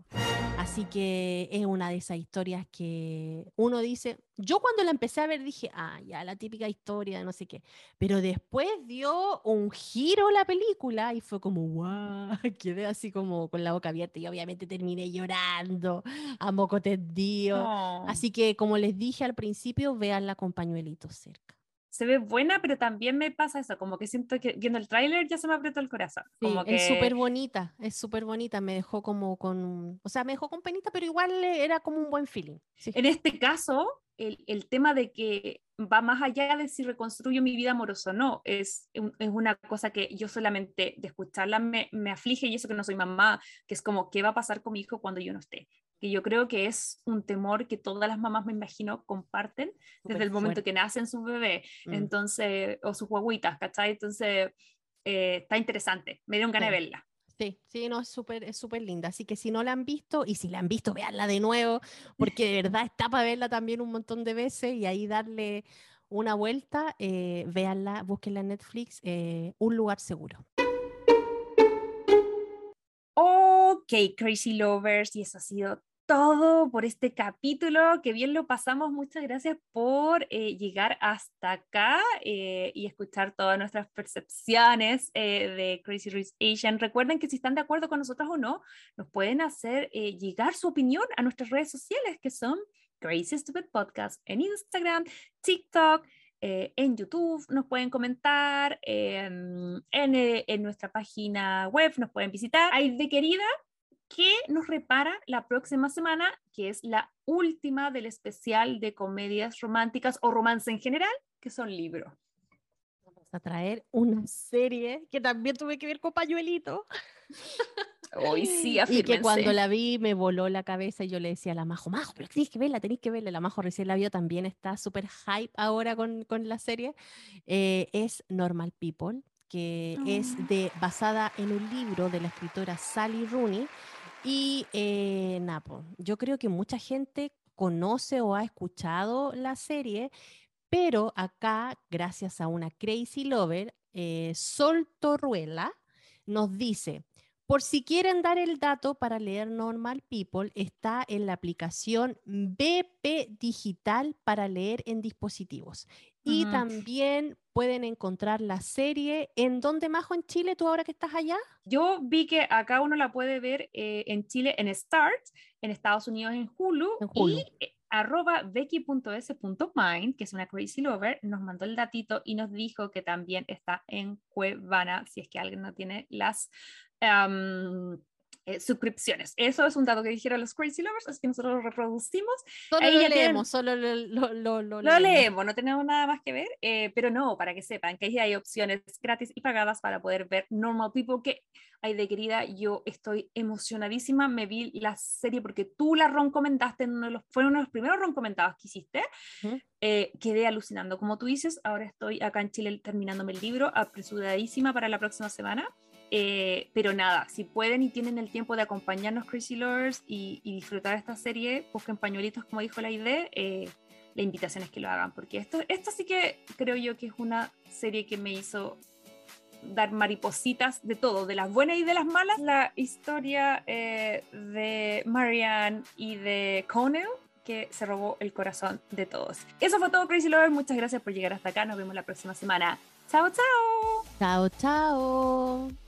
Así que es una de esas historias que uno dice, yo cuando la empecé a ver dije, ah, ya la típica historia de no sé qué, pero después dio un giro la película y fue como, wow, quedé así como con la boca abierta y obviamente terminé llorando a moco tendido. Así que como les dije al principio, veanla con pañuelitos cerca se ve buena, pero también me pasa eso, como que siento que viendo el tráiler ya se me apretó el corazón. como Es súper bonita, es súper bonita, me dejó como con, o sea, me dejó con penita, pero igual era como un buen feeling. En este caso, el, el, tema de que va más allá de si reconstruyo mi vida amorosa o no, es, es una cosa que yo solamente de escucharla me, me aflige y eso que no soy mamá, que es como, ¿qué va a pasar con mi hijo cuando yo no esté? Que yo creo que es un temor que todas las mamás, me imagino, comparten desde el momento que nacen sus bebés, mm. entonces, o sus guaguitas, ¿cachai? Entonces, eh, está interesante, me dio un ganas de verla. Sí, sí, no, es súper es súper linda. Así que si no la han visto, y si la han visto, véanla de nuevo, porque de verdad está para verla también un montón de veces y ahí darle una vuelta, eh, véanla, búsquenla en Netflix, eh, Un lugar seguro. Ok, Crazy Lovers, y eso ha sido todo por este capítulo. Que bien lo pasamos. Muchas gracias por eh, llegar hasta acá eh, y escuchar todas nuestras percepciones eh, de Crazy Rich Asian. Recuerden que si están de acuerdo con nosotros o no, nos pueden hacer llegar su opinión a nuestras redes sociales que son Crazy Stupid Podcast en Instagram, TikTok. en YouTube, nos pueden comentar, em, en, en, nuestra página web nos pueden visitar. Ay, de querida, ¿Qué nos repara la próxima semana, que es la última del especial de comedias románticas o romance en general, que son libros. Vamos a traer una serie que también tuve que ver con Pañuelito. Hoy sí, Y que cuando la vi me voló la cabeza y yo le decía a la Majo, Majo, pero tenéis que verla, tenéis que verla. La Majo recién la vio, también está súper hype ahora con, con la serie. Eh, es Normal People, que es ah. de, basada en un libro de la escritora Sally Rooney y eh, Napo, yo creo que mucha gente conoce o ha escuchado la serie, pero acá, gracias a una Crazy Lover, eh, Sol Torruela nos dice, por si quieren dar el dato para leer Normal People, está en la aplicación BP Digital para leer en dispositivos. Y también pueden encontrar la serie. ¿En dónde, Majo, en Chile, tú ahora que estás allá? Yo vi que acá uno la puede ver eh, en Chile en Start, en Estados Unidos en Hulu, y eh, arroba becky.s.mind, que es una crazy lover, nos mandó el datito y nos dijo que también está en Cuevana, si es que alguien no tiene las eh, suscripciones. Eso es un dato que dijeron los Crazy Lovers, así que nosotros lo reproducimos. Solo lo leemos, solo lo, lo, lo, leemos. no tenemos nada más que ver, eh, pero no, para que sepan que ahí hay opciones gratis y pagadas para poder ver Normal People, que, hay de querida, yo estoy emocionadísima, me vi la serie porque tú la recomendaste, en uno de los, fue uno de los primeros recomendados que hiciste, eh, quedé alucinando. Como tú dices, ahora estoy acá en Chile terminándome el libro, apresuradísima para la próxima semana. Eh, pero nada, si pueden y tienen el tiempo de acompañarnos Crazy Lovers y, disfrutar esta serie, busquen pañuelitos como dijo la idea, eh, la invitación es que lo hagan, porque esto, esto sí que creo yo que es una serie que me hizo dar maripositas de todo, de las buenas y de las malas. La historia eh, de Marianne y de Connell que se robó el corazón de todos. Eso fue todo Crazy Lovers, muchas gracias por llegar hasta acá, nos vemos la próxima semana. Chao, chao. Chao, chao.